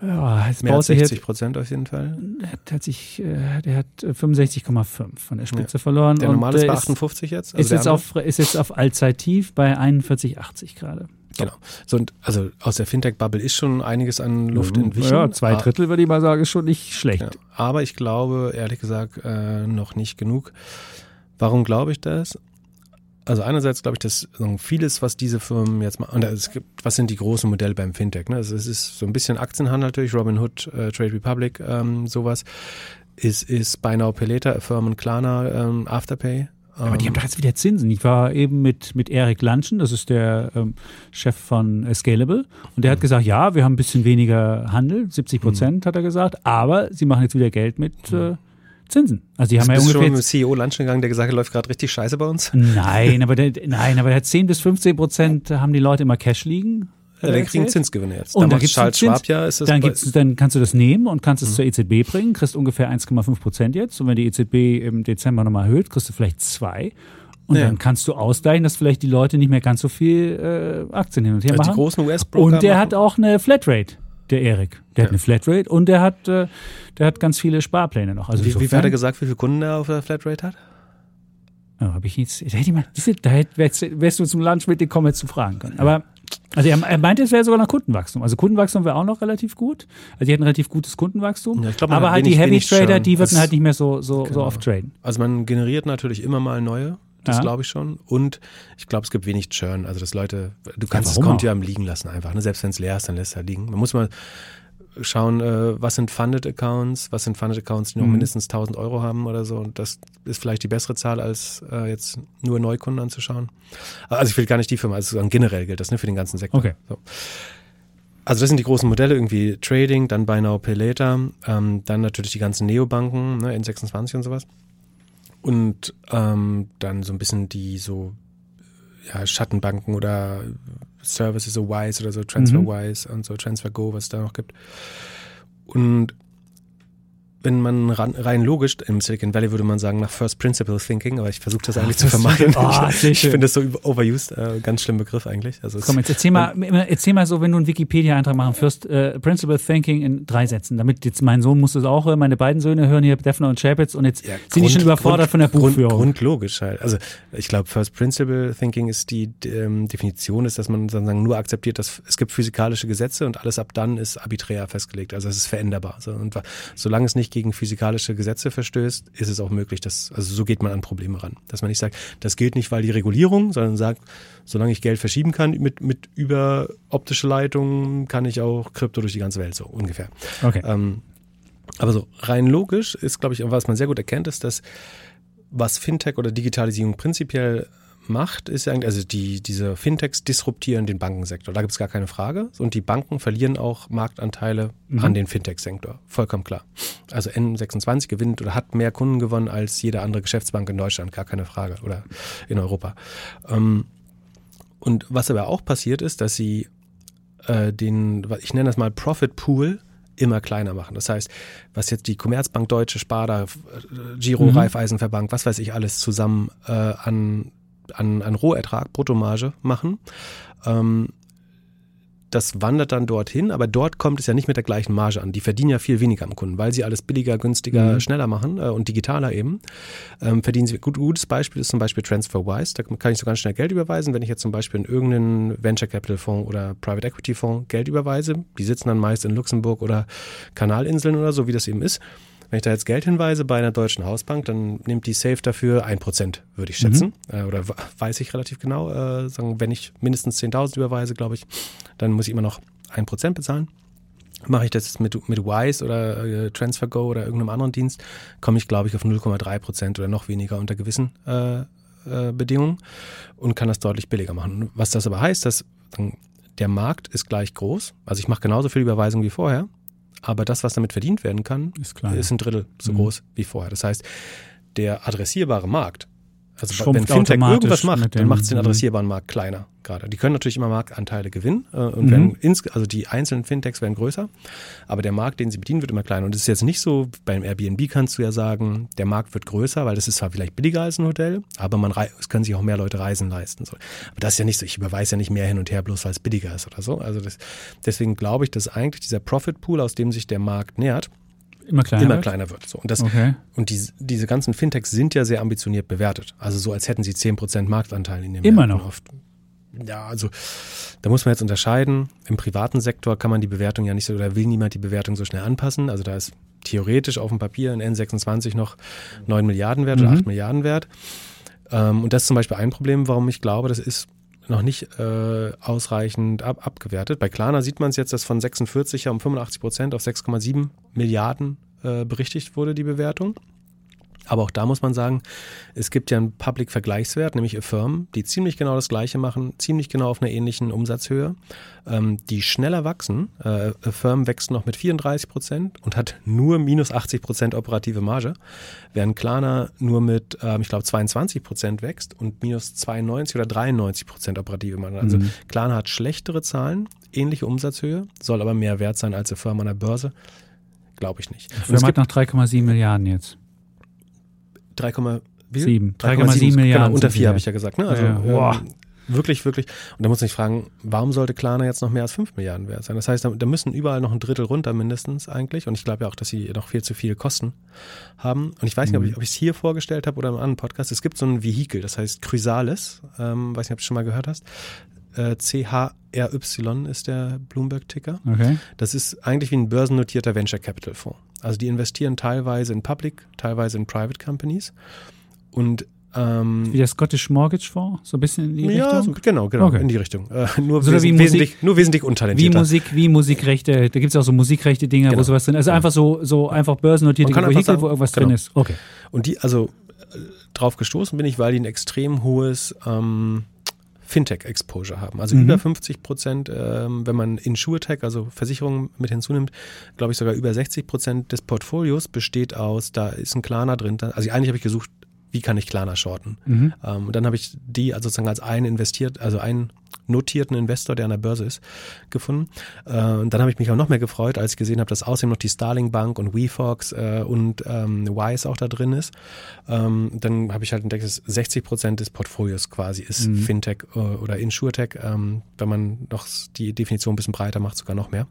Ja, jetzt Mehr als er hier 60 Prozent auf jeden Fall. Der hat, der hat sich, äh, der hat äh, 65,5 von der Spitze verloren. Der normale ist äh, bei 58 jetzt. also Ist, jetzt auf, ist jetzt auf Allzeittief bei 41,80 gerade. Genau. So, und also aus der Fintech-Bubble ist schon einiges an Luft entwichen. Ja, zwei Drittel würde ich mal sagen, ist schon nicht schlecht. Ja. Aber ich glaube, ehrlich gesagt, äh, noch nicht genug. Warum glaube ich das? Also einerseits glaube ich, dass so vieles, was diese Firmen jetzt machen, und es gibt, was sind die großen Modelle beim Fintech? Ne? Also es ist so ein bisschen Aktienhandel natürlich, Robinhood, äh, Trade Republic, ähm, sowas. Es ist Buy Now Pay Later, Firmen Klarna, ähm, Afterpay. Aber die Ähm, haben doch jetzt wieder Zinsen. Ich war eben mit, mit Erik Lanschen, das ist der ähm, Chef von äh, Scalable. Und der Mhm. hat gesagt, ja, wir haben ein bisschen weniger Handel, 70 Prozent hat er gesagt, aber sie machen jetzt wieder Geld mit äh, Zinsen. Also die haben ja bist du schon ungefähr mit dem CEO Lunch gegangen, der gesagt hat, läuft gerade richtig scheiße bei uns? Nein, [LAUGHS] aber der, nein, aber der hat 10 bis 15 Prozent haben die Leute immer Cash liegen. Ja, der kriegen. Zinsgewinne jetzt. Und Da gibt's Charles Zins. Schwab ja, ist das Dann, gibt's, dann kannst du das nehmen und kannst es zur EZB bringen, kriegst ungefähr 1,5 Prozent jetzt. Und wenn die EZB im Dezember nochmal erhöht, kriegst du vielleicht zwei. Und Ja. dann kannst du ausgleichen, dass vielleicht die Leute nicht mehr ganz so viel äh, Aktien hin und her Also die machen. großen US-Broker Und der machen- hat auch eine Flatrate, der Erik. Der hat Ja. eine Flatrate und der hat, äh, der hat ganz viele Sparpläne noch. Also Wie, wie hat er gesagt, wie viele Kunden er auf der Flatrate hat? Ja, habe ich jetzt, da hätte ich mal, da hätt- wärst, du zum Lunch mit den Comments zu fragen können. Aber also er, er meinte, es wäre sogar noch Kundenwachstum. Also Kundenwachstum wäre auch noch relativ gut. Also die hätten relativ gutes Kundenwachstum. Ja, glaub, aber hat halt wenig- die Heavy Trader, die würden halt nicht mehr so, so, so Genau. oft traden. Also man generiert natürlich immer mal neue, das Ja. glaube ich schon. Und ich glaube, es gibt wenig Churn. Also dass Leute, du kannst das warum Konto ja am liegen lassen einfach. Ne? Selbst wenn es leer ist, dann lässt es halt liegen. Man muss mal schauen, äh, was sind Funded Accounts, was sind Funded Accounts, die noch Mhm. mindestens 1000 Euro haben oder so. Und das ist vielleicht die bessere Zahl, als äh, jetzt nur Neukunden anzuschauen. Also ich will gar nicht die Firma, also sozusagen generell gilt das ne, für den ganzen Sektor. Okay. So. Also das sind die großen Modelle, irgendwie Trading, dann Buy Now, Pay Later, ähm, dann natürlich die ganzen Neobanken, ne, N26 und sowas. Und ähm, dann so ein bisschen die so ja, Schattenbanken oder Services, so Wise oder so, TransferWise und so TransferGo, was es da noch gibt. Und wenn man ran, rein logisch, im Silicon Valley würde man sagen, nach First Principle Thinking, aber ich versuche das eigentlich zu das- vermeiden. Ah, [LAUGHS] sehr ich schön. finde das so overused, äh, ganz schlimm Begriff eigentlich. Also es- Komm, jetzt erzähl mal, erzähl mal so, wenn du einen Wikipedia-Eintrag machen First äh, Principle Thinking in drei Sätzen. Damit jetzt mein Sohn muss das auch hören, meine beiden Söhne hören hier Defner und Chapitz und jetzt Ja, sind die Grund- schon überfordert Grund- von der Buchführung. Grund, grundlogisch halt. Also ich glaube, First Principle Thinking ist die ähm, Definition, ist, dass man sozusagen nur akzeptiert, dass es gibt physikalische Gesetze und alles ab dann ist arbiträr festgelegt. Also es ist veränderbar. So, und solange es nicht gegen physikalische Gesetze verstößt, ist es auch möglich, dass, also so geht man an Probleme ran. Dass man nicht sagt, das gilt nicht, weil die Regulierung, sondern sagt, solange ich Geld verschieben kann mit, mit über optische Leitungen, kann ich auch Krypto durch die ganze Welt, so ungefähr. Okay. Ähm, aber so rein logisch ist, glaube ich, was man sehr gut erkennt, ist, dass was Fintech oder Digitalisierung prinzipiell macht, ist ja eigentlich, also die, diese Fintechs disruptieren den Bankensektor. Da gibt es gar keine Frage. Und die Banken verlieren auch Marktanteile mhm. an den Fintech-Sektor. Vollkommen klar. Also N26 gewinnt oder hat mehr Kunden gewonnen als jede andere Geschäftsbank in Deutschland, gar keine Frage. Oder in Europa. Ähm, und was aber auch passiert ist, dass sie äh, den, ich nenne das mal Profit Pool, immer kleiner machen. Das heißt, was jetzt die Commerzbank Deutsche, Sparda, Giro, mhm. Raiffeisenverbank, was weiß ich alles zusammen äh, an, an, an Rohertrag, Bruttomarge machen, ähm, das wandert dann dorthin, aber dort kommt es ja nicht mit der gleichen Marge an. Die verdienen ja viel weniger am Kunden, weil sie alles billiger, günstiger, mhm. schneller machen äh, und digitaler eben. Ähm, verdienen sie, gut, gutes Beispiel ist zum Beispiel TransferWise. Da kann ich so ganz schnell Geld überweisen. Wenn ich jetzt zum Beispiel in irgendeinen Venture Capital Fonds oder Private Equity Fonds Geld überweise, die sitzen dann meist in Luxemburg oder Kanalinseln oder so, wie das eben ist wenn ich da jetzt Geld hinweise bei einer deutschen Hausbank, dann nimmt die Safe dafür ein Prozent, würde ich schätzen. Mhm. Äh, oder weiß ich relativ genau. Äh, sagen, wenn ich mindestens 10.000 überweise, glaube ich, dann muss ich immer noch ein Prozent bezahlen. Mache ich das jetzt mit, mit Wise oder äh, TransferGo oder irgendeinem anderen Dienst, komme ich, glaube ich, auf 0,3 Prozent oder noch weniger unter gewissen äh, äh, Bedingungen und kann das deutlich billiger machen. Was das aber heißt, dass der Markt ist gleich groß. Also ich mache genauso viel Überweisung wie vorher, aber das, was damit verdient werden kann, ist, ist ein Drittel so mhm. groß wie vorher. Das heißt, der adressierbare Markt also wenn Fintech irgendwas macht, dann macht es den adressierbaren Markt kleiner gerade. Die können natürlich immer Marktanteile gewinnen äh, und mhm. werden ins, also die einzelnen Fintechs werden größer, aber der Markt, den sie bedienen, wird immer kleiner. Und es ist jetzt nicht so, beim Airbnb kannst du ja sagen, der Markt wird größer, weil das ist zwar vielleicht billiger als ein Hotel, aber man es können sich auch mehr Leute Reisen leisten. So. Aber das ist ja nicht so, ich überweise ja nicht mehr hin und her, bloß weil es billiger ist oder so. Also das, deswegen glaube ich, dass eigentlich dieser Profit Pool, aus dem sich der Markt nähert, immer kleiner immer wird? kleiner wird. So. Und, das, okay. und die, diese ganzen Fintechs sind ja sehr ambitioniert bewertet. Also so, als hätten sie 10% Marktanteil in dem Immer Märkten noch. Oft. Ja, also da muss man jetzt unterscheiden. Im privaten Sektor kann man die Bewertung ja nicht so, oder will niemand die Bewertung so schnell anpassen. Also da ist theoretisch auf dem Papier ein N26 noch 9 Milliarden wert mhm. oder 8 Milliarden wert. Ähm, und das ist zum Beispiel ein Problem, warum ich glaube, das ist noch nicht äh, ausreichend ab, abgewertet. Bei Klarna sieht man es jetzt, dass von 46 um 85 Prozent auf 6,7 Milliarden äh, berichtigt wurde, die Bewertung. Aber auch da muss man sagen, es gibt ja einen Public-Vergleichswert, nämlich Affirm, die ziemlich genau das Gleiche machen, ziemlich genau auf einer ähnlichen Umsatzhöhe, ähm, die schneller wachsen. Äh, Affirm wächst noch mit 34 Prozent und hat nur minus 80 Prozent operative Marge, während Klarna nur mit, ähm, ich glaube, 22 Prozent wächst und minus 92 oder 93 Prozent operative Marge. Also mhm. Klarna hat schlechtere Zahlen, ähnliche Umsatzhöhe, soll aber mehr wert sein als Affirm an der Börse. Glaube ich nicht. Affirm hat noch 3,7 Milliarden jetzt. 3,7 3,7 Milliarden. Genau, unter 4 habe ich ja gesagt. Ne? Also, ja, ähm, wirklich, wirklich. Und da muss man sich fragen, warum sollte Klarna jetzt noch mehr als 5 Milliarden wert sein? Das heißt, da, da müssen überall noch ein Drittel runter mindestens eigentlich. Und ich glaube ja auch, dass sie noch viel zu viele Kosten haben. Und ich weiß nicht, mhm. ob ich es hier vorgestellt habe oder im anderen Podcast. Es gibt so ein Vehikel, das heißt Chrysalis. Ähm, weiß nicht, ob du schon mal gehört hast. Äh, CHRY ist der Bloomberg-Ticker. Okay. Das ist eigentlich wie ein börsennotierter Venture Capital Fonds. Also die investieren teilweise in Public, teilweise in Private Companies. Und ähm, wie der Scottish Mortgage Fonds, so ein bisschen in die ja, Richtung? Ja, genau, genau, okay. in die Richtung. Äh, nur, so wes wesentlich, Musik, nur wesentlich untalentierter. Wie Musik, wie Musikrechte, da gibt es auch so Musikrechte-Dinger, genau. wo sowas drin ist. Also einfach so, so einfach börsennotierte Vehikel, wo irgendwas genau. drin ist. Okay. Und die, also äh, drauf gestoßen bin ich, weil die ein extrem hohes ähm, Fintech-Exposure haben. Also mhm. über 50 Prozent, ähm, wenn man Insurtech, also Versicherungen mit hinzunimmt, glaube ich sogar über 60 Prozent des Portfolios besteht aus, da ist ein Klarna drin. Also eigentlich habe ich gesucht, wie kann ich Klarna shorten? Mhm. Ähm, und dann habe ich die also sozusagen als einen investiert, also einen notierten Investor, der an der Börse ist, gefunden. Äh, und dann habe ich mich auch noch mehr gefreut, als ich gesehen habe, dass außerdem noch die Starling Bank und WeFox äh, und ähm, Wise auch da drin ist. Ähm, dann habe ich halt entdeckt, dass 60 Prozent des Portfolios quasi ist mhm. Fintech äh, oder Insurtech, ähm, wenn man noch die Definition ein bisschen breiter macht, sogar noch mehr.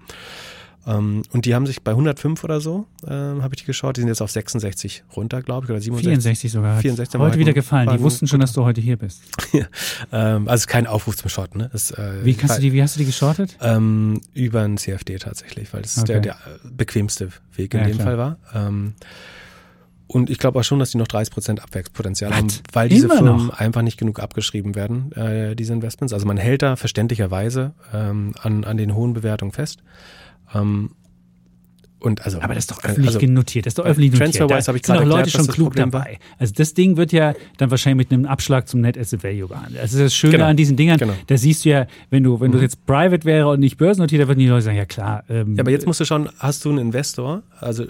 Ähm, und die haben sich bei 105 oder so, ähm, habe ich die geschaut, die sind jetzt auf 66 runter, glaube ich, oder 67. 64 sogar. 64 heute wieder gefallen. Die wussten schon, dass du heute hier bist. [LAUGHS] ja. ähm, also kein Aufruf zum Shorten. Ne? Das, äh, wie, kannst du die, wie hast du die geschortet? Ähm, über ein CFD tatsächlich, weil das okay. der, der bequemste Weg in ja, dem klar. Fall war. Ähm, und ich glaube auch schon, dass die noch 30 Prozent Abwärtspotenzial haben, weil diese Immer Firmen noch? einfach nicht genug abgeschrieben werden, äh, diese Investments. Also man hält da verständlicherweise ähm, an, an den hohen Bewertungen fest. Ähm, Und also, aber das ist doch öffentlich also, notiert, das ist doch öffentlich notiert. TransferWise habe ich gerade sind doch Leute erklärt, schon klug dabei. Also das Ding wird ja dann wahrscheinlich mit einem Abschlag zum Net Asset Value gehandelt. Das ist das Schöne genau. an diesen Dingern. Genau. Da siehst du ja, wenn du, wenn mhm. du jetzt private wäre und nicht börsennotiert, da würden die Leute sagen, ja klar. Ähm, ja, aber jetzt musst du schauen, hast du einen Investor, also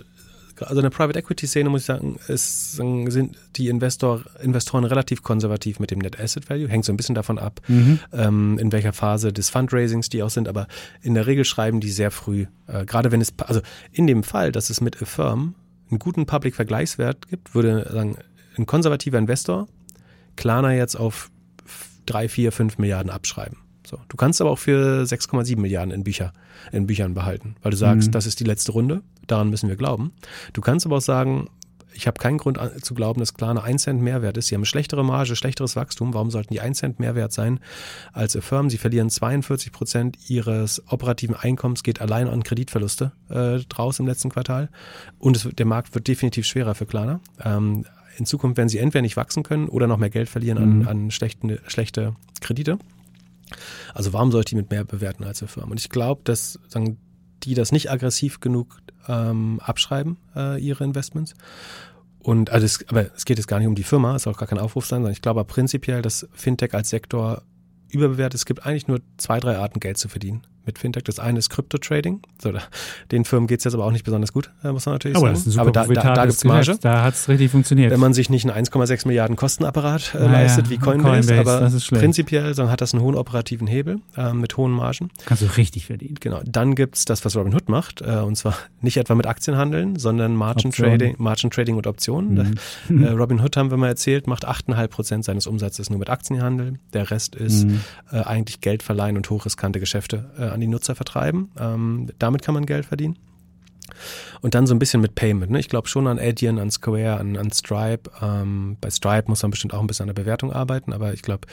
also in der Private Equity Szene muss ich sagen, ist, sind die Investor, Investoren relativ konservativ mit dem Net Asset Value. Hängt so ein bisschen davon ab, mhm. ähm, in welcher Phase des Fundraisings die auch sind. Aber in der Regel schreiben die sehr früh. Äh, gerade wenn es, also in dem Fall, dass es mit Affirm einen guten Public Vergleichswert gibt, würde sagen, ein konservativer Investor Klarna jetzt auf drei, vier, fünf Milliarden abschreiben. So. Du kannst aber auch für 6,7 Milliarden in, Bücher, in Büchern behalten, weil du sagst, mhm. das ist die letzte Runde, daran müssen wir glauben. Du kannst aber auch sagen, ich habe keinen Grund zu glauben, dass Klarna 1 Cent Mehrwert ist. Sie haben eine schlechtere Marge, schlechteres Wachstum. Warum sollten die 1 Cent Mehrwert sein als Affirm? Sie verlieren 42 Prozent ihres operativen Einkommens, geht allein an Kreditverluste äh, draus im letzten Quartal. Und es, der Markt wird definitiv schwerer für Klarna. Ähm, in Zukunft werden sie entweder nicht wachsen können oder noch mehr Geld verlieren an, mhm. an schlechten, schlechte Kredite. Also warum sollte ich die mit mehr bewerten als eine Firma? Und ich glaube, dass sagen, die das nicht aggressiv genug ähm, abschreiben, äh, ihre Investments. Und also es, aber es geht jetzt gar nicht um die Firma, es soll auch gar kein Aufruf sein, sondern ich glaube prinzipiell, dass Fintech als Sektor überbewertet. Es gibt eigentlich nur zwei, drei Arten, Geld zu verdienen mit Fintech. Das eine ist Crypto-Trading. So, den Firmen geht es jetzt aber auch nicht besonders gut, äh, muss man natürlich aber sagen. aber da, da, da gibt es Marge. Da hat es richtig funktioniert. Wenn man sich nicht einen 1,6 Milliarden Kostenapparat äh, naja, leistet wie Coinbase, Coinbase aber prinzipiell so, hat das einen hohen operativen Hebel äh, mit hohen Margen. Kannst du richtig verdienen. Genau. Dann gibt es das, was Robinhood macht, äh, und zwar [LAUGHS] nicht etwa mit Aktien handeln, sondern Margin Trading, Margin Trading und Optionen. Mhm. Äh, Robinhood haben wir mal erzählt, macht 8,5 Prozent seines Umsatzes nur mit Aktienhandel. Der Rest ist mhm. Äh, eigentlich Geld verleihen und hochriskante Geschäfte an die Nutzer vertreiben. Ähm, damit kann man Geld verdienen. Und dann so ein bisschen mit Payment. Ne? Ich glaube schon an Adyen, an Square, an, an Stripe. Ähm, bei Stripe muss man bestimmt auch ein bisschen an der Bewertung arbeiten, aber ich glaube,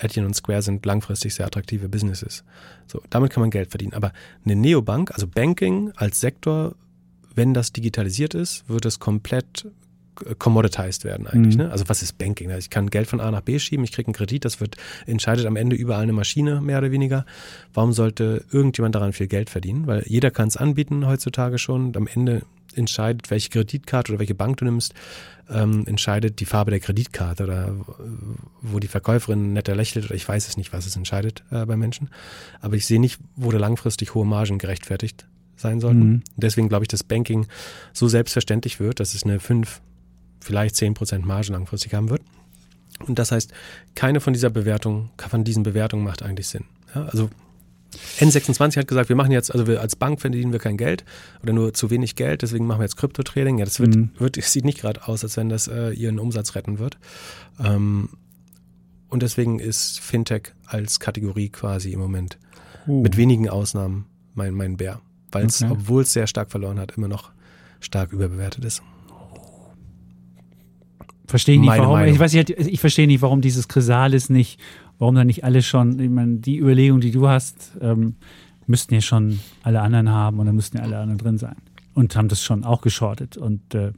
Adyen und Square sind langfristig sehr attraktive Businesses. So, damit kann man Geld verdienen. Aber eine Neobank, also Banking als Sektor, wenn das digitalisiert ist, wird es komplett commoditized werden eigentlich. Mhm. Ne? Also was ist Banking? Also ich kann Geld von A nach B schieben, ich kriege einen Kredit, das wird entscheidet am Ende überall eine Maschine, mehr oder weniger. Warum sollte irgendjemand daran viel Geld verdienen? Weil jeder kann es anbieten heutzutage schon. Und am Ende entscheidet, welche Kreditkarte oder welche Bank du nimmst, ähm, entscheidet die Farbe der Kreditkarte oder wo die Verkäuferin netter lächelt oder ich weiß es nicht, was es entscheidet äh, bei Menschen. Aber ich sehe nicht, wo da langfristig hohe Margen gerechtfertigt sein sollten. Mhm. Deswegen glaube ich, dass Banking so selbstverständlich wird, dass es eine 5, vielleicht 10% Marge langfristig haben wird. Und das heißt, keine von dieser Bewertung, von diesen Bewertungen macht eigentlich Sinn. Ja, also N26 hat gesagt, wir machen jetzt, also wir als Bank verdienen wir kein Geld oder nur zu wenig Geld, deswegen machen wir jetzt Krypto-Trading. Ja, das wird, mhm. wird, sieht nicht gerade aus, als wenn das äh, ihren Umsatz retten wird. Ähm, und deswegen ist Fintech als Kategorie quasi im Moment uh. mit wenigen Ausnahmen mein, mein Bär, weil es, okay. obwohl es sehr stark verloren hat, immer noch stark überbewertet ist. Verstehe nicht, warum. Ich weiß nicht, ich verstehe nicht, warum dieses Chrysalis nicht, warum da nicht alle schon, ich meine, die Überlegung, die du hast, ähm, müssten ja schon alle anderen haben und dann müssten ja alle anderen drin sein. Und haben das schon auch geschortet und äh,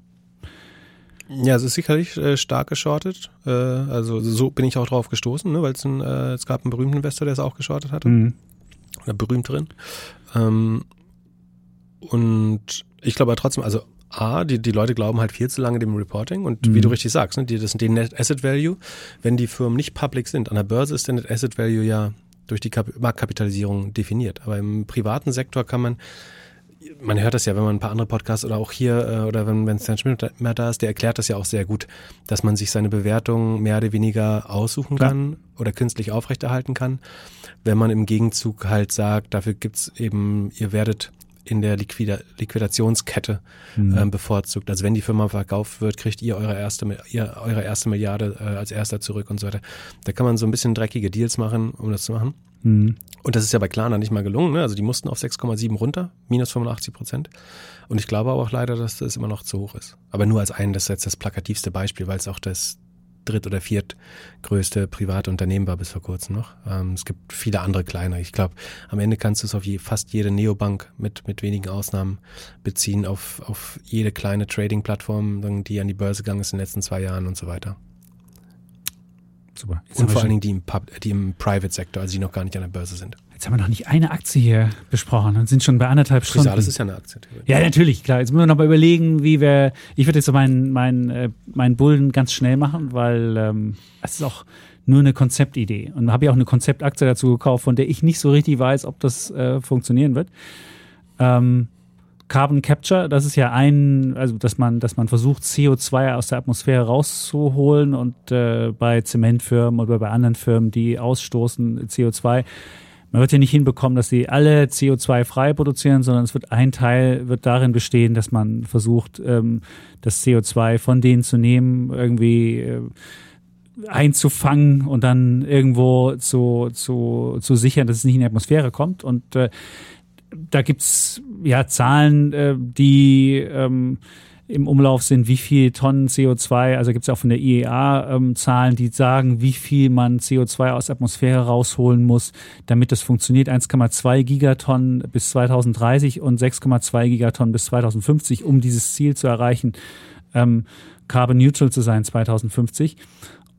ja, es ist sicherlich äh, stark geschortet. Äh, also so bin ich auch drauf gestoßen, ne, weil äh, es gab einen berühmten Investor, der es auch geschortet hatte. Mhm. Oder berühmt drin. Ähm, und ich glaube aber trotzdem, also A, die, die Leute glauben halt viel zu lange dem Reporting und mhm. wie du richtig sagst, ne, die, das sind die Net Asset Value. Wenn die Firmen nicht public sind, an der Börse ist der Net Asset Value ja durch die Kap Marktkapitalisierung definiert. Aber im privaten Sektor kann man, man hört das ja, wenn man ein paar andere Podcasts oder auch hier äh, oder wenn wenn Stan Schmidt mehr da ist, der erklärt das ja auch sehr gut, dass man sich seine Bewertung mehr oder weniger aussuchen Klar. kann oder künstlich aufrechterhalten kann. Wenn man im Gegenzug halt sagt, dafür gibt's eben, ihr werdet in der Liquida Liquidationskette mhm. ähm, bevorzugt. Also wenn die Firma verkauft wird, kriegt ihr eure erste, ihr, eure erste Milliarde äh, als erster zurück und so weiter. Da kann man so ein bisschen dreckige Deals machen, um das zu machen. Mhm. Und das ist ja bei Klarna nicht mal gelungen. Ne? Also die mussten auf 6,7 runter, minus 85 Prozent. Und ich glaube aber auch leider, dass das immer noch zu hoch ist. Aber nur als ein, das ist jetzt das plakativste Beispiel, weil es auch das dritt- oder viertgrößte private Unternehmen war bis vor kurzem noch. Ähm, es gibt viele andere kleine. Ich glaube, am Ende kannst du es auf je, fast jede Neobank mit, mit wenigen Ausnahmen beziehen, auf, auf jede kleine Trading-Plattform, die an die Börse gegangen ist in den letzten zwei Jahren und so weiter. Super. Jetzt und vor allen Dingen die im, Pub, die im Private-Sektor, also die noch gar nicht an der Börse sind. Jetzt haben wir noch nicht eine Aktie hier besprochen und sind schon bei anderthalb Stunden. Alles ist ja eine Aktie. Ja, natürlich, klar. Jetzt müssen wir noch mal überlegen, wie wir. Ich würde jetzt so meinen mein, äh, mein Bullen ganz schnell machen, weil ähm, es ist auch nur eine Konzeptidee. Und habe ja auch eine Konzeptaktie dazu gekauft, von der ich nicht so richtig weiß, ob das äh, funktionieren wird. Ähm, Carbon Capture, das ist ja ein, also dass man, dass man versucht, CO2 aus der Atmosphäre rauszuholen und äh, bei Zementfirmen oder bei anderen Firmen, die ausstoßen CO2, man wird ja nicht hinbekommen, dass sie alle CO2 frei produzieren, sondern es wird ein Teil wird darin bestehen, dass man versucht, ähm, das CO2 von denen zu nehmen, irgendwie äh, einzufangen und dann irgendwo zu, zu, zu sichern, dass es nicht in die Atmosphäre kommt. Und äh, da gibt's ja Zahlen, äh, die ähm, im Umlauf sind, wie viel Tonnen CO2, also gibt es auch von der IEA ähm, Zahlen, die sagen, wie viel man CO2 aus Atmosphäre rausholen muss, damit das funktioniert. 1,2 Gigatonnen bis 2030 und 6,2 Gigatonnen bis 2050, um dieses Ziel zu erreichen, ähm, carbon neutral zu sein 2050.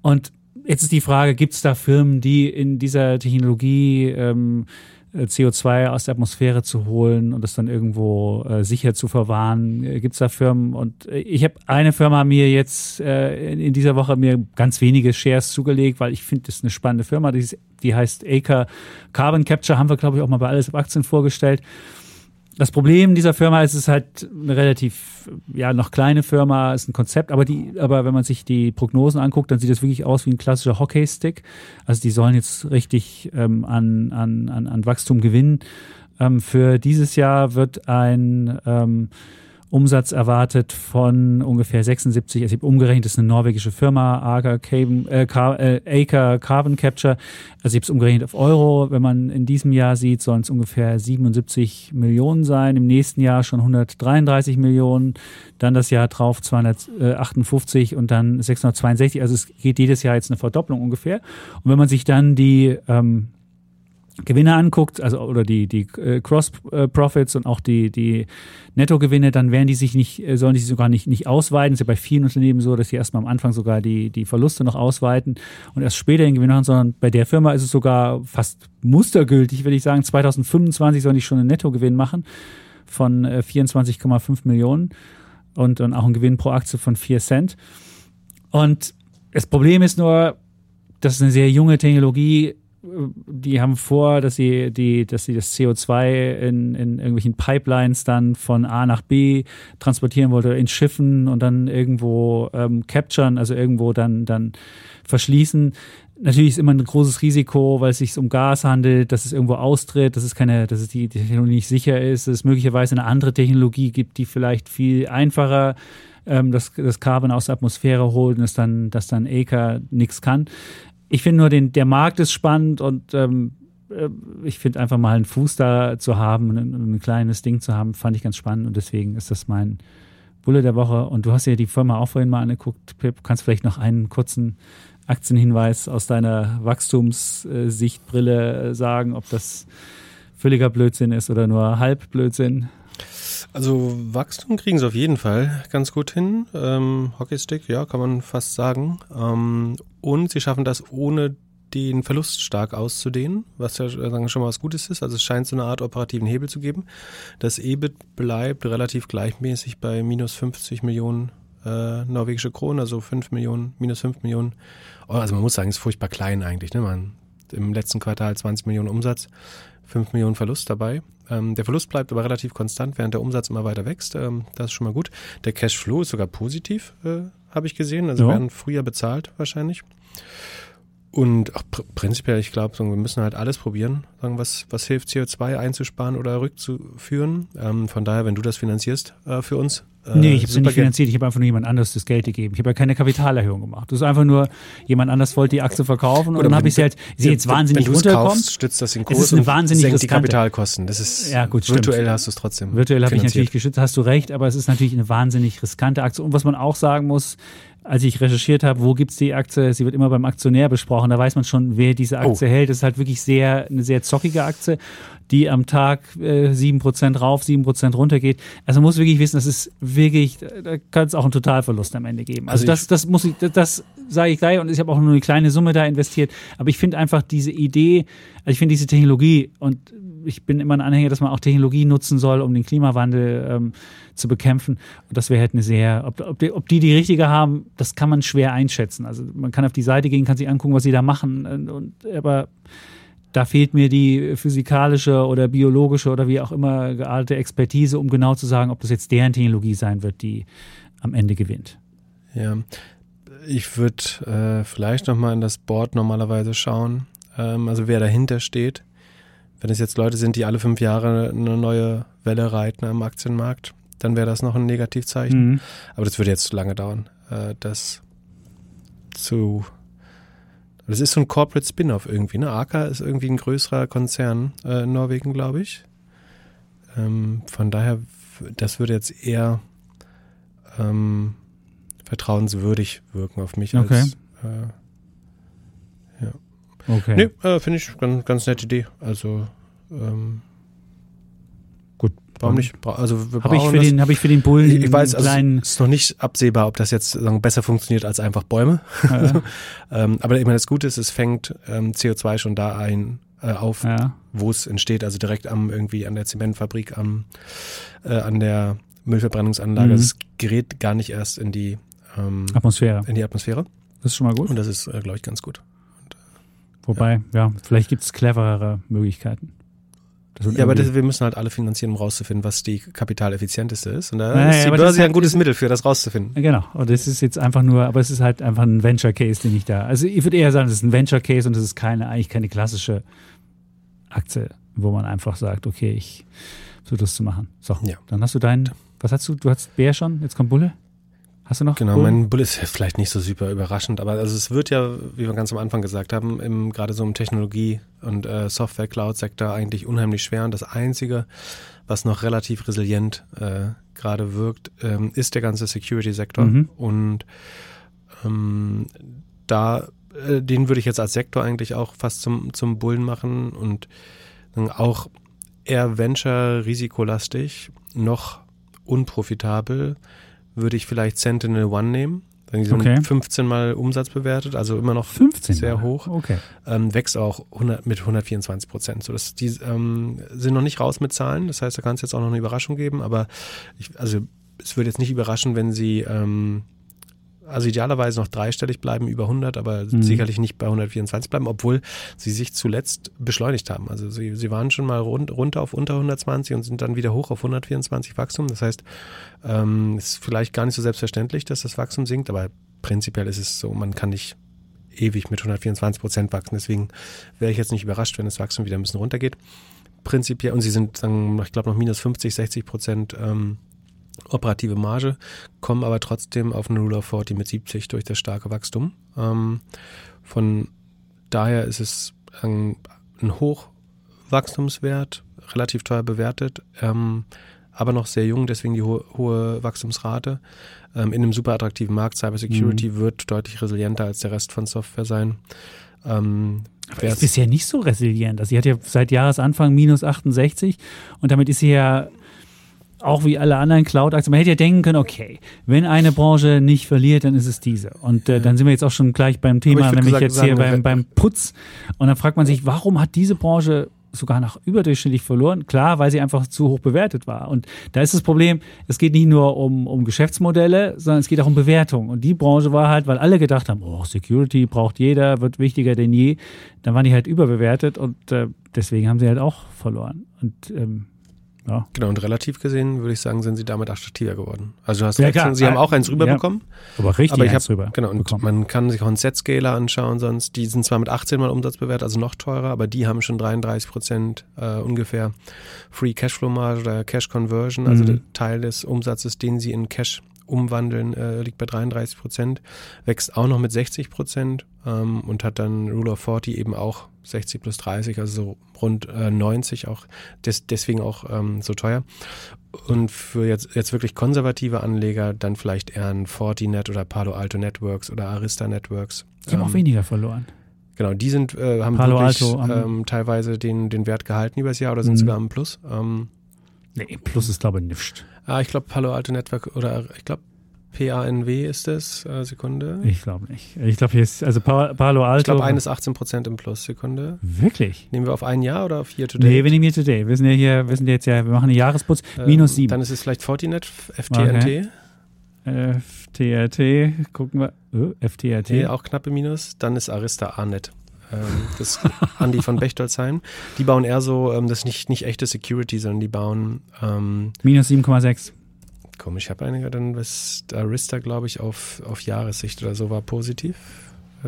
Und jetzt ist die Frage, gibt es da Firmen, die in dieser Technologie ähm, äh, CO2 aus der Atmosphäre zu holen und das dann irgendwo äh, sicher zu verwahren. Äh, Gibt es da Firmen? Und äh, ich habe eine Firma mir jetzt äh, in, in, dieser Woche mir ganz wenige Shares zugelegt, weil ich finde, das ist eine spannende Firma. Die, die heißt Acre Carbon Capture, haben wir, glaube ich, auch mal bei Alles auf Aktien vorgestellt. Das Problem dieser Firma ist, es ist halt eine relativ, ja, noch kleine Firma, ist ein Konzept, aber die, aber wenn man sich die Prognosen anguckt, dann sieht das wirklich aus wie ein klassischer Hockeystick. Also die sollen jetzt richtig ähm, an, an, an, an Wachstum gewinnen. Ähm, für dieses Jahr wird ein ähm, Umsatz erwartet von ungefähr 76, also ich habe umgerechnet, das ist eine norwegische Firma, Aker, Carbon, äh, äh, Carbon Capture, also ich habe es umgerechnet auf Euro, wenn man in diesem Jahr sieht, sollen es ungefähr 77 Millionen sein, im nächsten Jahr schon 133 Millionen, dann das Jahr drauf 258 und dann 662, also es geht jedes Jahr jetzt eine Verdopplung ungefähr. Und wenn man sich dann die ähm, Gewinne anguckt, also oder die, die äh, Cross-Profits und auch die, die Nettogewinne, dann werden die sich nicht, äh, sollen die sich sogar nicht, nicht ausweiten. Es ist ja bei vielen Unternehmen so, dass sie erstmal am Anfang sogar die, die Verluste noch ausweiten und erst später den Gewinn machen, sondern bei der Firma ist es sogar fast mustergültig, würde ich sagen. 2025 sollen die schon einen Nettogewinn machen von 24,5 äh, Millionen und dann auch einen Gewinn pro Aktie von 4 Cent. Und das Problem ist nur, das ist eine sehr junge Technologie die haben vor, dass sie, die, dass sie das CO2 in, in irgendwelchen Pipelines dann von A nach B transportieren wollte, in Schiffen und dann irgendwo ähm, capturen, also irgendwo dann, dann verschließen. Natürlich ist immer ein großes Risiko, weil es sich um Gas handelt, dass es irgendwo austritt, dass es keine, dass es die, die Technologie nicht sicher ist, dass es möglicherweise eine andere Technologie gibt, die vielleicht viel einfacher ähm, das, das Carbon aus der Atmosphäre holt und das dann, dass dann Acre nichts kann. Ich finde nur, den, der Markt ist spannend und ähm, äh, ich finde einfach mal einen Fuß da zu haben, ein, ein, kleines Ding zu haben, fand ich ganz spannend und deswegen ist das mein Bulle der Woche. Und du hast ja die Firma auch vorhin mal angeguckt, Pip. Kannst vielleicht noch einen kurzen Aktienhinweis aus deiner Wachstumssichtbrille sagen, ob das völliger Blödsinn ist oder nur halb Blödsinn? Also Wachstum kriegen sie auf jeden Fall ganz gut hin. Ähm, Hockeystick, ja, kann man fast sagen. Ähm, und sie schaffen das ohne den Verlust stark auszudehnen, was ja sagen, schon mal was Gutes ist. Also es scheint so eine Art operativen Hebel zu geben. Das EBIT bleibt relativ gleichmäßig bei minus 50 Millionen äh, norwegische Kronen, also 5 Millionen, minus 5 Millionen. Also man muss sagen, es ist furchtbar klein eigentlich. Ne? Man, Im letzten Quartal 20 Millionen Umsatz, 5 Millionen Verlust dabei. Ähm, der Verlust bleibt aber relativ konstant, während der Umsatz immer weiter wächst. Ähm, das ist schon mal gut. Der Cashflow ist sogar positiv, äh, habe ich gesehen. Also ja. werden früher bezahlt wahrscheinlich. Und auch pr prinzipiell, ich glaube, wir müssen halt alles probieren, sagen, was, was hilft, CO2 einzusparen oder rückzuführen. Ähm, von daher, wenn du das finanzierst äh, für uns, äh, nee, ich habe es nicht finanziert, ich habe einfach nur jemand anderes das Geld gegeben. Ich habe ja keine Kapitalerhöhung gemacht. Das ist einfach nur, jemand anders wollte die Aktie verkaufen und dann habe ich sie halt, sie jetzt wahnsinnig wenn runterkommt. Kaufst, stützt das den Kurs es ist eine wahnsinnig senkt die Kapitalkosten. Das ist, ja, gut, virtuell stimmt. hast du es trotzdem Virtuell habe ich natürlich geschützt, hast du recht, aber es ist natürlich eine wahnsinnig riskante Aktie. Und was man auch sagen muss, als ich recherchiert habe, wo gibt's die Aktie, sie wird immer beim Aktionär besprochen, da weiß man schon, wer diese oh. Aktie oh. hält. Das ist halt wirklich sehr, eine sehr zockige Aktie, die am Tag äh, sieben äh, Prozent rauf, sieben Prozent runter geht. Also man muss wirklich wissen, das ist wirklich, da kann es auch einen Totalverlust am Ende geben. Also, also das, das muss ich, das sage ich gleich, und ich habe auch nur eine kleine Summe da investiert. Aber ich finde einfach diese Idee, also ich finde diese Technologie und ich bin immer ein Anhänger, dass man auch Technologie nutzen soll, um den Klimawandel ähm, zu bekämpfen. Und das wäre halt eine sehr, ob, ob, die, ob die die richtige haben, das kann man schwer einschätzen. Also man kann auf die Seite gehen, kann sich angucken, was sie da machen. Und, und aber da fehlt mir die physikalische oder biologische oder wie auch immer geartete Expertise, um genau zu sagen, ob das jetzt deren Technologie sein wird, die am Ende gewinnt. Ja, ich würde äh, vielleicht nochmal in das Board normalerweise schauen, ähm, also wer dahinter steht. Wenn es jetzt Leute sind, die alle fünf Jahre eine neue Welle reiten am Aktienmarkt, dann wäre das noch ein Negativzeichen. Mhm. Aber das würde jetzt lange dauern, äh, das zu das ist so ein Corporate Spin-off irgendwie. Ne? Aker ist irgendwie ein größerer Konzern äh, in Norwegen, glaube ich. Ähm, von daher, das würde jetzt eher ähm, vertrauenswürdig wirken auf mich okay. als äh. Okay. Nee, äh, finde ich ganz, ganz nette Idee. Also ähm, Warum nicht? Also habe ich, für den, hab ich für den Bullen ich weiß, also es ist noch nicht absehbar, ob das jetzt sagen, besser funktioniert als einfach Bäume. Ja. [LAUGHS] ähm, aber ich meine, das Gute ist, es fängt ähm, CO2 schon da ein äh, auf, ja. wo es entsteht, also direkt am irgendwie an der Zementfabrik, am äh, an der Müllverbrennungsanlage. Mhm. Das gerät gar nicht erst in die ähm, Atmosphäre. In die Atmosphäre. Das ist schon mal gut. Und das ist, äh, glaube ich, ganz gut. Wobei, ja, ja vielleicht gibt es cleverere Möglichkeiten. Ja, aber das, wir müssen halt alle finanzieren, um rauszufinden, was die kapitaleffizienteste ist. Und da naja, ist die Börse ja ein halt gutes Mittel für, das rauszufinden. Genau. Und das ist jetzt einfach nur, aber es ist halt einfach ein Venture Case, den ich da. Also ich würde eher sagen, es ist ein Venture Case und es ist keine, eigentlich keine klassische Aktie, wo man einfach sagt, okay, ich versuche das zu machen. So, ja. dann hast du deinen, was hast du? Du hast Bär schon, jetzt kommt Bulle. Hast du noch? Genau, mein Bull ist vielleicht nicht so super überraschend, aber also es wird ja, wie wir ganz am Anfang gesagt haben, im, gerade so im Technologie- und äh, Software-Cloud-Sektor eigentlich unheimlich schwer. Und das Einzige, was noch relativ resilient äh, gerade wirkt, ähm, ist der ganze Security-Sektor. Mhm. Und ähm, da, äh, den würde ich jetzt als Sektor eigentlich auch fast zum, zum Bullen machen und auch eher Venture-risikolastig, noch unprofitabel würde ich vielleicht Sentinel One nehmen. Okay. 15 Mal Umsatz bewertet, also immer noch 15 sehr Mal. hoch. Okay. Ähm, wächst auch 100, mit 124 Prozent. So, die ähm, sind noch nicht raus mit Zahlen. Das heißt, da kann es jetzt auch noch eine Überraschung geben. Aber ich, also es würde jetzt nicht überraschen, wenn sie ähm, also idealerweise noch dreistellig bleiben, über 100, aber mhm. sicherlich nicht bei 124 bleiben, obwohl sie sich zuletzt beschleunigt haben. Also sie, sie waren schon mal rund, runter auf unter 120 und sind dann wieder hoch auf 124 Wachstum. Das heißt, ähm, ist vielleicht gar nicht so selbstverständlich, dass das Wachstum sinkt, aber prinzipiell ist es so, man kann nicht ewig mit 124 Prozent wachsen. Deswegen wäre ich jetzt nicht überrascht, wenn das Wachstum wieder ein bisschen runtergeht. Prinzipiell, und sie sind, sagen, ich glaube, noch minus 50, 60 Prozent ähm, operative Marge, kommen aber trotzdem auf eine Rule of 40 mit 70 durch das starke Wachstum. Ähm, von daher ist es ein, ein Hochwachstumswert, relativ teuer bewertet, ähm, aber noch sehr jung, deswegen die ho hohe Wachstumsrate. Ähm, in einem super attraktiven Markt, Cybersecurity mhm. wird deutlich resilienter als der Rest von Software sein. Ähm, aber ist bisher nicht so resilient. Also sie hat ja seit Jahresanfang minus 68 und damit ist sie ja auch wie alle anderen Cloud-Aktien. Man hätte ja denken können, okay, wenn eine Branche nicht verliert, dann ist es diese. Und äh, dann sind wir jetzt auch schon gleich beim Thema, nämlich gesagt, jetzt hier beim, beim Putz. Und dann fragt man sich, warum hat diese Branche sogar noch überdurchschnittlich verloren. Klar, weil sie einfach zu hoch bewertet war. Und da ist das Problem, es geht nicht nur um, um Geschäftsmodelle, sondern es geht auch um Bewertung. Und die Branche war halt, weil alle gedacht haben, oh, Security braucht jeder, wird wichtiger denn je, dann waren die halt überbewertet und äh, deswegen haben sie halt auch verloren. Und ähm, ja. Genau, und relativ gesehen würde ich sagen, sind sie damit attraktiver geworden. Also du hast ja, recht, klar. sie haben auch eins rüberbekommen. Ja, aber richtig aber ich eins hab, rüber. Genau, und bekommen. man kann sich auch einen Set-Scaler anschauen, sonst, die sind zwar mit 18 mal Umsatz bewertet, also noch teurer, aber die haben schon 33 Prozent äh, ungefähr Free Cashflow-Marge oder Cash Conversion, also mhm. der Teil des Umsatzes, den sie in Cash umwandeln, äh, liegt bei 33 Prozent, wächst auch noch mit 60 Prozent ähm, und hat dann Rule of 40 eben auch 60 plus 30, also so rund äh, 90, auch des, deswegen auch ähm, so teuer. Und für jetzt, jetzt wirklich konservative Anleger dann vielleicht eher ein Fortinet oder Palo Alto Networks oder Arista Networks. Die haben ähm, auch weniger verloren. Genau, die sind, äh, haben Palo wirklich Alto, ähm, teilweise den, den Wert gehalten übers Jahr oder sind mhm. sogar im Plus. Ähm, nee, Plus ist glaube ich nicht. Ah, ich glaube Palo Alto Network oder ich glaube PANW ist das, äh, Sekunde. Ich glaube nicht. Ich glaube, hier ist, also Pa- Palo Alto. Ich glaube, eines 18 Prozent im Plus, Sekunde. Wirklich? Nehmen wir auf ein Jahr oder auf Year to Date? Nee, wir nehmen hier today. Wir sind ja hier, wir sind jetzt ja, wir machen einen Jahresputz. Ähm, Minus sieben. Dann ist es vielleicht Fortinet, FTNT. FTRT, gucken wir. Oh, FTRT. Nee, auch knappe Minus. Dann ist Arista Arnet. Ähm, das Andi von Bechtolzheim. Die bauen eher so, ähm, das ist nicht, nicht echte Security, sondern die bauen, ähm, Minus 7,6. komisch, ich habe einige dann, was Arista, glaube ich, auf, auf Jahressicht oder so war positiv. Äh.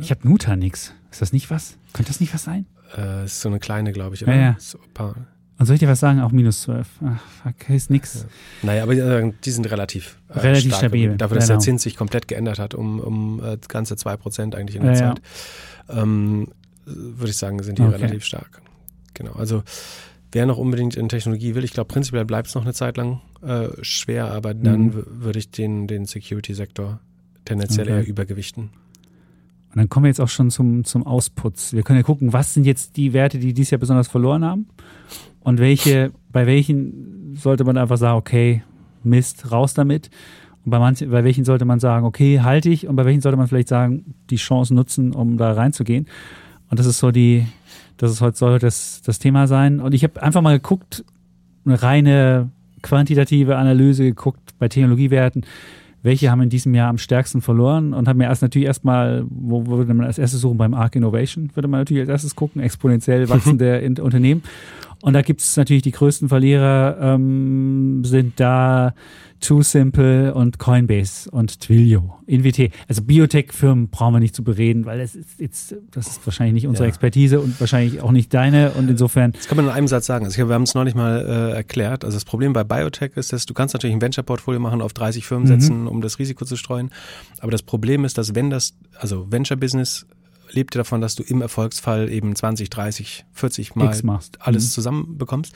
Ich habe Nutanix. Ist das nicht was? Könnte das nicht was sein? äh, ist so eine kleine, glaube ich, oder? Ja, ja. So Und soll ich dir was sagen? Auch minus 12. Ach, fuck, ist nix. Naja, aber äh, die sind relativ, äh, Relativ stark. stabil, Dafür, dass genau. der Zins sich komplett geändert hat, um, um äh, ganze 2% eigentlich in Ja, der ja. Zeit, ähm, würde ich sagen, sind die Okay. relativ stark. Genau, also wer noch unbedingt in Technologie will, ich glaube prinzipiell bleibt es noch eine Zeit lang äh, schwer, aber dann Mhm. w- würde ich den, den Security-Sektor tendenziell Okay. eher übergewichten. Und dann kommen wir jetzt auch schon zum, zum Ausputz. Wir können ja gucken, was sind jetzt die Werte, die dieses Jahr besonders verloren haben und welche, bei welchen sollte man einfach sagen, okay, Mist, raus damit. Bei manchen, bei welchen sollte man sagen, okay, halte ich und bei welchen sollte man vielleicht sagen, die Chance nutzen, um da reinzugehen. Und das ist so die, das ist heute soll das, das Thema sein. Und ich habe einfach mal geguckt, eine reine quantitative Analyse geguckt bei Technologiewerten, welche haben in diesem Jahr am stärksten verloren und habe mir erst natürlich erstmal, wo würde man als erstes suchen? Beim Arc Innovation würde man natürlich als erstes gucken, exponentiell [LAUGHS] wachsende Unternehmen. Und da gibt es natürlich die größten Verlierer, ähm, sind da Too Simple und Coinbase und Twilio, InVT. Also Biotech-Firmen brauchen wir nicht zu bereden, weil das ist jetzt, das ist wahrscheinlich nicht unsere Ja. Expertise und wahrscheinlich auch nicht deine. Und insofern, Das kann man in einem Satz sagen. Also wir haben es neulich mal äh, erklärt. Also das Problem bei Biotech ist, dass du kannst natürlich ein Venture-Portfolio machen, auf 30 Firmen Mhm. setzen, um das Risiko zu streuen. Aber das Problem ist, dass wenn das, also Venture-Business lebt ja davon, dass du im Erfolgsfall eben 20, 30, 40 Mal alles Mhm. zusammen bekommst.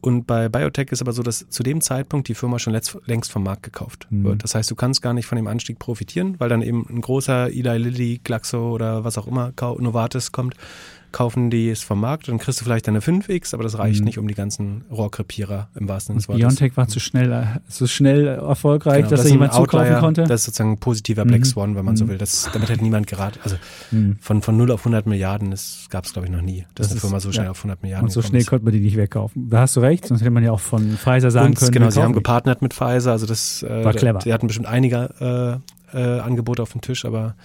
Und bei Biotech ist aber so, dass zu dem Zeitpunkt die Firma schon letzt, längst vom Markt gekauft Mhm. wird. Das heißt, du kannst gar nicht von dem Anstieg profitieren, weil dann eben ein großer Eli Lilly, Glaxo oder was auch immer, Novartis kommt, kaufen die es vom Markt, dann kriegst du vielleicht deine 5x, aber das reicht Mhm. nicht, um die ganzen Rohrkrepierer im wahrsten Sinne des Wortes. Biontech war zu schnell, äh, so schnell erfolgreich, Genau, dass das ein jemand zukaufen Outlier, konnte. Das ist sozusagen ein positiver Black Mhm. Swan, wenn man so Mhm. will. Das, damit hätte niemand geraten. Also Mhm. von, von 0 auf 100 Milliarden gab es, glaube ich, noch nie, dass Das eine Firma so schnell ja. auf 100 Milliarden Und so schnell ist. konnte man die nicht wegkaufen. Da hast du recht, sonst hätte man ja auch von Pfizer sagen Und, können. genau, sie haben gepartnert mit Pfizer, also das äh, War clever. Sie hatten bestimmt einige äh, äh, Angebote auf dem Tisch, aber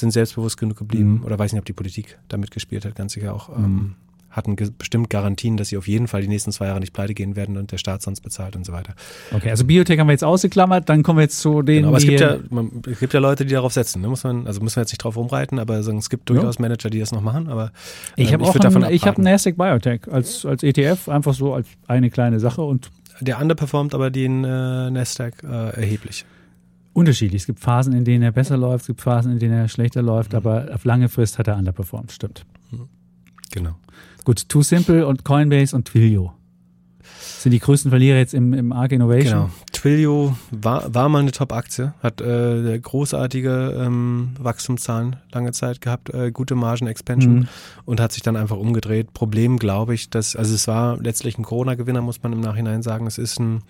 sind selbstbewusst genug geblieben Mhm. oder weiß nicht, ob die Politik da mitgespielt hat, ganz sicher auch. Mhm. Ähm, hatten ge bestimmt Garantien, dass sie auf jeden Fall die nächsten zwei Jahre nicht pleite gehen werden und der Staat sonst bezahlt und so weiter. Okay, also Biotech haben wir jetzt ausgeklammert, dann kommen wir jetzt zu denen, Genau, aber es gibt, ja, man, es gibt ja Leute, die darauf setzen. Ne? Muss man, also müssen wir jetzt nicht drauf rumreiten, aber sagen, es gibt Ja. durchaus Manager, die das noch machen. Aber ich ähm, habe auch würd davon einen, ich habe abraten. Nasdaq Biotech als, als ETF, einfach so als eine kleine Sache und Der underperformt aber den äh, Nasdaq äh, erheblich. Unterschiedlich. Es gibt Phasen, in denen er besser läuft, es gibt Phasen, in denen er schlechter läuft, Mhm. aber auf lange Frist hat er underperformt, stimmt. Genau. Gut, Too Simple und Coinbase und Twilio sind die größten Verlierer jetzt im, im Arc Innovation. Genau. Twilio war, war mal eine Top-Aktie, hat äh, großartige ähm, Wachstumszahlen lange Zeit gehabt, äh, gute Margen-Expansion Mhm. und hat sich dann einfach umgedreht. Problem, glaube ich, dass, also es war letztlich ein Corona-Gewinner, muss man im Nachhinein sagen. Es ist ein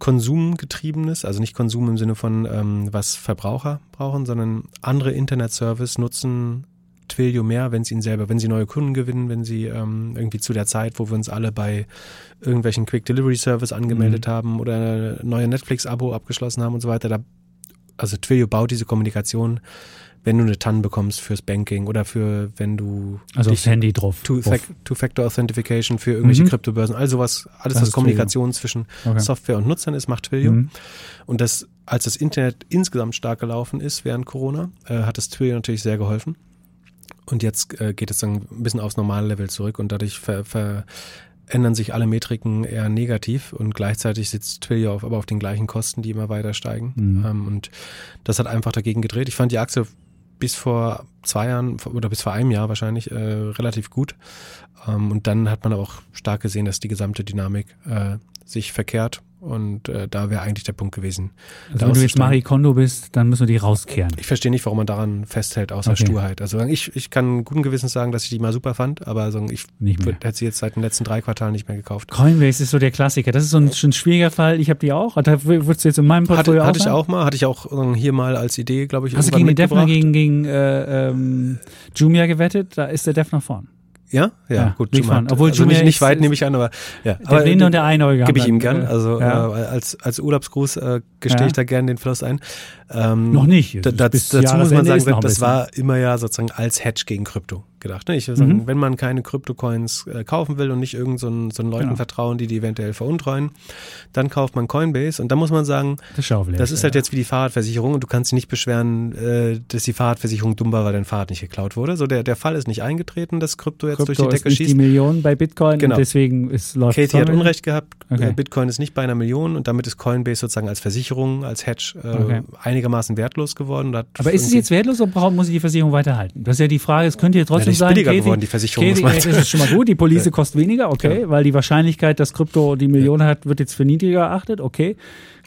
konsumgetriebenes, also nicht Konsum im Sinne von, ähm, was Verbraucher brauchen, sondern andere Internet-Service nutzen Twilio mehr, wenn sie ihn selber, wenn sie neue Kunden gewinnen, wenn sie ähm, irgendwie zu der Zeit, wo wir uns alle bei irgendwelchen Quick Delivery Service angemeldet Mhm. haben oder neue Netflix-Abo abgeschlossen haben und so weiter. Da, also Twilio baut diese Kommunikation, wenn du eine TAN bekommst fürs Banking oder für, wenn du Also aufs Handy drauf. Two- drauf. Two-Factor Authentication für irgendwelche Mhm. Kryptobörsen, all sowas, alles, Das was Kommunikation zwischen Okay. Software und Nutzern ist, macht Twilio. Mhm. Und das, als das Internet insgesamt stark gelaufen ist während Corona, äh, hat das Twilio natürlich sehr geholfen. Und jetzt äh, geht es dann ein bisschen aufs normale Level zurück und dadurch ver, verändern sich alle Metriken eher negativ und gleichzeitig sitzt Twilio auf, aber auf den gleichen Kosten, die immer weiter steigen. Mhm. Ähm, und das hat einfach dagegen gedreht. Ich fand die Aktie bis vor zwei Jahren oder bis vor einem Jahr wahrscheinlich äh, relativ gut. Ähm, und dann hat man aber auch stark gesehen, dass die gesamte Dynamik äh, sich verkehrt Und äh, da wäre eigentlich der Punkt gewesen. Also wenn du jetzt Marie Kondo bist, dann müssen wir die rauskehren. Ich verstehe nicht, warum man daran festhält, außer okay. Sturheit. Also ich, ich kann guten Gewissens sagen, dass ich die mal super fand, aber also ich hätte sie jetzt seit den letzten drei Quartalen nicht mehr gekauft. Coinbase ist so der Klassiker. Das ist so ein, ein schwieriger Fall. Ich habe die auch. Da würdest du jetzt in meinem Portfolio hatte, hatte ich auch mal. Hatte ich auch hier mal als Idee, glaube ich, Hast du gegen den Defner gegen, gegen äh, ähm, Jumia gewettet? Da ist der Def nach vorn. Ja, ja, ja gut. Juma hat, Obwohl also nicht, nicht weit nehme ich an, aber ja. Der aber, Blinde und der Einäugige. Gebe ich ihm gern. Also ja. äh, als, als Urlaubsgruß äh, gestehe ja. ich da gern den Fluss ein. Ähm, Noch nicht. Da, das, dazu muss man sagen, das war immer ja sozusagen als Hedge gegen Krypto gedacht. Ne? Ich würde sagen, mhm. wenn man keine Krypto-Coins äh, kaufen will und nicht irgend so, ein, so einen Leuten genau. vertrauen, die die eventuell veruntreuen, dann kauft man Coinbase. Und da muss man sagen, das, das ist halt jetzt wie die Fahrradversicherung und du kannst dich nicht beschweren, äh, dass die Fahrradversicherung dumm war, weil dein Fahrrad nicht geklaut wurde. So der, der Fall ist nicht eingetreten, dass Krypto jetzt Krypto durch die Decke ist schießt. die Million bei Bitcoin genau. deswegen ist läuft Katie hat Unrecht gehabt. Okay. Äh, Bitcoin ist nicht bei einer Million und damit ist Coinbase sozusagen als Versicherung, als Hedge äh, okay. einigermaßen wertlos geworden. Aber ist es jetzt wertlos oder muss ich die Versicherung weiterhalten? Das ist ja die Frage, es könnte ja trotzdem ja, sein, billiger Katie, geworden, die Versicherung. Okay, das ist schon mal gut. Die Police kostet weniger, okay, ja. weil die Wahrscheinlichkeit, dass Krypto die Million hat, wird jetzt für niedriger erachtet, okay.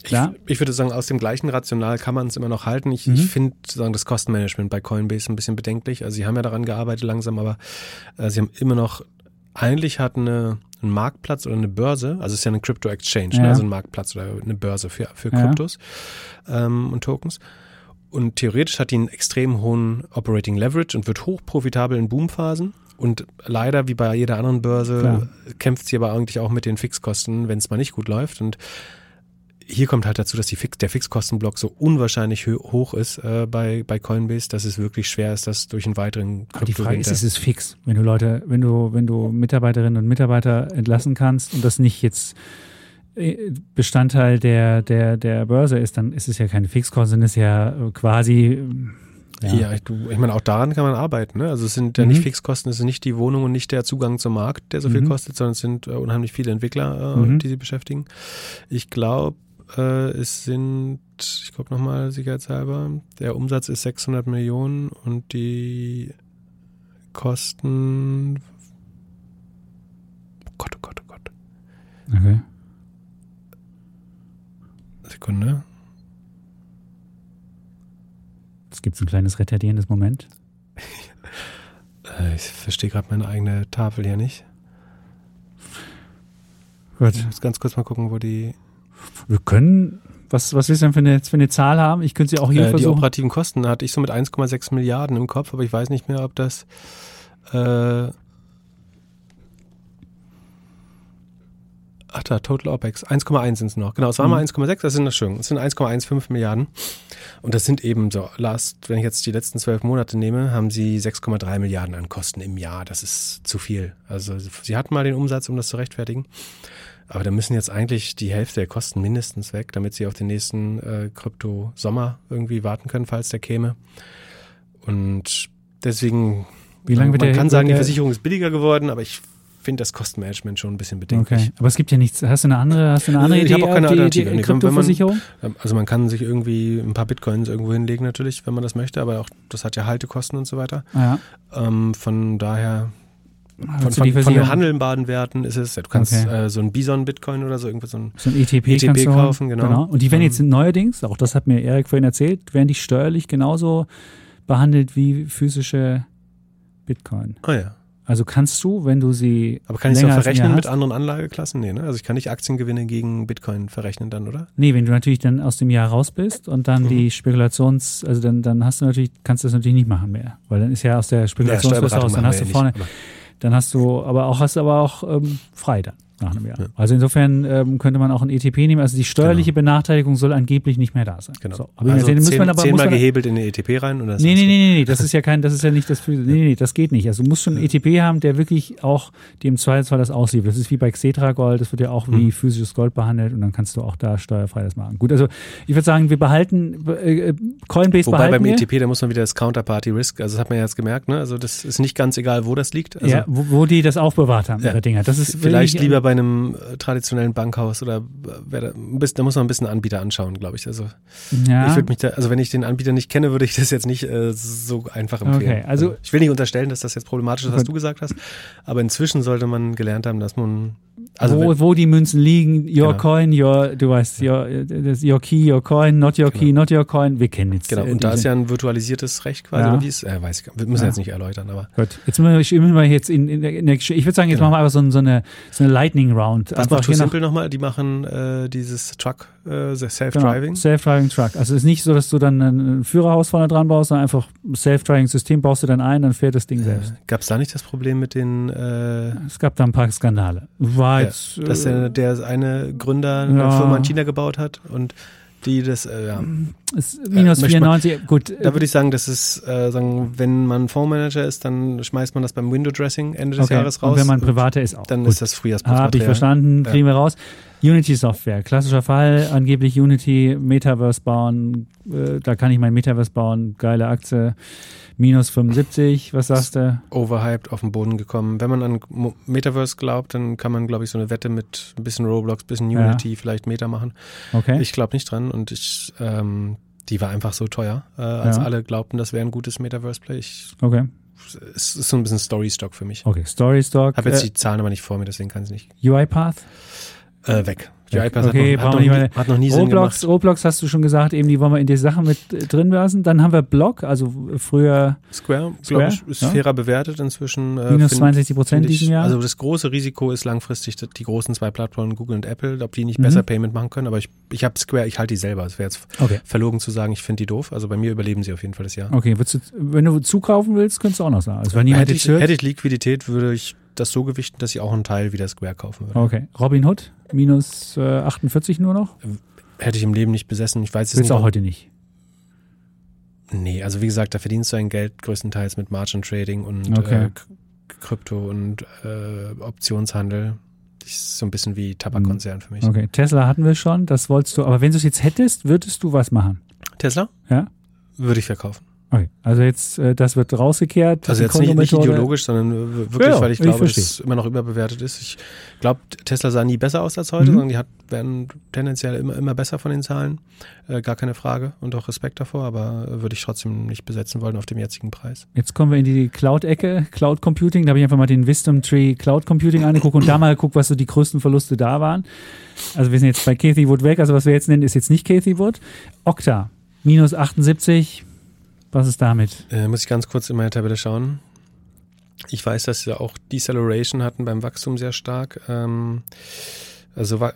Klar. Ich, ich würde sagen, aus dem gleichen Rational kann man es immer noch halten. Ich, mhm. ich finde sagen das Kostenmanagement bei Coinbase ein bisschen bedenklich. Also sie haben ja daran gearbeitet langsam, aber äh, sie haben immer noch, eigentlich hat eine, ein Marktplatz oder eine Börse, also es ist ja eine Crypto Exchange, ne? ja. ne? also ein Marktplatz oder eine Börse für, für Kryptos ja. ähm, und Tokens. Und theoretisch hat die einen extrem hohen Operating Leverage und wird hochprofitabel in Boomphasen. Und leider, wie bei jeder anderen Börse, Klar. kämpft sie aber eigentlich auch mit den Fixkosten, wenn es mal nicht gut läuft. Und hier kommt halt dazu, dass die Fix, der Fixkostenblock so unwahrscheinlich hoch ist äh, bei, bei Coinbase, dass es wirklich schwer ist, das durch einen weiteren Krypto Die Frage ist, ist es fix? Wenn du Leute, wenn du, wenn du Mitarbeiterinnen und Mitarbeiter entlassen kannst und das nicht jetzt Bestandteil der, der, der Börse ist, dann ist es ja keine Fixkosten, sondern ist ja quasi ja, ja ich, ich meine, auch daran kann man arbeiten. Ne? Also es sind ja mhm. nicht Fixkosten, es ist nicht die Wohnung und nicht der Zugang zum Markt, der so viel mhm. kostet, sondern es sind äh, unheimlich viele Entwickler, äh, mhm. die sie beschäftigen. Ich glaube, äh, es sind, ich gucke nochmal sicherheitshalber, der Umsatz ist 600 Millionen und die Kosten, oh Gott, oh Gott, oh Gott. Okay. Sekunde. Es gibt ein kleines retardierendes Moment. Äh, ich verstehe gerade meine eigene Tafel hier nicht. Gut. Ich muss ganz kurz mal gucken, wo die. Wir können. Was, was willst du denn für eine, für eine Zahl haben? Ich könnte sie auch hier äh, versuchen. Die operativen Kosten hatte ich so mit 1,6 Milliarden im Kopf, aber ich weiß nicht mehr, ob das äh, Ach da, Total OPEX. 1,1 sind es noch. Genau, es war mhm. mal 1,6, das sind das schön. Es sind 1,15 Milliarden. Und das sind eben so, last, wenn ich jetzt die letzten zwölf Monate nehme, haben sie 6,3 Milliarden an Kosten im Jahr. Das ist zu viel. Also sie hatten mal den Umsatz, um das zu rechtfertigen. Aber da müssen jetzt eigentlich die Hälfte der Kosten mindestens weg, damit sie auf den nächsten äh, Krypto-Sommer irgendwie warten können, falls der käme. Und deswegen, Wie lange wird man der, kann sagen, die Versicherung ist billiger geworden, aber ich finde das Kostenmanagement schon ein bisschen bedenklich. Okay, aber es gibt ja nichts. Hast du eine andere, hast du eine andere ich Idee? Ich habe auch keine die, Alternative. Die, Kryptoversicherung? Man, also man kann sich irgendwie ein paar Bitcoins irgendwo hinlegen natürlich, wenn man das möchte, aber auch das hat ja Haltekosten und so weiter. Ja. Ähm, von daher von, von, von, den handelbaren Werten ist es, du kannst okay. äh, so ein Bison-Bitcoin oder so irgendwas so ein, so ein ETP, ETP kaufen, genau. genau. Und die werden jetzt ähm. neuerdings, auch das hat mir Erik vorhin erzählt, werden die steuerlich genauso behandelt wie physische Bitcoin. Ah ja. Also kannst du, wenn du sie. Aber kann ich es verrechnen mit anderen Anlageklassen? Nee, ne? Also ich kann nicht Aktiengewinne gegen Bitcoin verrechnen dann, oder? Nee, wenn du natürlich dann aus dem Jahr raus bist und dann mhm. die Spekulations, also dann, dann hast du natürlich, kannst du das natürlich nicht machen mehr. Weil dann ist ja aus der Spekulationsfrist ja, raus, dann hast du vorne, nicht, dann hast du, aber auch hast du aber auch ähm, frei dann nach einem Jahr. Ja. Also insofern ähm, könnte man auch ein ETP nehmen. Also die steuerliche genau. Benachteiligung soll angeblich nicht mehr da sein. Genau. So, aber also zehn, man aber, zehnmal gehebelt in den ETP rein? Oder nee, nee, nee, nee, nee, das ist ja kein, das ist ja nicht das, nee, nee, nee, das geht nicht. Also du musst schon einen ETP haben, der wirklich auch dem Zweifelsfall das ausliefert. Das ist wie bei Xetra Gold, das wird ja auch wie hm. physisches Gold behandelt und dann kannst du auch da steuerfrei das machen. Gut, also ich würde sagen, wir behalten, äh, Coinbase Wobei behalten beim wir. ETP, da muss man wieder das Counterparty Risk, also das hat man ja jetzt gemerkt, ne? Also das ist nicht ganz egal, wo das liegt. Also ja, wo, wo die das aufbewahrt haben, ja. Dinger. Das ist Vielleicht lieber bei einem traditionellen Bankhaus oder da, da, muss man ein bisschen Anbieter anschauen, glaube ich. Also ja. ich würde mich da, also wenn ich den Anbieter nicht kenne, würde ich das jetzt nicht äh, so einfach empfehlen. Okay, also ich will nicht unterstellen, dass das jetzt problematisch ist, was du gesagt hast, aber inzwischen sollte man gelernt haben, dass man Also wo, wenn- wo die Münzen liegen, your Genau. coin, your, du weißt, your, your key, your coin, not your key, Genau. not your coin. Wir kennen jetzt. Genau, äh, und da ist ja ein virtualisiertes Recht quasi, Ja. oder wie es, äh, weiß ich, wir müssen Ja. jetzt nicht erläutern, aber Gut, jetzt müssen wir, jetzt in, in, der, in der Geschichte, ich würde sagen, jetzt Genau. machen wir einfach so, so, eine, so eine Lightning Round. was macht Too Simple nochmal? Die machen äh, dieses Truck, äh, Genau, Self-Driving. Self-Driving Truck. Also es ist nicht so, dass du dann ein Führerhaus vorne dran baust, sondern einfach ein Self-Driving-System baust du dann ein, dann fährt das Ding selbst. Äh, Gab es da nicht das Problem mit den, Es gab da ein paar Skandale. War Ja, jetzt, dass äh, der, der eine Gründer eine Ja. Firma in China gebaut hat und die das, äh, ja. ist minus man- 94. Gut, Da würde ich sagen, das ist, äh, sagen, wenn man Fondsmanager ist, dann schmeißt man das beim Window Dressing Ende des okay. Jahres raus. Und wenn man privater ist auch. dann Gut. ist das Frühjahrsputzmaterial. Habe ich verstanden, Ja. kriegen wir raus. Unity-Software, klassischer Fall, angeblich Unity, Metaverse bauen, äh, da kann ich mein Metaverse bauen, geile Aktie, minus 75, was sagst du? Overhyped auf den Boden gekommen. Wenn man an Metaverse glaubt, dann kann man, glaube ich, so eine Wette mit ein bisschen Roblox, ein bisschen Ja. Unity, vielleicht Meta machen. Okay. Ich glaube nicht dran und ich, ähm, die war einfach so teuer, äh, als Ja. alle glaubten, das wäre ein gutes Metaverse-Play. Okay. Es ist so ein bisschen Story-Stock für mich. Okay, Story Stock, Habe jetzt äh, die Zahlen aber nicht vor mir, deswegen kann ich nicht. UiPath, Äh, weg. Die iPads Okay, hat, noch, brauchen hat, noch wir nie, nicht hat noch nie Sinn Roblox, gemacht. Roblox hast du schon gesagt, eben die wollen wir in die Sachen mit äh, drin lassen. Dann haben wir Block, also früher Square, Square, glaube ich, ist ja. fairer bewertet inzwischen. Äh, minus find- 62 Prozent diesen Jahr. Also das große Risiko ist langfristig dass die großen zwei Plattformen, Google und Apple, ob die nicht Mhm. besser Payment machen können. Aber ich, ich habe Square, ich halte die selber. Es wäre jetzt okay. verlogen zu sagen, ich finde die doof. Also bei mir überleben sie auf jeden Fall das Jahr. Okay, du, wenn du zukaufen willst, könntest du auch noch sagen. Also wenn jemand hätte, ich, hätte ich Liquidität, würde ich das so gewichten, dass ich auch einen Teil wieder Square kaufen würde. okay. Robin Hood, minus äh, 48 nur noch. Hätte ich im Leben nicht besessen. Ich weiß jetzt Willst nicht. auch heute nicht. Nee, also wie gesagt, da verdienst du dein Geld größtenteils mit Margin Trading und Okay. äh, Krypto und äh, Optionshandel. Das ist so ein bisschen wie Tabakkonzern für mich. Okay, Tesla hatten wir schon, das wolltest du, aber wenn du es jetzt hättest, würdest du was machen? Tesla? Ja? Würde ich verkaufen. Okay, also jetzt, äh, das wird rausgekehrt. Also jetzt nicht, nicht ideologisch, sondern wirklich, Ja, weil ich ich glaube, dass es immer noch überbewertet ist. Ich glaube, Tesla sah nie besser aus als heute, Mhm. sondern die hat, werden tendenziell immer, immer besser von den Zahlen. Äh, gar keine Frage und auch Respekt davor, aber äh, würde ich trotzdem nicht besetzen wollen auf dem jetzigen Preis. Jetzt kommen wir in die Cloud-Ecke, Cloud Computing. Da habe ich einfach mal den Wisdom Tree Cloud Computing angeguckt und da mal geguckt, was so die größten Verluste da waren. Also wir sind jetzt bei Cathy Wood weg. Also was wir jetzt nennen, ist jetzt nicht Cathy Wood. Okta, minus 78. Was ist damit? Äh, muss ich ganz kurz in meine Tabelle schauen. Ich weiß, dass sie auch Deceleration hatten beim Wachstum sehr stark. Ähm, also Wa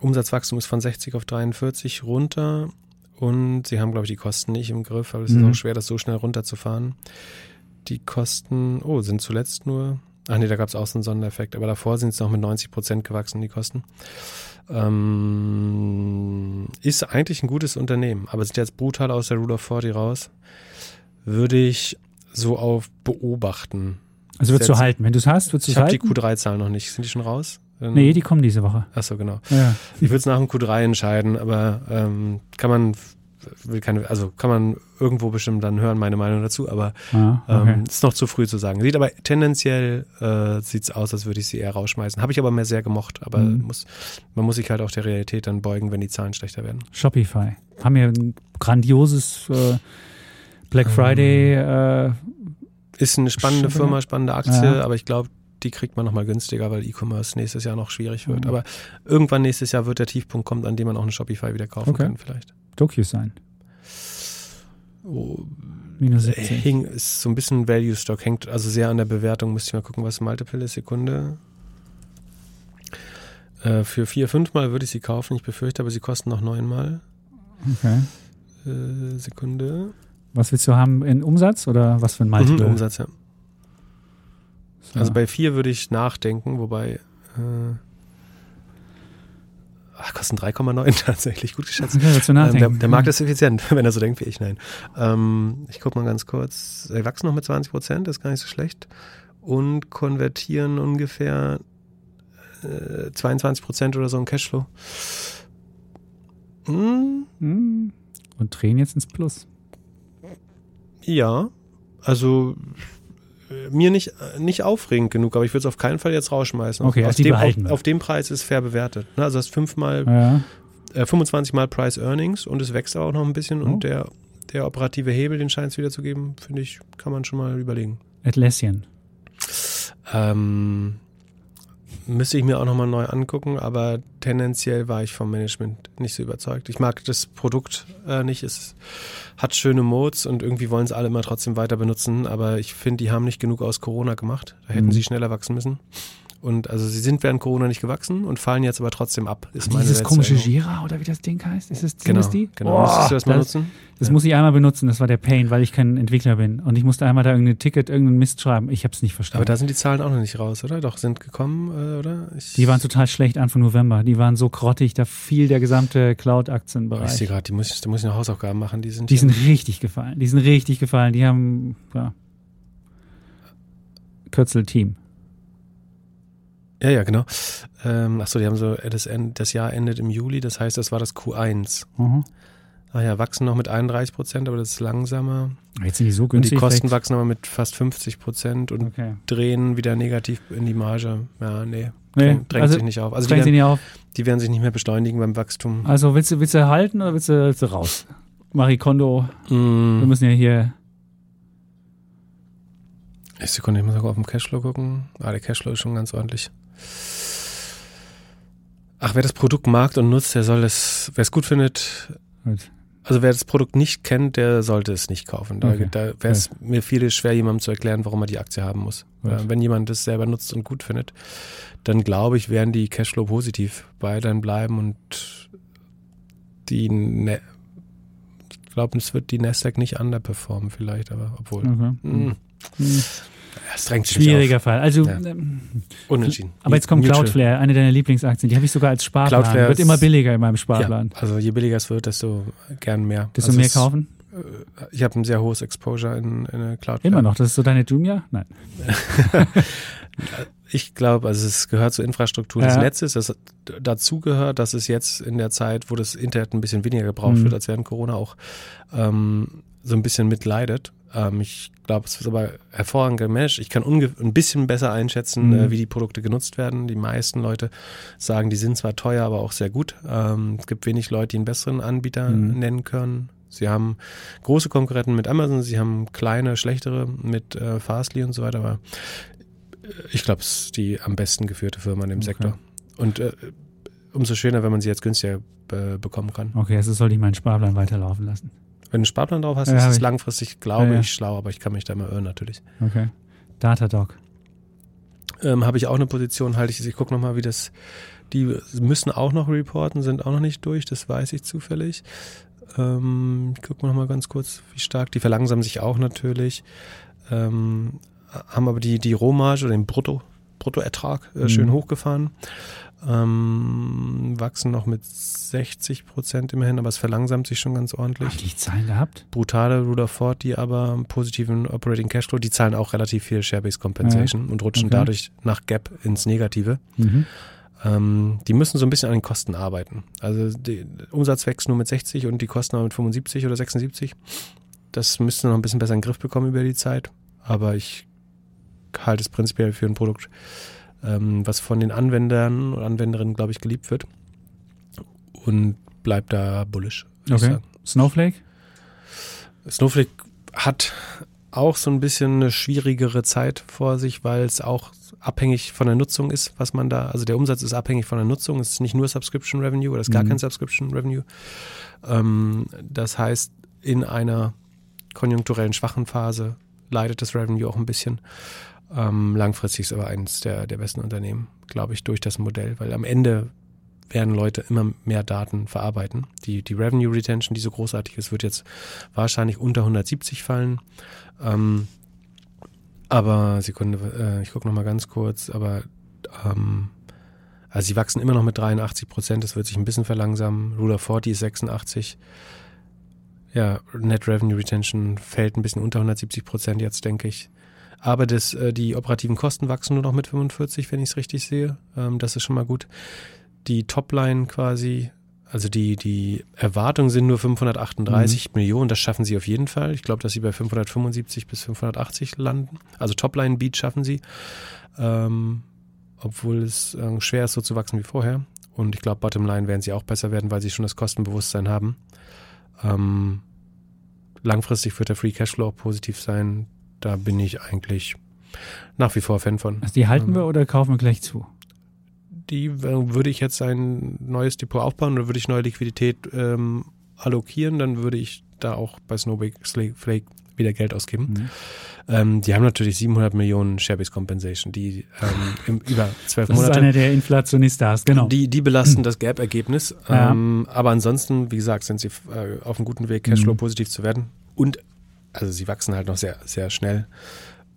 Umsatzwachstum ist von 60 auf 43 runter und sie haben, glaube ich, die Kosten nicht im Griff, aber es Mhm. ist auch schwer, das so schnell runterzufahren. Die Kosten, oh, sind zuletzt nur, ach nee, da gab es auch so einen Sondereffekt, aber davor sind es noch mit 90 Prozent gewachsen, die Kosten. Ähm, ist eigentlich ein gutes Unternehmen, aber sind jetzt brutal aus der Rule of 40 raus. Würde ich so auf beobachten. Also würdest du halten. Wenn du es hast, würdest du Ich es habe die halten? Q3-Zahlen noch nicht. Sind die schon raus? Ähm, Nee, die kommen diese Woche. Achso, genau. Ja. Ich würde es nach dem Q3 entscheiden, aber ähm, kann man will keine, also kann man irgendwo bestimmt dann hören, meine Meinung dazu, aber Ah, okay. ähm, ist noch zu früh zu sagen. Sieht aber tendenziell äh, sieht's aus, als würde ich sie eher rausschmeißen. Habe ich aber mehr sehr gemocht, aber Mhm. muss, man muss sich halt auch der Realität dann beugen, wenn die Zahlen schlechter werden. Shopify. Haben ja ein grandioses äh, Black Ähm, Friday. Äh, Ist eine spannende Shopify? Firma, spannende Aktie, Ja. aber ich glaube, die kriegt man nochmal günstiger, weil E-Commerce nächstes Jahr noch schwierig wird. Mhm. Aber irgendwann nächstes Jahr wird der Tiefpunkt kommen, an dem man auch eine Shopify wieder kaufen Okay. kann, vielleicht. DocuSign. Oh, Minus äh, 70. hing, ist so ein bisschen Value Stock, hängt also sehr an der Bewertung. Müsste ich mal gucken, was Multiple ist. Sekunde. Äh, für vier, fünf Mal würde ich sie kaufen. Ich befürchte, aber sie kosten noch neunmal. Okay. Äh, Sekunde. Was willst du haben in Umsatz oder was für ein Multiple? Mhm, Umsatz, ja. So. Also bei vier würde ich nachdenken, wobei. Äh, ach, kosten 3,9 [LAUGHS] tatsächlich, gut geschätzt. Du Ähm, der, der Markt ist effizient, [LAUGHS] wenn er so denkt wie ich, nein. Ähm, ich gucke mal ganz kurz. Sie wachsen noch mit 20 Prozent, ist gar nicht so schlecht. Und konvertieren ungefähr äh, 22 Prozent oder so in Cashflow. Hm, Hm. Und drehen jetzt ins Plus. ja, also mir nicht, äh, nicht aufregend genug, aber ich würde es auf keinen Fall jetzt rausschmeißen. Okay, auf, also dem, auf, auf dem Preis ist fair bewertet. Ne? Also das fünfmal Ja. äh, 25 Mal Price Earnings und es wächst auch noch ein bisschen Oh. und der, der operative Hebel, den scheint es wieder zu geben, finde ich, kann man schon mal überlegen. Atlassian. Ähm, Müsste ich mir auch nochmal neu angucken, aber tendenziell war ich vom Management nicht so überzeugt. Ich mag das Produkt äh, nicht. Es hat schöne Modes und irgendwie wollen es alle immer trotzdem weiter benutzen, aber ich finde, die haben nicht genug aus Corona gemacht. Da hätten Mhm. sie schneller wachsen müssen. Und also sie sind während Corona nicht gewachsen und fallen jetzt aber trotzdem ab. Ist meine Dieses komische. Jira oder wie das Ding heißt? Ist sind Genau, das die? genau. Oh, Musstest du das mal das, nutzen? Das Ja. muss ich einmal benutzen. Das war der Pain, weil ich kein Entwickler bin. Und ich musste einmal da irgendein Ticket, irgendeinen Mist schreiben. Ich habe es nicht verstanden. Aber da sind die Zahlen auch noch nicht raus, oder? Doch, sind gekommen, äh, oder? Ich, die waren total schlecht Anfang November. Die waren so grottig, da fiel der gesamte ich Cloud-Aktienbereich. sehe gerade, die muss, ich- da muss ich noch Hausaufgaben machen. Die sind, Die sind richtig gefallen. Die sind richtig gefallen. Die haben, ja. Kürzel Team. Ja, ja, genau. Ähm, achso, die haben so, äh, das, das Jahr endet im Juli, das heißt, das war das Q1. Mhm. Ah ja, wachsen noch mit 31 Prozent, aber das ist langsamer. Jetzt sind die so Und günstig. die Kosten vielleicht- wachsen aber mit fast 50 Prozent und Okay. drehen wieder negativ in die Marge. Ja, nee, Nee, drängt, drängt also sich nicht auf. Also die Strengen Sie werden, nicht auf. die werden sich nicht mehr beschleunigen beim Wachstum. Also willst du, willst du halten oder willst du, willst du raus? Marie Kondo, wir Mm, müssen ja hier. eine Sekunde, ich muss noch auf den Cashflow gucken. Ah, der Cashflow ist schon ganz ordentlich. Ach, wer das Produkt mag und nutzt, der soll es, wer es gut findet. Also wer das Produkt nicht kennt, der sollte es nicht kaufen. Da, Okay. da wäre es mir viel schwer, jemandem zu erklären, warum er die Aktie haben muss. Gut. Äh, wenn jemand das selber nutzt und gut findet, dann glaube ich, werden die Cashflow positiv bei dann bleiben und die ne ich glaube, es wird die Nasdaq nicht underperformen vielleicht, aber obwohl. Okay. Mm, Hm. Es drängt sich Schwieriger Fall. Also, Ja. ähm. Unentschieden. aber jetzt kommt Mutual. Cloudflare, eine deiner Lieblingsaktien. Die habe ich sogar als Sparplan. Cloudflare Wird ist- immer billiger in meinem Ja, Sparplan. also je billiger es wird, desto gern mehr. Desto also mehr kaufen? äh, Ich habe ein sehr hohes Exposure in, in Cloudflare. Immer noch. Das ist so deine Jumia? Nein. [LAUGHS] Ich glaube, also es gehört zur Infrastruktur Ja. des Netzes. Das dazu gehört, dass es jetzt in der Zeit, wo das Internet ein bisschen weniger gebraucht Mhm. wird als während Corona auch, ähm, so ein bisschen mitleidet. Ähm, ich glaube, es ist aber hervorragend gemanagt. Ich kann ein bisschen besser einschätzen, Mhm. äh, wie die Produkte genutzt werden. Die meisten Leute sagen, die sind zwar teuer, aber auch sehr gut. Ähm, es gibt wenig Leute, die einen besseren Anbieter Mhm. nennen können. Sie haben große Konkurrenten mit Amazon, sie haben kleine, schlechtere mit äh, Fastly und so weiter, aber ich glaube, es ist die am besten geführte Firma in dem Okay. Sektor. Und äh, umso schöner, wenn man sie jetzt günstiger äh, bekommen kann. Okay, also sollte ich meinen Sparplan weiterlaufen lassen. Wenn du einen Sparplan drauf hast, Ja, ist es langfristig, glaube ja. ich, schlau, aber ich kann mich da mal irren natürlich. Okay. Datadog. Ähm, Habe ich auch eine Position, halte ich, ich gucke nochmal, wie das, die müssen auch noch reporten, sind auch noch nicht durch, das weiß ich zufällig. Ähm, ich gucke nochmal ganz kurz, wie stark, die verlangsamen sich auch natürlich, ähm, haben aber die, die Rohmarge oder den Brutto, Bruttoertrag äh, Mhm. schön hochgefahren. Ähm, wachsen noch mit 60 Prozent immerhin, aber es verlangsamt sich schon ganz ordentlich Haben die Zahlen gehabt? brutale Rutherford, die aber einen positiven Operating Cashflow, die zahlen auch relativ viel Share-Based Compensation und rutschen Okay. dadurch nach Gap ins Negative. Mhm. Ähm, die müssen so ein bisschen an den Kosten arbeiten. Also der Umsatz wächst nur mit 60 und die Kosten aber mit 75 oder 76. Das müssten noch ein bisschen besser in den Griff bekommen über die Zeit. Aber ich halte es prinzipiell für ein Produkt, ähm, was von den Anwendern und Anwenderinnen, glaube ich, geliebt wird. Und bleibt da bullish. Okay. Snowflake? Snowflake hat auch so ein bisschen eine schwierigere Zeit vor sich, weil es auch abhängig von der Nutzung ist, was man da, also der Umsatz ist abhängig von der Nutzung, es ist nicht nur Subscription Revenue oder es ist gar Mhm. kein Subscription Revenue. Ähm, das heißt, in einer konjunkturellen schwachen Phase leidet das Revenue auch ein bisschen. Ähm, langfristig ist aber eines der, der besten Unternehmen, glaube ich, durch das Modell, weil am Ende werden Leute immer mehr Daten verarbeiten. Die, die Revenue Retention, die so großartig ist, wird jetzt wahrscheinlich unter 170 fallen. Ähm, aber Sekunde, äh, ich gucke noch mal ganz kurz, aber ähm, also sie wachsen immer noch mit 83 Prozent, das wird sich ein bisschen verlangsamen. Rule of 40 ist 86. Ja, Net Revenue Retention fällt ein bisschen unter 170 Prozent jetzt, denke ich. Aber das, äh, die operativen Kosten wachsen nur noch mit 45, wenn ich es richtig sehe. Ähm, das ist schon mal gut. Die Topline quasi, also die, die Erwartungen sind nur 538 Millionen, das schaffen sie auf jeden Fall. Ich glaube, dass sie bei 575 bis 580 landen. Also Topline-Beat schaffen sie. Ähm, obwohl es äh, schwer ist, so zu wachsen wie vorher. Und ich glaube, Bottomline werden sie auch besser werden, weil sie schon das Kostenbewusstsein haben. Ähm, langfristig wird der Free Cashflow auch positiv sein. Da bin ich eigentlich nach wie vor Fan von. Also die halten Ähm, wir oder kaufen wir gleich zu? die würde ich jetzt ein neues Depot aufbauen oder würde ich neue Liquidität ähm, allokieren, dann würde ich da auch bei Snowflake wieder Geld ausgeben. Mhm. Ähm, die haben natürlich 700 Millionen Sharebase Compensation, die ähm, im, über zwölf Monate. Das ist eine der Inflationistas, genau. Die, die belasten mhm. das Gap-Ergebnis. Ja. Ähm, aber ansonsten, wie gesagt, sind sie äh, auf einem guten Weg, Cashflow mhm. positiv zu werden. Und also sie wachsen halt noch sehr, sehr schnell.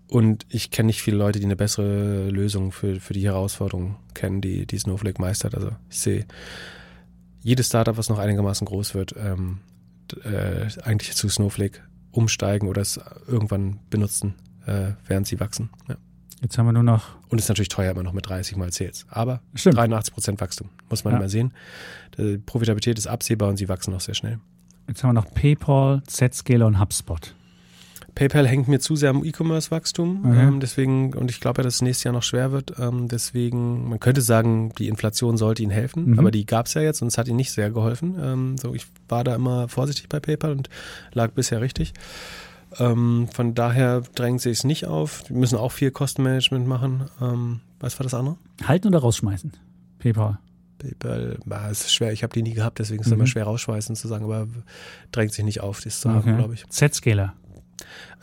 Und ich kenne nicht viele Leute, die eine bessere Lösung für, für die Herausforderung kennen, die, die Snowflake meistert. Also ich sehe jedes Startup, was noch einigermaßen groß wird, ähm, äh, eigentlich zu Snowflake umsteigen oder es irgendwann benutzen, äh, während sie wachsen. Ja. Jetzt haben wir nur noch. Und ist natürlich teuer immer noch mit 30 mal Sales. Aber Stimmt. 83 Prozent Wachstum, muss man ja. mal sehen. Die Profitabilität ist absehbar und sie wachsen noch sehr schnell. Jetzt haben wir noch PayPal, Zscaler und HubSpot. PayPal hängt mir zu sehr am E-Commerce-Wachstum, okay. ähm, deswegen, und ich glaube ja, dass es nächstes Jahr noch schwer wird. Ähm, deswegen, man könnte sagen, die Inflation sollte ihnen helfen, mhm. aber die gab es ja jetzt und es hat ihnen nicht sehr geholfen. Ähm, so, ich war da immer vorsichtig bei PayPal und lag bisher richtig. Von daher drängt sich es nicht auf. Die müssen auch viel Kostenmanagement machen. Was war das andere? Halten oder rausschmeißen? PayPal. PayPal, es ist schwer, ich habe die nie gehabt, deswegen ist es mhm. immer schwer rausschmeißen zu sagen, aber drängt sich nicht auf, das zu okay. haben, glaube ich. Z-Scaler.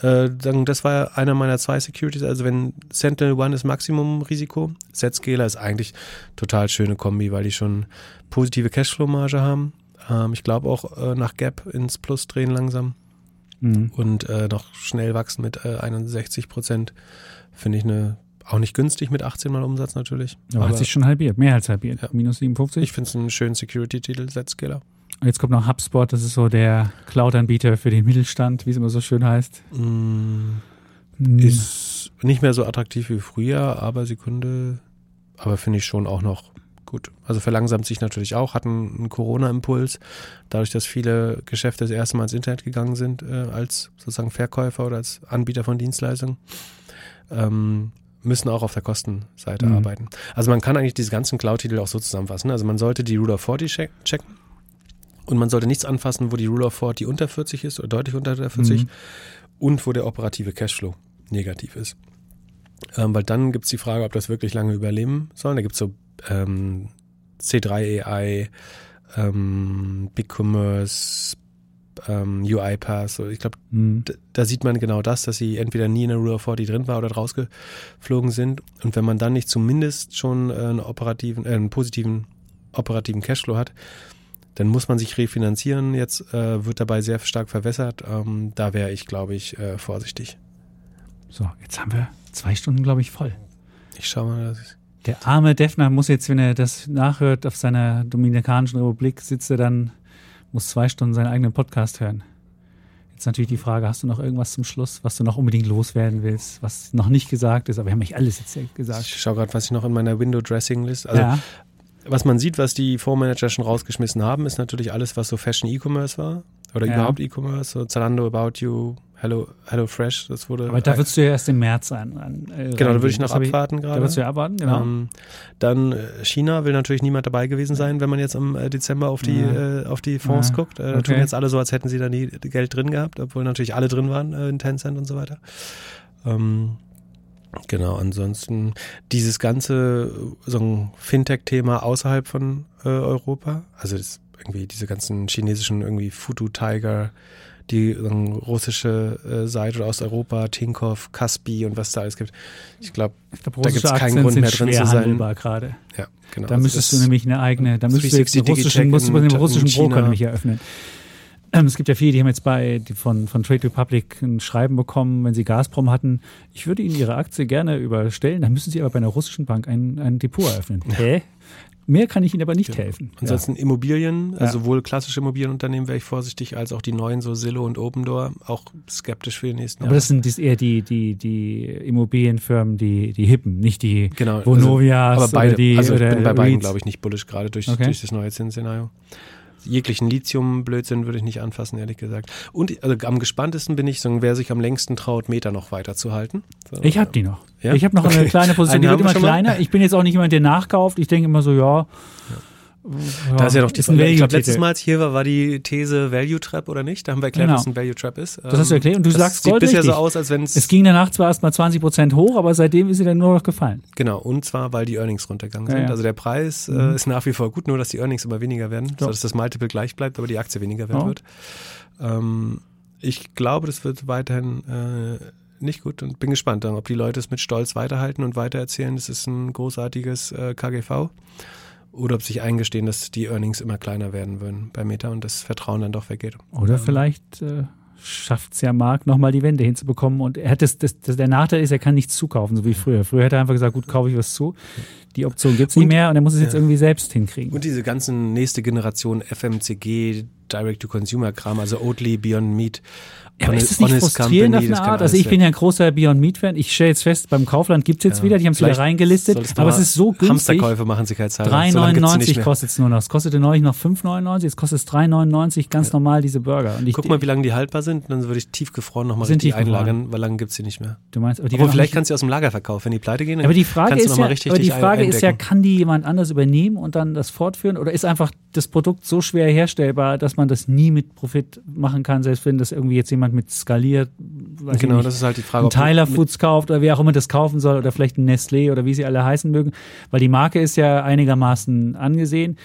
Äh, das war einer meiner zwei Securities. Also wenn Sentinel One ist Maximum-Risiko, Zscaler ist eigentlich total schöne Kombi, weil die schon positive Cashflow-Marge haben. Ähm, ich glaube auch äh, nach Gap ins Plus drehen langsam mhm. und äh, noch schnell wachsen mit äh, 61 Prozent. Finde ich eine auch nicht günstig mit 18 Mal Umsatz natürlich. Aber, aber hat sich schon halbiert, mehr als halbiert. Ja. Minus 57. Ich finde es einen schönen Security-Titel, Zscaler. Und jetzt kommt noch HubSpot, das ist so der Cloud-Anbieter für den Mittelstand, wie es immer so schön heißt. Mm, hm. Ist nicht mehr so attraktiv wie früher, aber Sekunde, aber finde ich schon auch noch gut. Also verlangsamt sich natürlich auch, hat einen, Corona-Impuls, dadurch, dass viele Geschäfte das erste Mal ins Internet gegangen sind, äh, als sozusagen Verkäufer oder als Anbieter von Dienstleistungen. Ähm, müssen auch auf der Kostenseite mhm. arbeiten. Also man kann eigentlich diese ganzen Cloud-Titel auch so zusammenfassen. Also man sollte die Rule of 40 checken. Und man sollte nichts anfassen, wo die Rule of 40 unter 40 ist oder deutlich unter der 40 mhm. und wo der operative Cashflow negativ ist. Ähm, weil dann gibt es die Frage, ob das wirklich lange überleben soll. Da gibt es so ähm, C3 AI, ähm, BigCommerce, ähm, UiPath. So, ich glaube, mhm. da sieht man genau das, dass sie entweder nie in der Rule of 40 drin war oder rausgeflogen sind. Und wenn man dann nicht zumindest schon äh, einen operativen, äh, einen positiven operativen Cashflow hat, dann muss man sich refinanzieren. Jetzt äh, wird dabei sehr stark verwässert. Ähm, da wäre ich, glaube ich, äh, vorsichtig. So, jetzt haben wir zwei Stunden, glaube ich, voll. Ich schaue mal, dass ich der arme Defner muss jetzt, wenn er das nachhört, auf seiner Dominikanischen Republik sitzt er dann, muss zwei Stunden seinen eigenen Podcast hören. Jetzt natürlich die Frage, hast du noch irgendwas zum Schluss, was du noch unbedingt loswerden willst, was noch nicht gesagt ist, aber wir haben nicht alles jetzt gesagt. Ich schaue gerade, was ich noch in meiner Window Dressing List, also ja was man sieht, was die Fondsmanager schon rausgeschmissen haben, ist natürlich alles, was so Fashion E-Commerce war. Oder ja. überhaupt E-Commerce, so Zalando, About You, Hello, Hello Fresh, das wurde. Aber da würdest du ja erst im März ein. ein äh, genau, da würde ich noch abwarten ich, gerade. Da würdest du ja abwarten, genau. Ähm, dann äh, China will natürlich niemand dabei gewesen sein, wenn man jetzt im äh, Dezember auf die, ja. äh, auf die Fonds ja. guckt. Äh, okay. Tun jetzt alle so, als hätten sie da nie Geld drin gehabt, obwohl natürlich alle drin waren äh, in Tencent und so weiter. Ähm, Genau, ansonsten dieses ganze so ein Fintech-Thema außerhalb von äh, Europa, also das, irgendwie diese ganzen chinesischen irgendwie Futu Tiger, die so russische äh, Seite aus Europa, Tinkoff, Kaspi und was da alles gibt. Ich glaube, glaub, da gibt es keinen Grund mehr drin zu sein. gerade. Ja, genau. Da also müsstest du nämlich eine eigene, da müsstest du jetzt einen russischen, musst du den russischen Broker nämlich eröffnen. Ähm, es gibt ja viele, die haben jetzt bei die von, von Trade Republic ein Schreiben bekommen, wenn sie Gazprom hatten. Ich würde Ihnen Ihre Aktie gerne überstellen, dann müssen Sie aber bei einer russischen Bank ein, ein Depot eröffnen. Hä? Mehr kann ich Ihnen aber nicht ja. helfen. Ansonsten ja. Immobilien, also ja. sowohl klassische Immobilienunternehmen wäre ich vorsichtig, als auch die neuen, so Zillow und Opendoor, auch skeptisch für die nächsten Jahre. Aber das sind das eher die, die, die Immobilienfirmen, die, die Hippen, nicht die genau, Vonovias also, aber beide, oder die Also ich bin bei beiden, glaube ich, nicht bullish, gerade durch, okay. durch das neue Zinsszenario jeglichen Lithium-Blödsinn würde ich nicht anfassen, ehrlich gesagt. Und also am gespanntesten bin ich, so, wer sich am längsten traut, Meter noch weiter zu halten. So, ich habe die noch. Ja? Ich habe noch okay. eine kleine Position, die wird immer kleiner. Ich bin jetzt auch nicht jemand, der nachkauft. Ich denke immer so, ja, Da ist ja noch die ein ich glaube, letztes Mal, als ich hier war, war die These Value Trap oder nicht? Da haben wir erklärt, Genau. was ein Value Trap ist. Das hast du erklärt und du das sagst sieht bisher so aus, als wenn es Es ging danach zwar erst mal 20 Prozent hoch, aber seitdem ist sie dann nur noch gefallen. Genau, und zwar, weil die Earnings runtergegangen Ja, sind. ja. Also der Preis Mhm. äh, ist nach wie vor gut, nur dass die Earnings immer weniger werden, Ja. sodass das Multiple gleich bleibt, aber die Aktie weniger wert Ja. wird. Ähm, ich glaube, das wird weiterhin äh, nicht gut und bin gespannt, dann, ob die Leute es mit Stolz weiterhalten und weitererzählen, das ist ein großartiges äh, KGV. Oder ob sich eingestehen, dass die Earnings immer kleiner werden würden bei Meta und das Vertrauen dann doch weggeht. Oder vielleicht äh, schafft es ja Mark, nochmal die Wende hinzubekommen. Und er hat das, das, das, der Nachteil ist, er kann nichts zukaufen, so wie früher. Früher hätte er einfach gesagt, gut, kaufe ich was zu. Die Option gibt es nicht mehr und er muss es jetzt ja. irgendwie selbst hinkriegen. Und diese ganzen nächste Generation FMCG, Direct-to-Consumer-Kram, also Oatly, Beyond Meat, Ja, aber ist das nicht frustrierend auf Company, eine das kann Art? Also ich bin ja ein großer Beyond Meat Fan. Ich stelle jetzt fest, beim Kaufland gibt es jetzt Ja. wieder, die haben es wieder reingelistet, aber es ist so günstig. Hamsterkäufe machen sie keine Zeit. So lange gibt's sie nicht 3,99 mehr. kostet es nur noch. Es kostete neulich noch 5,99, jetzt kostet es 3,99 ganz normal diese Burger. Und ich, Guck mal, wie lange die haltbar sind, dann würde ich tiefgefroren nochmal richtig einlagern, weil lange gibt's sie nicht mehr. du meinst, aber die Obwohl, vielleicht kannst du aus dem Lager verkaufen, wenn die pleite gehen. aber die Frage ist ja, aber die Frage ist ja, kann die jemand anders übernehmen und dann das fortführen oder ist einfach das Produkt so schwer herstellbar, dass man das nie mit Profit machen kann, selbst wenn das irgendwie jetzt jemand mit skaliert, Genau, nicht, das ist halt die Frage. ob Tyler Foods kauft oder wer auch immer das kaufen soll oder vielleicht ein Nestlé oder wie sie alle heißen mögen, weil die Marke ist ja einigermaßen angesehen.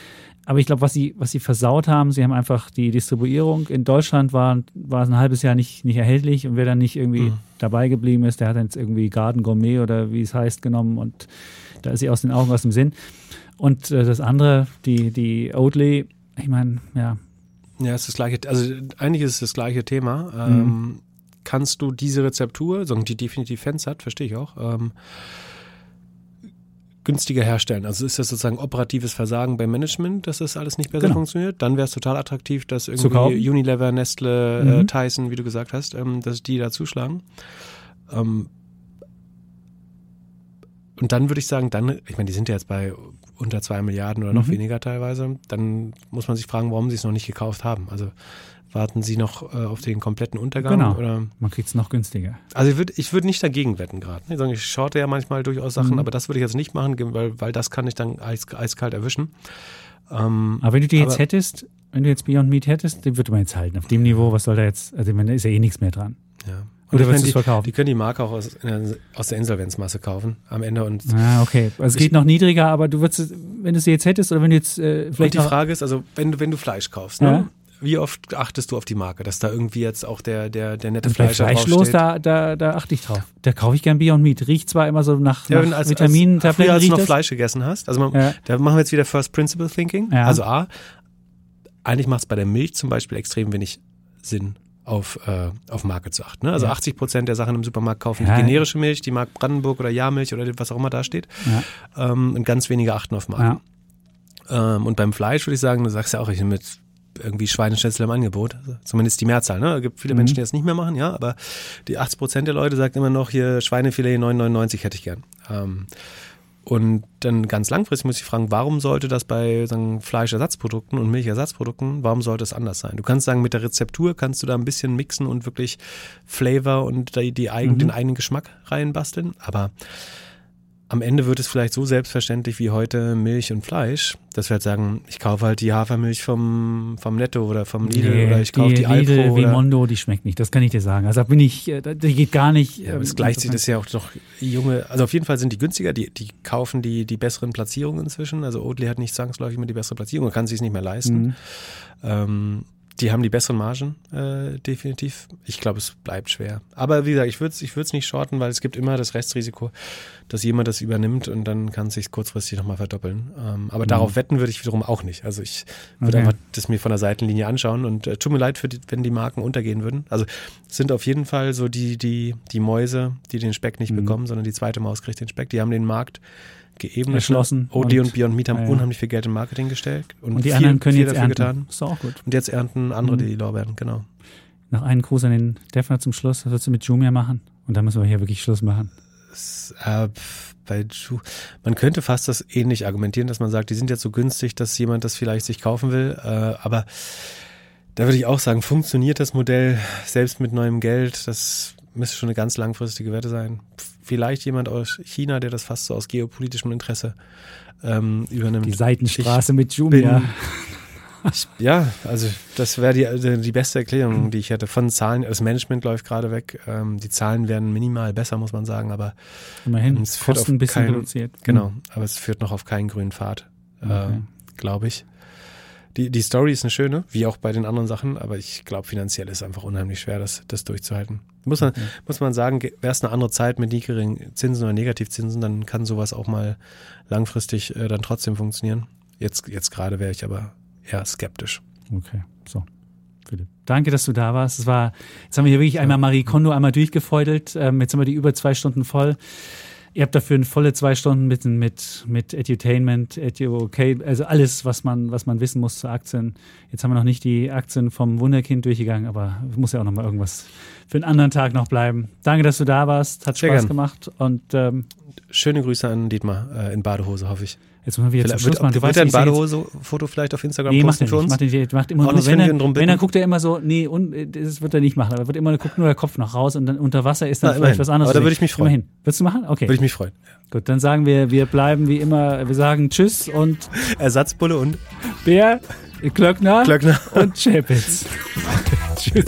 Aber ich glaube, was sie, was sie versaut haben, sie haben einfach die Distribuierung. In Deutschland war, war es ein halbes Jahr nicht, nicht erhältlich und wer dann nicht irgendwie Mhm. dabei geblieben ist, der hat dann jetzt irgendwie Garden Gourmet oder wie es heißt genommen und da ist sie aus den Augen, aus dem Sinn. Und äh, das andere, die, die Oatly, ich meine, ja, Ja, es ist das gleiche, also eigentlich ist es das gleiche Thema. Mhm. Ähm, kannst du diese Rezeptur, so die definitiv Fans hat, verstehe ich auch, ähm, günstiger herstellen. Also ist das sozusagen operatives Versagen beim Management, dass das alles nicht besser Genau. funktioniert? Dann wäre es total attraktiv, dass irgendwie Unilever, Nestle, äh, Mhm. Tyson, wie du gesagt hast, ähm, dass die da zuschlagen. Ähm, und dann würde ich sagen, dann, ich meine, die sind ja jetzt bei unter zwei Milliarden oder noch Mhm. weniger teilweise, dann muss man sich fragen, warum sie es noch nicht gekauft haben. Also warten sie noch äh, auf den kompletten Untergang? Genau. Oder? man kriegt es noch günstiger. Also ich würde ich würd nicht dagegen wetten gerade. Ich, sage, ich shorte ja manchmal durchaus Sachen, Mhm. aber das würde ich jetzt nicht machen, weil, weil das kann ich dann eis, eiskalt erwischen. Ähm, Aber wenn du die jetzt hättest, wenn du jetzt Beyond Meat hättest, den würde man jetzt halten. Auf dem Niveau, was soll da jetzt, also da ist ja eh nichts mehr dran. ja. Oder du es die, verkaufen? die können die Marke auch aus, aus der Insolvenzmasse kaufen am Ende und Ah, okay. Also es geht noch niedriger, aber du würdest, es- wenn du sie jetzt hättest oder wenn du jetzt äh, Und vielleicht die noch, Frage ist, also wenn du, wenn du Fleisch kaufst, Ja. ne? wie oft achtest du auf die Marke, dass da irgendwie jetzt auch der, der, der nette vielleicht Fleischer fleischlos, da, da, da achte ich drauf. Da kaufe ich gern Beyond Meat. Riecht zwar immer so nach, Ja, nach als, Vitaminen, als, früher, Tabletten als du noch das. Fleisch gegessen hast, also man, Ja. da machen wir jetzt wieder First Principle Thinking. Ja. Also A, eigentlich macht es bei der Milch zum Beispiel extrem wenig Sinn, auf, äh, auf Marke zu achten. Ne? Also Ja. 80 Prozent der Sachen im Supermarkt kaufen Ja. die generische Milch, die Mark Brandenburg oder Jahrmilch oder was auch immer da steht. Ja. Ähm, und ganz wenige achten auf Marken. Ähm, und beim Fleisch würde ich sagen, du sagst ja auch, ich mit irgendwie Schweineschnitzel im Angebot. Also zumindest die Mehrzahl. Ne? Es gibt viele Mhm. Menschen, die das nicht mehr machen, ja, aber die 80 Prozent der Leute sagen immer noch, hier Schweinefilet 9,99 hätte ich gern. Ähm, und dann ganz langfristig muss ich fragen, warum sollte das bei sagen, Fleischersatzprodukten und Milchersatzprodukten, warum sollte es anders sein? Du kannst sagen, mit der Rezeptur kannst du da ein bisschen mixen und wirklich Flavor und die, die eigen, Mhm. den eigenen Geschmack reinbasteln, aber am Ende wird es vielleicht so selbstverständlich wie heute Milch und Fleisch, dass wir halt sagen, ich kaufe halt die Hafermilch vom, vom Netto oder vom Lidl Nee, oder ich kaufe die, Lidl, Alpro oder Vimondo, die schmeckt nicht. Das kann ich dir sagen. Also da bin ich, äh, die geht gar nicht. ja, aber ähm, es gleicht sich das ja auch doch junge, also auf jeden Fall sind die günstiger, die, die kaufen die, die besseren Platzierungen inzwischen. Also Oatly hat nicht zwangsläufig immer die bessere Platzierung, kann sich es nicht mehr leisten. Mhm. Ähm, die haben die besseren Margen, äh, definitiv. Ich glaube, es bleibt schwer. Aber wie gesagt, ich würde es ich würd's nicht shorten, weil es gibt immer das Restrisiko, dass jemand das übernimmt und dann kann es sich kurzfristig nochmal verdoppeln. Ähm, aber darauf wetten würde ich wiederum auch nicht. Also ich würde Okay. einfach das mir von der Seitenlinie anschauen und äh, tut mir leid, die, wenn die Marken untergehen würden. Also es sind auf jeden Fall so die, die, die Mäuse, die den Speck nicht Mhm. bekommen, sondern die zweite Maus kriegt den Speck. Die haben den Markt geebnet. Erschlossen Oatly und, und- Beyond Meat haben ja, unheimlich viel Geld in Marketing gestellt und, Und die viel, anderen können viel jetzt dafür ernten. getan. Ist auch gut. Und jetzt ernten andere Mhm. die Lorbeeren, genau. Noch einen Gruß an den Defner zum Schluss. Was willst du mit Jumia machen? Und dann müssen wir hier wirklich Schluss machen. Äh, bei Ju man könnte fast das ähnlich argumentieren, dass man sagt, die sind jetzt so günstig, dass jemand das vielleicht sich kaufen will. Äh, aber da würde ich auch sagen, funktioniert das Modell selbst mit neuem Geld? Das müsste schon eine ganz langfristige Wette sein. Vielleicht jemand aus China, der das fast so aus geopolitischem Interesse ähm, übernimmt. Die Seitenstraße ich mit Jumia. Ich, ja, also das wäre die, also die beste Erklärung, die ich hätte. Von Zahlen, das Management läuft gerade weg. Ähm, die Zahlen werden minimal besser, muss man sagen, aber immerhin es führt Kosten ein bisschen kein, reduziert. Genau, hm. aber es führt noch auf keinen grünen Pfad, äh, okay. glaube ich. Die, die Story ist eine schöne, wie auch bei den anderen Sachen, aber ich glaube, finanziell ist es einfach unheimlich schwer, das, das durchzuhalten. Muss man, okay. muss man sagen, wäre es eine andere Zeit mit niedrigen Zinsen oder Negativzinsen, dann kann sowas auch mal langfristig äh, dann trotzdem funktionieren. Jetzt, jetzt gerade wäre ich aber eher skeptisch. Okay, so. Philipp. Danke, dass du da warst. Es war, jetzt haben wir hier wirklich einmal Marie Kondo einmal durchgefeudelt. Ähm, jetzt haben wir die über zwei Stunden voll. Ihr habt dafür eine volle zwei Stunden mit, mit, mit Edutainment, Edu, okay, also alles, was man, was man wissen muss zu Aktien. Jetzt haben wir noch nicht die Aktien vom Wunderkind durchgegangen, aber muss ja auch noch mal irgendwas für einen anderen Tag noch bleiben. Danke, dass du da warst. Hat Sehr Spaß gern. gemacht und ähm, schöne Grüße an Dietmar äh, in Badehose, hoffe ich. Jetzt müssen wir wieder zum Schluss machen. Du wird weißt, ein Badehose-Foto vielleicht auf Instagram nee, posten für uns? Macht, nicht, macht immer nur, wenn, er, wenn er guckt er immer so, nee, und, das wird er nicht machen. Aber wird immer, guckt nur der Kopf noch raus und dann unter Wasser ist dann Na, vielleicht immerhin. was anderes. Aber da würde ich mich freuen. Immerhin. Würdest du machen? Okay. Würde ich mich freuen. Gut, dann sagen wir, wir bleiben wie immer, wir sagen Tschüss und Ersatzbulle und Bär, Klöckner, Klöckner. und Chapitz. [LAUGHS] Tschüss.